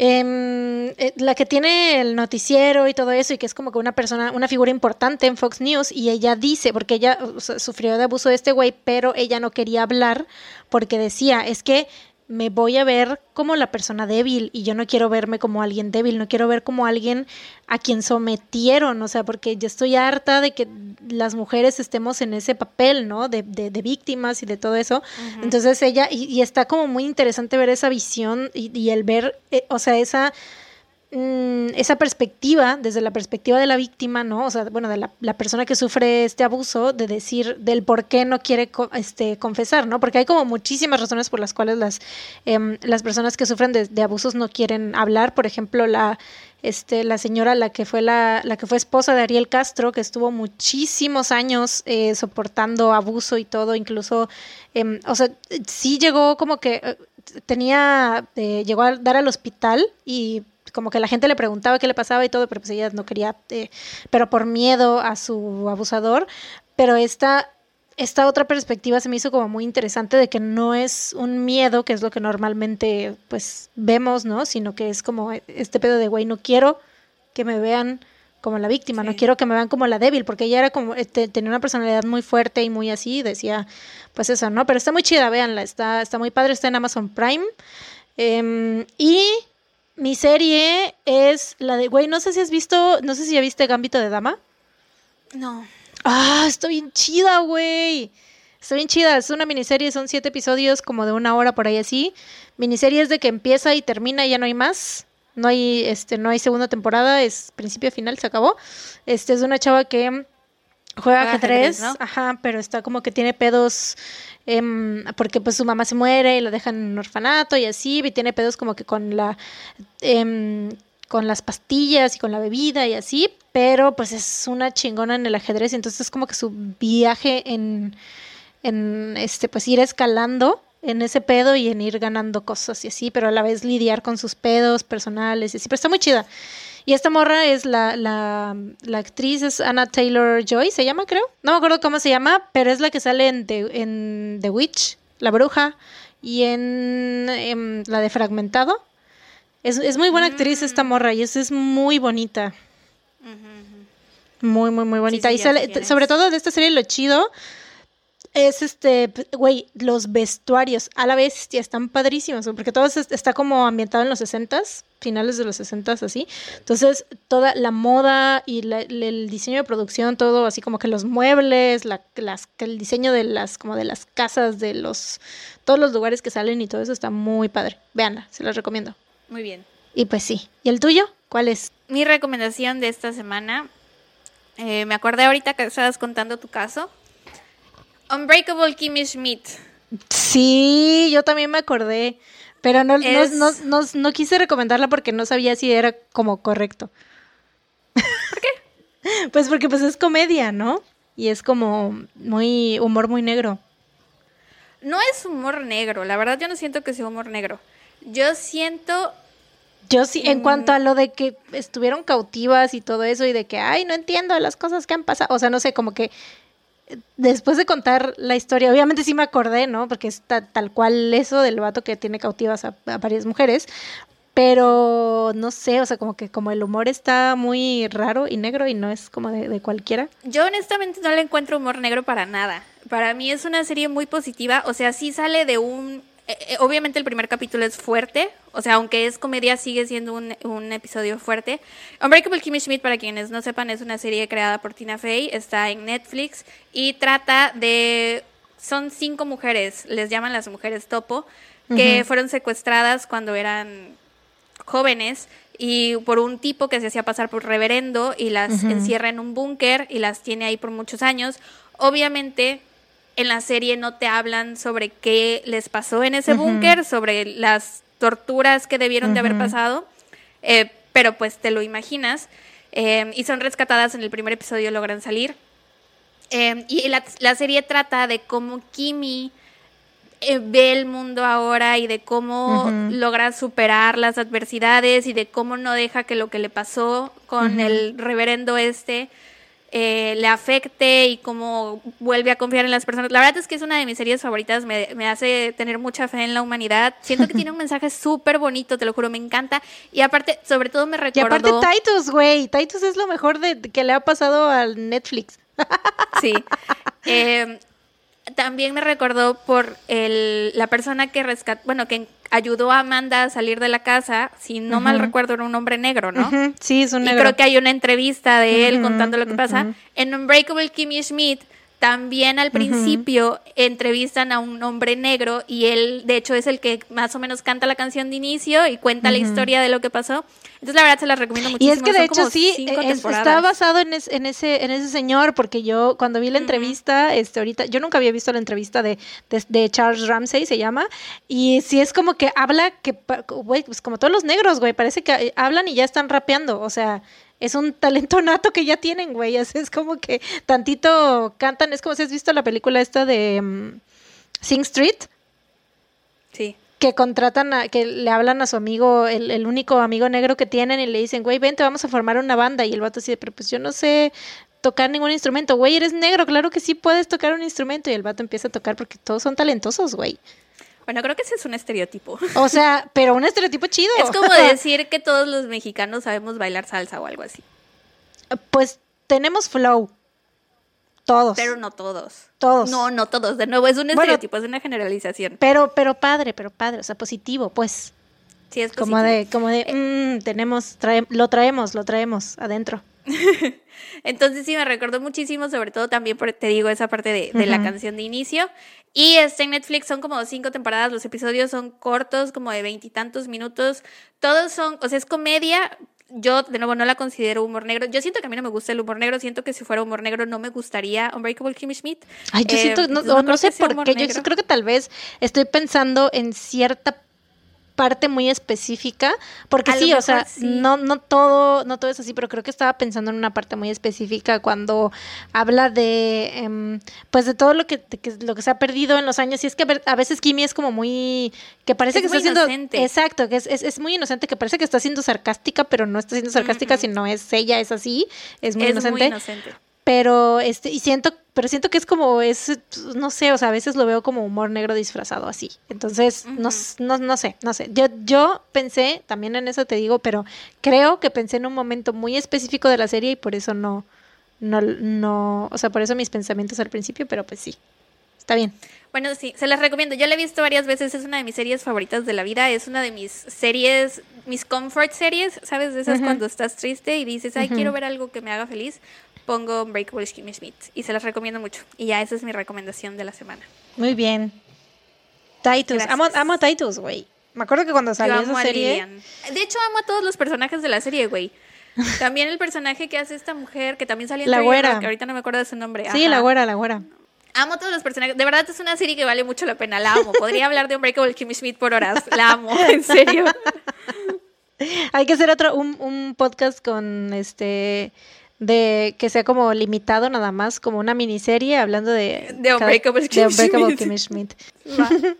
eh, la que tiene el noticiero y todo eso y que es como que una persona, una figura importante en Fox News y ella dice, porque ella sufrió de abuso de este güey, pero ella no quería hablar porque decía, es que me voy a ver como la persona débil y yo no quiero verme como alguien débil, no quiero ver como alguien a quien sometieron, o sea, porque yo estoy harta de que las mujeres estemos en ese papel, ¿no? De, de, de víctimas y de todo eso. Entonces ella, y, y está como muy interesante ver esa visión y, y el ver, eh, o sea, esa mm, esa perspectiva, desde la perspectiva de la víctima, ¿no? O sea, bueno, de la, persona que sufre este abuso, de decir del por qué no quiere este, confesar, ¿no? Porque hay como muchísimas razones por las cuales las, em, las personas que sufren de, de abusos no quieren hablar. Por ejemplo, la, este, la señora, la que fue la, la que fue esposa de Ariel Castro, que estuvo muchísimos años eh, soportando abuso y todo, incluso, em, o sea, sí llegó como que eh, tenía, eh, llegó a dar al hospital y como que la gente le preguntaba qué le pasaba y todo, pero pues ella no quería, eh, pero por miedo a su abusador. Pero esta, esta otra perspectiva se me hizo como muy interesante de que no es un miedo, que es lo que normalmente pues vemos, ¿no? Sino que es como este pedo de, güey, no quiero que me vean como la víctima, no Sí. quiero que me vean como la débil, porque ella era como, este, tenía una personalidad muy fuerte y muy así, y decía, pues eso, ¿no? Pero está muy chida, véanla, está, está muy padre, está en Amazon Prime. Em, y mi serie es la de, güey, no sé si has visto, no sé si ya viste Gambito de Dama. No. Ah, está bien chida, güey. Está bien chida. Es una miniserie, son siete episodios, como de una hora por ahí así. Miniserie es de que empieza y termina y ya no hay más. No hay, este, no hay segunda temporada, es principio final, se acabó. Este es de una chava que juega Juega ajedrez, ajedrez, ¿no? ajá, pero está como que tiene pedos em, porque pues su mamá se muere y la dejan en un orfanato y así, y tiene pedos como que con la em, con las pastillas y con la bebida y así, pero pues es una chingona en el ajedrez, entonces es como que su viaje en, en este, pues ir escalando en ese pedo y en ir ganando cosas y así, pero a la vez lidiar con sus pedos personales y así, pero está muy chida. Y esta morra es la, la, la actriz, es Anna Taylor Joy, se llama, creo. No me acuerdo cómo se llama, pero es la que sale en The, en The Witch, La Bruja, y en, en la de Fragmentado. Es, es muy buena actriz esta morra y es, es muy bonita. Muy, muy, muy bonita. sí, y sale, sobre todo de esta serie, lo chido es este, güey, los vestuarios a la vez ya están padrísimos, porque todo es- está como ambientado en los 60s, finales de los 60s, así. Entonces, toda la moda y la- el, diseño de producción, todo así como que los muebles, la, las, el diseño de las, como de las casas, de los, todos los lugares que salen y todo eso está muy padre. Veanla, se los recomiendo. Muy bien. Y pues sí. ¿Y el tuyo? ¿Cuál es? Mi recomendación de esta semana, eh, me acordé ahorita que estabas contando tu caso. Unbreakable Kimmy Schmidt. Sí, yo también me acordé, pero no, no- Es- no, no, no quise recomendarla porque no sabía si era como correcto. ¿Por qué? Pues porque pues es comedia, ¿no? Y es como muy humor muy negro. No es humor negro, la verdad yo no siento que sea humor negro. Yo siento Yo sí, en Mm. cuanto a lo de que estuvieron cautivas y todo eso y de que, ay, no entiendo las cosas que han pasado, o sea, no sé, como que después de contar la historia, obviamente sí me acordé, ¿no? Porque es ta- tal cual eso del vato que tiene cautivas a, a varias mujeres, pero no sé, o sea, como que como el humor está muy raro y negro y no es como de, de cualquiera. Yo honestamente no le encuentro humor negro para nada. Para mí es una serie muy positiva. O sea, sí sale de un... eh, eh, obviamente el primer capítulo es fuerte. O sea, aunque es comedia, sigue siendo un, un episodio fuerte. Unbreakable Kimmy Schmidt, para quienes no sepan, es una serie creada por Tina Fey, está en Netflix y trata de... Son cinco mujeres, les llaman las mujeres topo, que fueron secuestradas cuando eran jóvenes y por un tipo que se hacía pasar por reverendo y las encierra en un búnker y las tiene ahí por muchos años. Obviamente en la serie no te hablan sobre qué les pasó en ese búnker, sobre las torturas que debieron de haber pasado, eh, pero pues te lo imaginas. Eh, y son rescatadas en el primer episodio, logran salir. Eh, y la, la, serie trata de cómo Kimi ve el mundo ahora y de cómo logra superar las adversidades y de cómo no deja que lo que le pasó con el reverendo este eh, le afecte y cómo vuelve a confiar en las personas. La verdad es que es una de mis series favoritas, me, hace tener mucha fe en la humanidad. Siento que tiene un mensaje súper bonito, te lo juro, me encanta. Y aparte, sobre todo me recordó... Y aparte Titus, güey, Titus es lo mejor de, que le ha pasado al Netflix. Sí. Eh, también me recordó por el, la persona que rescató, bueno, que ayudó a Amanda a salir de la casa, si no mal recuerdo era un hombre negro, ¿no? Sí, es un negro. Y creo que hay una entrevista de él contando lo que pasa. En Unbreakable Kimmy Schmidt también al principio entrevistan a un hombre negro y él, de hecho, es el que más o menos canta la canción de inicio y cuenta la historia de lo que pasó. Entonces, la verdad, se la recomiendo muchísimo. Y es que, de hecho, sí, e, está basado en, en, ese, en ese señor, porque yo, cuando vi la entrevista, este, ahorita, yo nunca había visto la entrevista de, de, Charles Ramsey, se llama, y sí es como que habla que, güey, pues como todos los negros, güey, parece que eh, hablan y ya están rapeando, o sea es un talento nato que ya tienen, güey. Es como que tantito cantan. Es como si has visto la película esta de mm, Sing Street. Sí. Que contratan, a, que le hablan a su amigo, el, único amigo negro que tienen, y le dicen, güey, vente, vamos a formar una banda. Y el vato dice, pero pues yo no sé tocar ningún instrumento. Güey, eres negro, claro que sí puedes tocar un instrumento. Y el vato empieza a tocar porque todos son talentosos, güey. Bueno, creo que ese es un estereotipo. O sea, pero un estereotipo chido. Es como decir que todos los mexicanos sabemos bailar salsa o algo así. Pues tenemos flow. Todos. Pero no todos. Todos. No, no todos. De nuevo, es un estereotipo, es una generalización. Pero, pero padre, pero padre, o sea, positivo, pues. Sí, es positivo. Como de, como de, eh. mm, tenemos, lo traemos, lo traemos adentro. Entonces sí, me recordó muchísimo, sobre todo también, por, te digo, esa parte de, la canción de inicio. Y este en Netflix son como cinco temporadas, los episodios son cortos, como de veintitantos minutos. Todos son, o sea, es comedia. Yo, de nuevo, no la considero humor negro. Yo siento que a mí no me gusta el humor negro. Siento que si fuera humor negro no me gustaría Unbreakable Kimmy Schmidt. Ay, yo siento, no, eh, no sé por qué. Yo creo que tal vez estoy pensando en cierta parte muy específica, porque sí, o sea, no no todo no todo es así, pero creo que estaba pensando en una parte muy específica cuando habla de em, pues de todo lo que, lo que se ha perdido en los años. Y es que a veces Kimi es como muy que parece que está siendo exacto, que es, es, muy inocente, que parece que está siendo sarcástica, pero no está siendo sarcástica, sino es ella es así, es muy es Muy inocente. Pero este y siento pero siento que es como es no sé o sea a veces lo veo como humor negro disfrazado así. Entonces no, no, no, sé no sé. Yo yo pensé también en eso te digo pero creo que pensé en un momento muy específico de la serie y por eso no no no o sea por eso mis pensamientos al principio pero pues sí está bien. Bueno, sí, se las recomiendo. Yo la he visto varias veces, es una de mis series favoritas de la vida, es una de mis series, mis comfort series, ¿sabes? De esas cuando estás triste y dices, ay, quiero ver algo que me haga feliz pongo Unbreakable Kimmy Schmidt y se las recomiendo mucho. Y ya esa es mi recomendación de la semana. Muy bien. Titus, amo, amo, a Titus, güey. Me acuerdo que cuando salió esa serie. De hecho, amo a todos los personajes de la serie, güey. También el personaje que hace esta mujer, que también salió en La güera. que ahorita no me acuerdo de su nombre. Sí, la güera, la güera. Amo a todos los personajes. De verdad es una serie que vale mucho la pena. La amo. Podría hablar de Unbreakable Kimmy Schmidt por horas. La amo, en serio. Hay que hacer otro, un, un podcast con este de que sea como limitado nada más, como una miniserie hablando de, de Unbreakable, Kimmy, Schmidt. Va.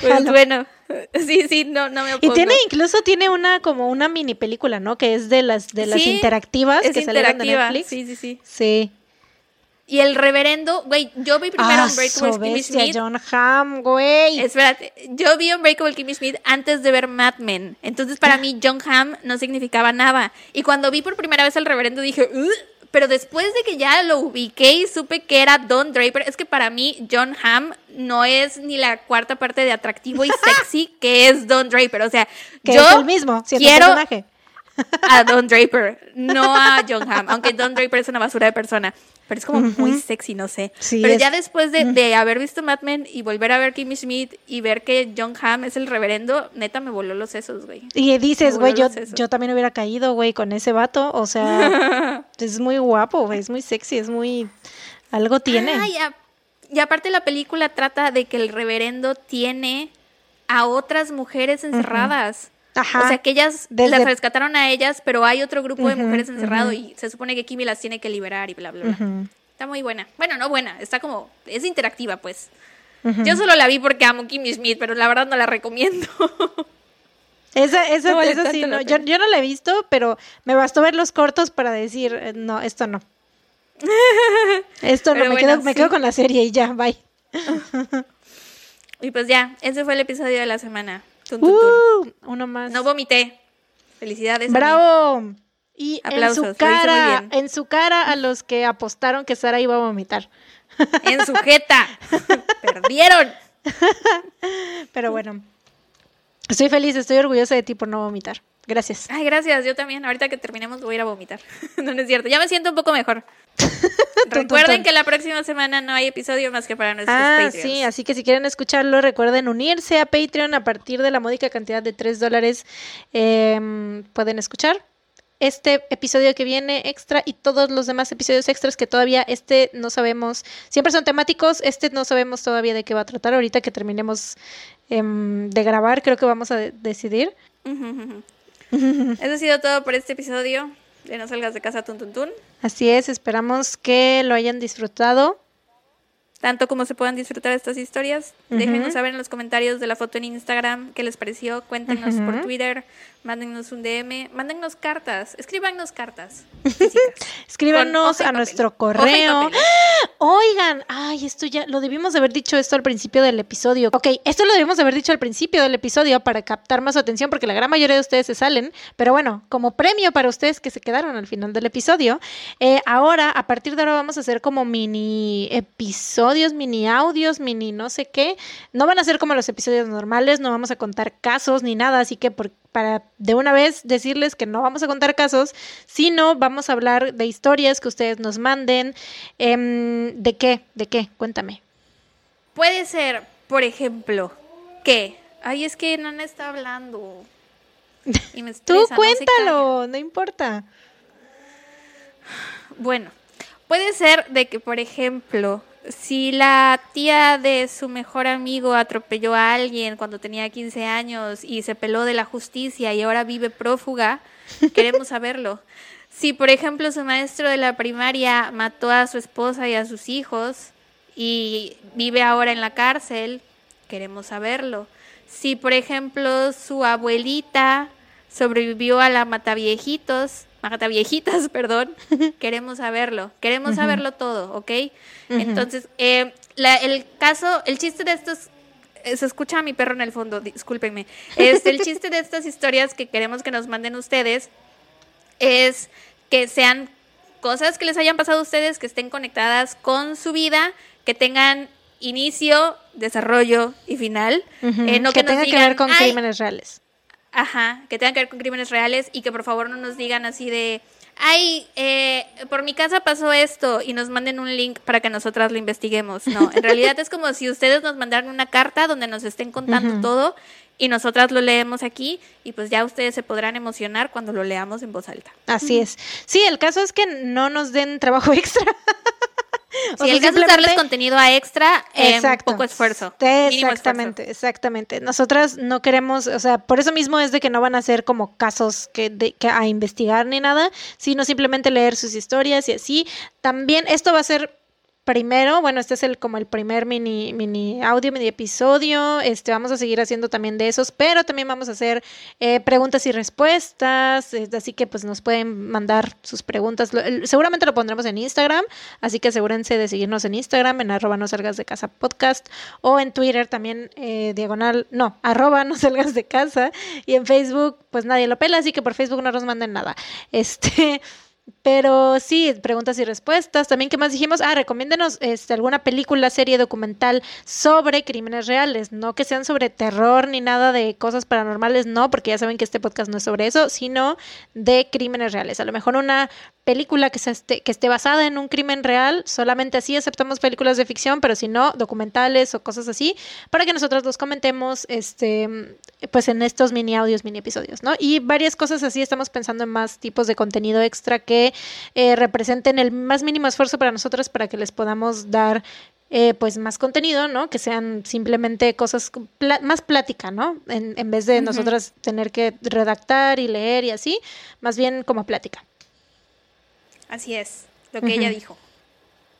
Pues bueno, sí, sí, no, no me opongo. Y tiene, incluso tiene una como una mini película, ¿no? Que es de las de las interactivas que salieron de Netflix. Sí, sí, sí. Sí. Y el reverendo, güey, yo vi primero ah, Unbreakable Kimmy Smith. John Hamm, güey. Espérate, yo vi Unbreakable Kimmy Smith antes de ver Mad Men. Entonces, para mí, John Hamm no significaba nada. Y cuando vi por primera vez al reverendo, dije, pero después de que ya lo ubiqué y supe que era Don Draper, es que para mí John Hamm no es ni la cuarta parte de atractivo y sexy que es Don Draper. O sea, Que yo es el mismo, quiero personaje. a Don Draper, no a John Hamm, aunque Don Draper es una basura de persona. Pero es como muy sexy, no sé. Sí, pero es- ya después de, de haber visto Mad Men y volver a ver Kimmy Schmidt y ver que John Hamm es el reverendo, neta me voló los sesos, güey. Y dices, güey, yo, yo también hubiera caído, güey, con ese vato. O sea, es muy guapo, güey, es muy sexy, es muy... Algo tiene. Ah, y, a- y aparte la película trata de que el reverendo tiene a otras mujeres encerradas. Ajá. O sea, que ellas Desde- las rescataron a ellas, pero hay otro grupo de mujeres encerrado y se supone que Kimmy las tiene que liberar y bla, bla, bla. Está muy buena. Bueno, no buena, está como, es interactiva, pues. Yo solo la vi porque amo Kimmy Schmidt, pero la verdad no la recomiendo. Esa, esa, No vale esa sí, no. Yo, yo no la he visto, pero me bastó ver los cortos para decir, eh, no, esto no. Esto no, Pero me, bueno, quedo, me quedo con la serie y ya, bye. y pues ya, ese fue el episodio de la semana. Tun, tun, tun. Uh, uno más. No vomité. Felicidades. a. ¡Bravo! Y Aplausos, en su cara, en su cara a los que apostaron que Sara iba a vomitar. En sujeta. Perdieron. Pero bueno, estoy feliz, estoy orgullosa de ti por no vomitar. Gracias. Ay, gracias, yo también. Ahorita que terminemos voy a ir a vomitar. no, no es cierto. Ya me siento un poco mejor. Recuerden que la próxima semana no hay episodio más que para nuestros Ah, Patreons. sí, así que si quieren escucharlo, recuerden unirse a Patreon a partir de la módica cantidad de 3 dólares. em, pueden escuchar este episodio que viene extra y todos los demás episodios extras que todavía este no sabemos, siempre son temáticos, este no sabemos todavía de qué va a tratar. Ahorita que terminemos em, de grabar, creo que vamos a de- decidir. Ujú. Eso ha sido todo por este episodio de No Salgas de Casa Tun Tun Tun. Así es, esperamos que lo hayan disfrutado. Tanto como se puedan disfrutar estas historias, déjenos saber en los comentarios de la foto en Instagram qué les pareció. Cuéntenos por Twitter, mándennos un DM, mándennos cartas, escríbanos cartas. Escríbanos a nuestro correo. Oigan, ay, esto ya lo debimos de haber dicho esto al principio del episodio. Ok, esto lo debimos de haber dicho al principio del episodio para captar más su atención porque la gran mayoría de ustedes se salen. Pero bueno, como premio para ustedes que se quedaron al final del episodio, eh, ahora, a partir de ahora vamos a hacer como mini episodios, mini audios, mini no sé qué. No van a ser como los episodios normales, no vamos a contar casos ni nada, así que por- para de una vez decirles que no vamos a contar casos, sino vamos a hablar de historias que ustedes nos manden. Em, ¿De qué? ¿De qué? Cuéntame. Puede ser, por ejemplo, que, ay, es que Nana está hablando. Y me Tú no cuéntalo, no importa. Bueno, puede ser de que, por ejemplo, si la tía de su mejor amigo atropelló a alguien cuando tenía 15 años y se peló de la justicia y ahora vive prófuga, queremos saberlo. Si, por ejemplo, su maestro de la primaria mató a su esposa y a sus hijos y vive ahora en la cárcel, queremos saberlo. Si, por ejemplo, su abuelita sobrevivió a la mataviejitos, mataviejitas, perdón, queremos saberlo, queremos saberlo todo, ¿ok? Entonces, eh, la- el caso, el chiste de estos, eh, se escucha a mi perro en el fondo, discúlpenme, este, el chiste de estas historias que queremos que nos manden ustedes es que sean cosas que les hayan pasado a ustedes, que estén conectadas con su vida, que tengan inicio, desarrollo y final. Eh, no que que, tenga que ver con "Ay, crímenes reales. Ajá, que tengan que ver con crímenes reales y que por favor no nos digan así de, ay, eh, por mi casa pasó esto y nos manden un link para que nosotras lo investiguemos. No, en realidad es como si ustedes nos mandaran una carta donde nos estén contando todo y nosotras lo leemos aquí y pues ya ustedes se podrán emocionar cuando lo leamos en voz alta. Así es. Sí, el caso es que no nos den trabajo extra. Si sea, el caso es darles contenido a extra, eh, Exacto. poco esfuerzo. Exactamente, exactamente. Nosotras no queremos, o sea, por eso mismo es de que no van a ser como casos que, de, que a investigar ni nada, sino simplemente leer sus historias y así. También esto va a ser primero, bueno, este es el como el primer mini mini audio, mini episodio. Este vamos a seguir haciendo también de esos, pero también vamos a hacer eh, preguntas y respuestas, así que pues nos pueden mandar sus preguntas. Seguramente lo pondremos en Instagram, así que asegúrense de seguirnos en Instagram, en arroba no salgas de casa podcast, o en Twitter también, eh, diagonal, no, arroba no salgas de casa, y en Facebook, pues nadie lo pela, así que por Facebook no nos manden nada. Este, Pero sí, preguntas y respuestas. También, ¿qué más dijimos? Ah, recomiéndenos este, alguna película, serie, documental sobre crímenes reales. No que sean sobre terror ni nada de cosas paranormales, no, porque ya saben que este podcast no es sobre eso, sino de crímenes reales. A lo mejor una película que, esté, que esté basada en un crimen real, solamente así aceptamos películas de ficción, pero si no, documentales o cosas así, para que nosotros los comentemos este, pues en estos mini audios, mini episodios, ¿no? Y varias cosas así, estamos pensando en más tipos de contenido extra que eh, representen el más mínimo esfuerzo para nosotros para que les podamos dar eh, pues más contenido, ¿no? Que sean simplemente cosas más plática, ¿no? En, en vez de nosotras tener que redactar y leer y así, más bien como plática. Así es, lo que ella dijo.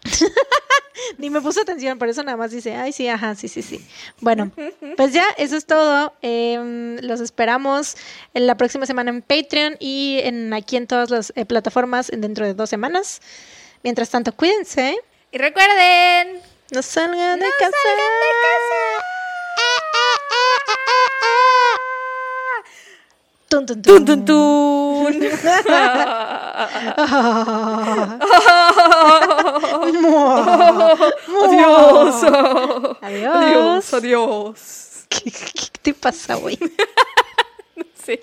Ni me puso atención, por eso nada más dice, ay, sí, ajá, sí, sí, sí. Bueno, pues ya, eso es todo. Em, los esperamos en la próxima semana en Patreon y en aquí en todas las eh, plataformas dentro de dos semanas. Mientras tanto, cuídense. Y recuerden, no salgan de casa. Salgan de casa. Tun, tun, tun, tun, tun. adiós. Adiós. Adiós, adiós. ¿Qué, qué te pasa, güey? no sé.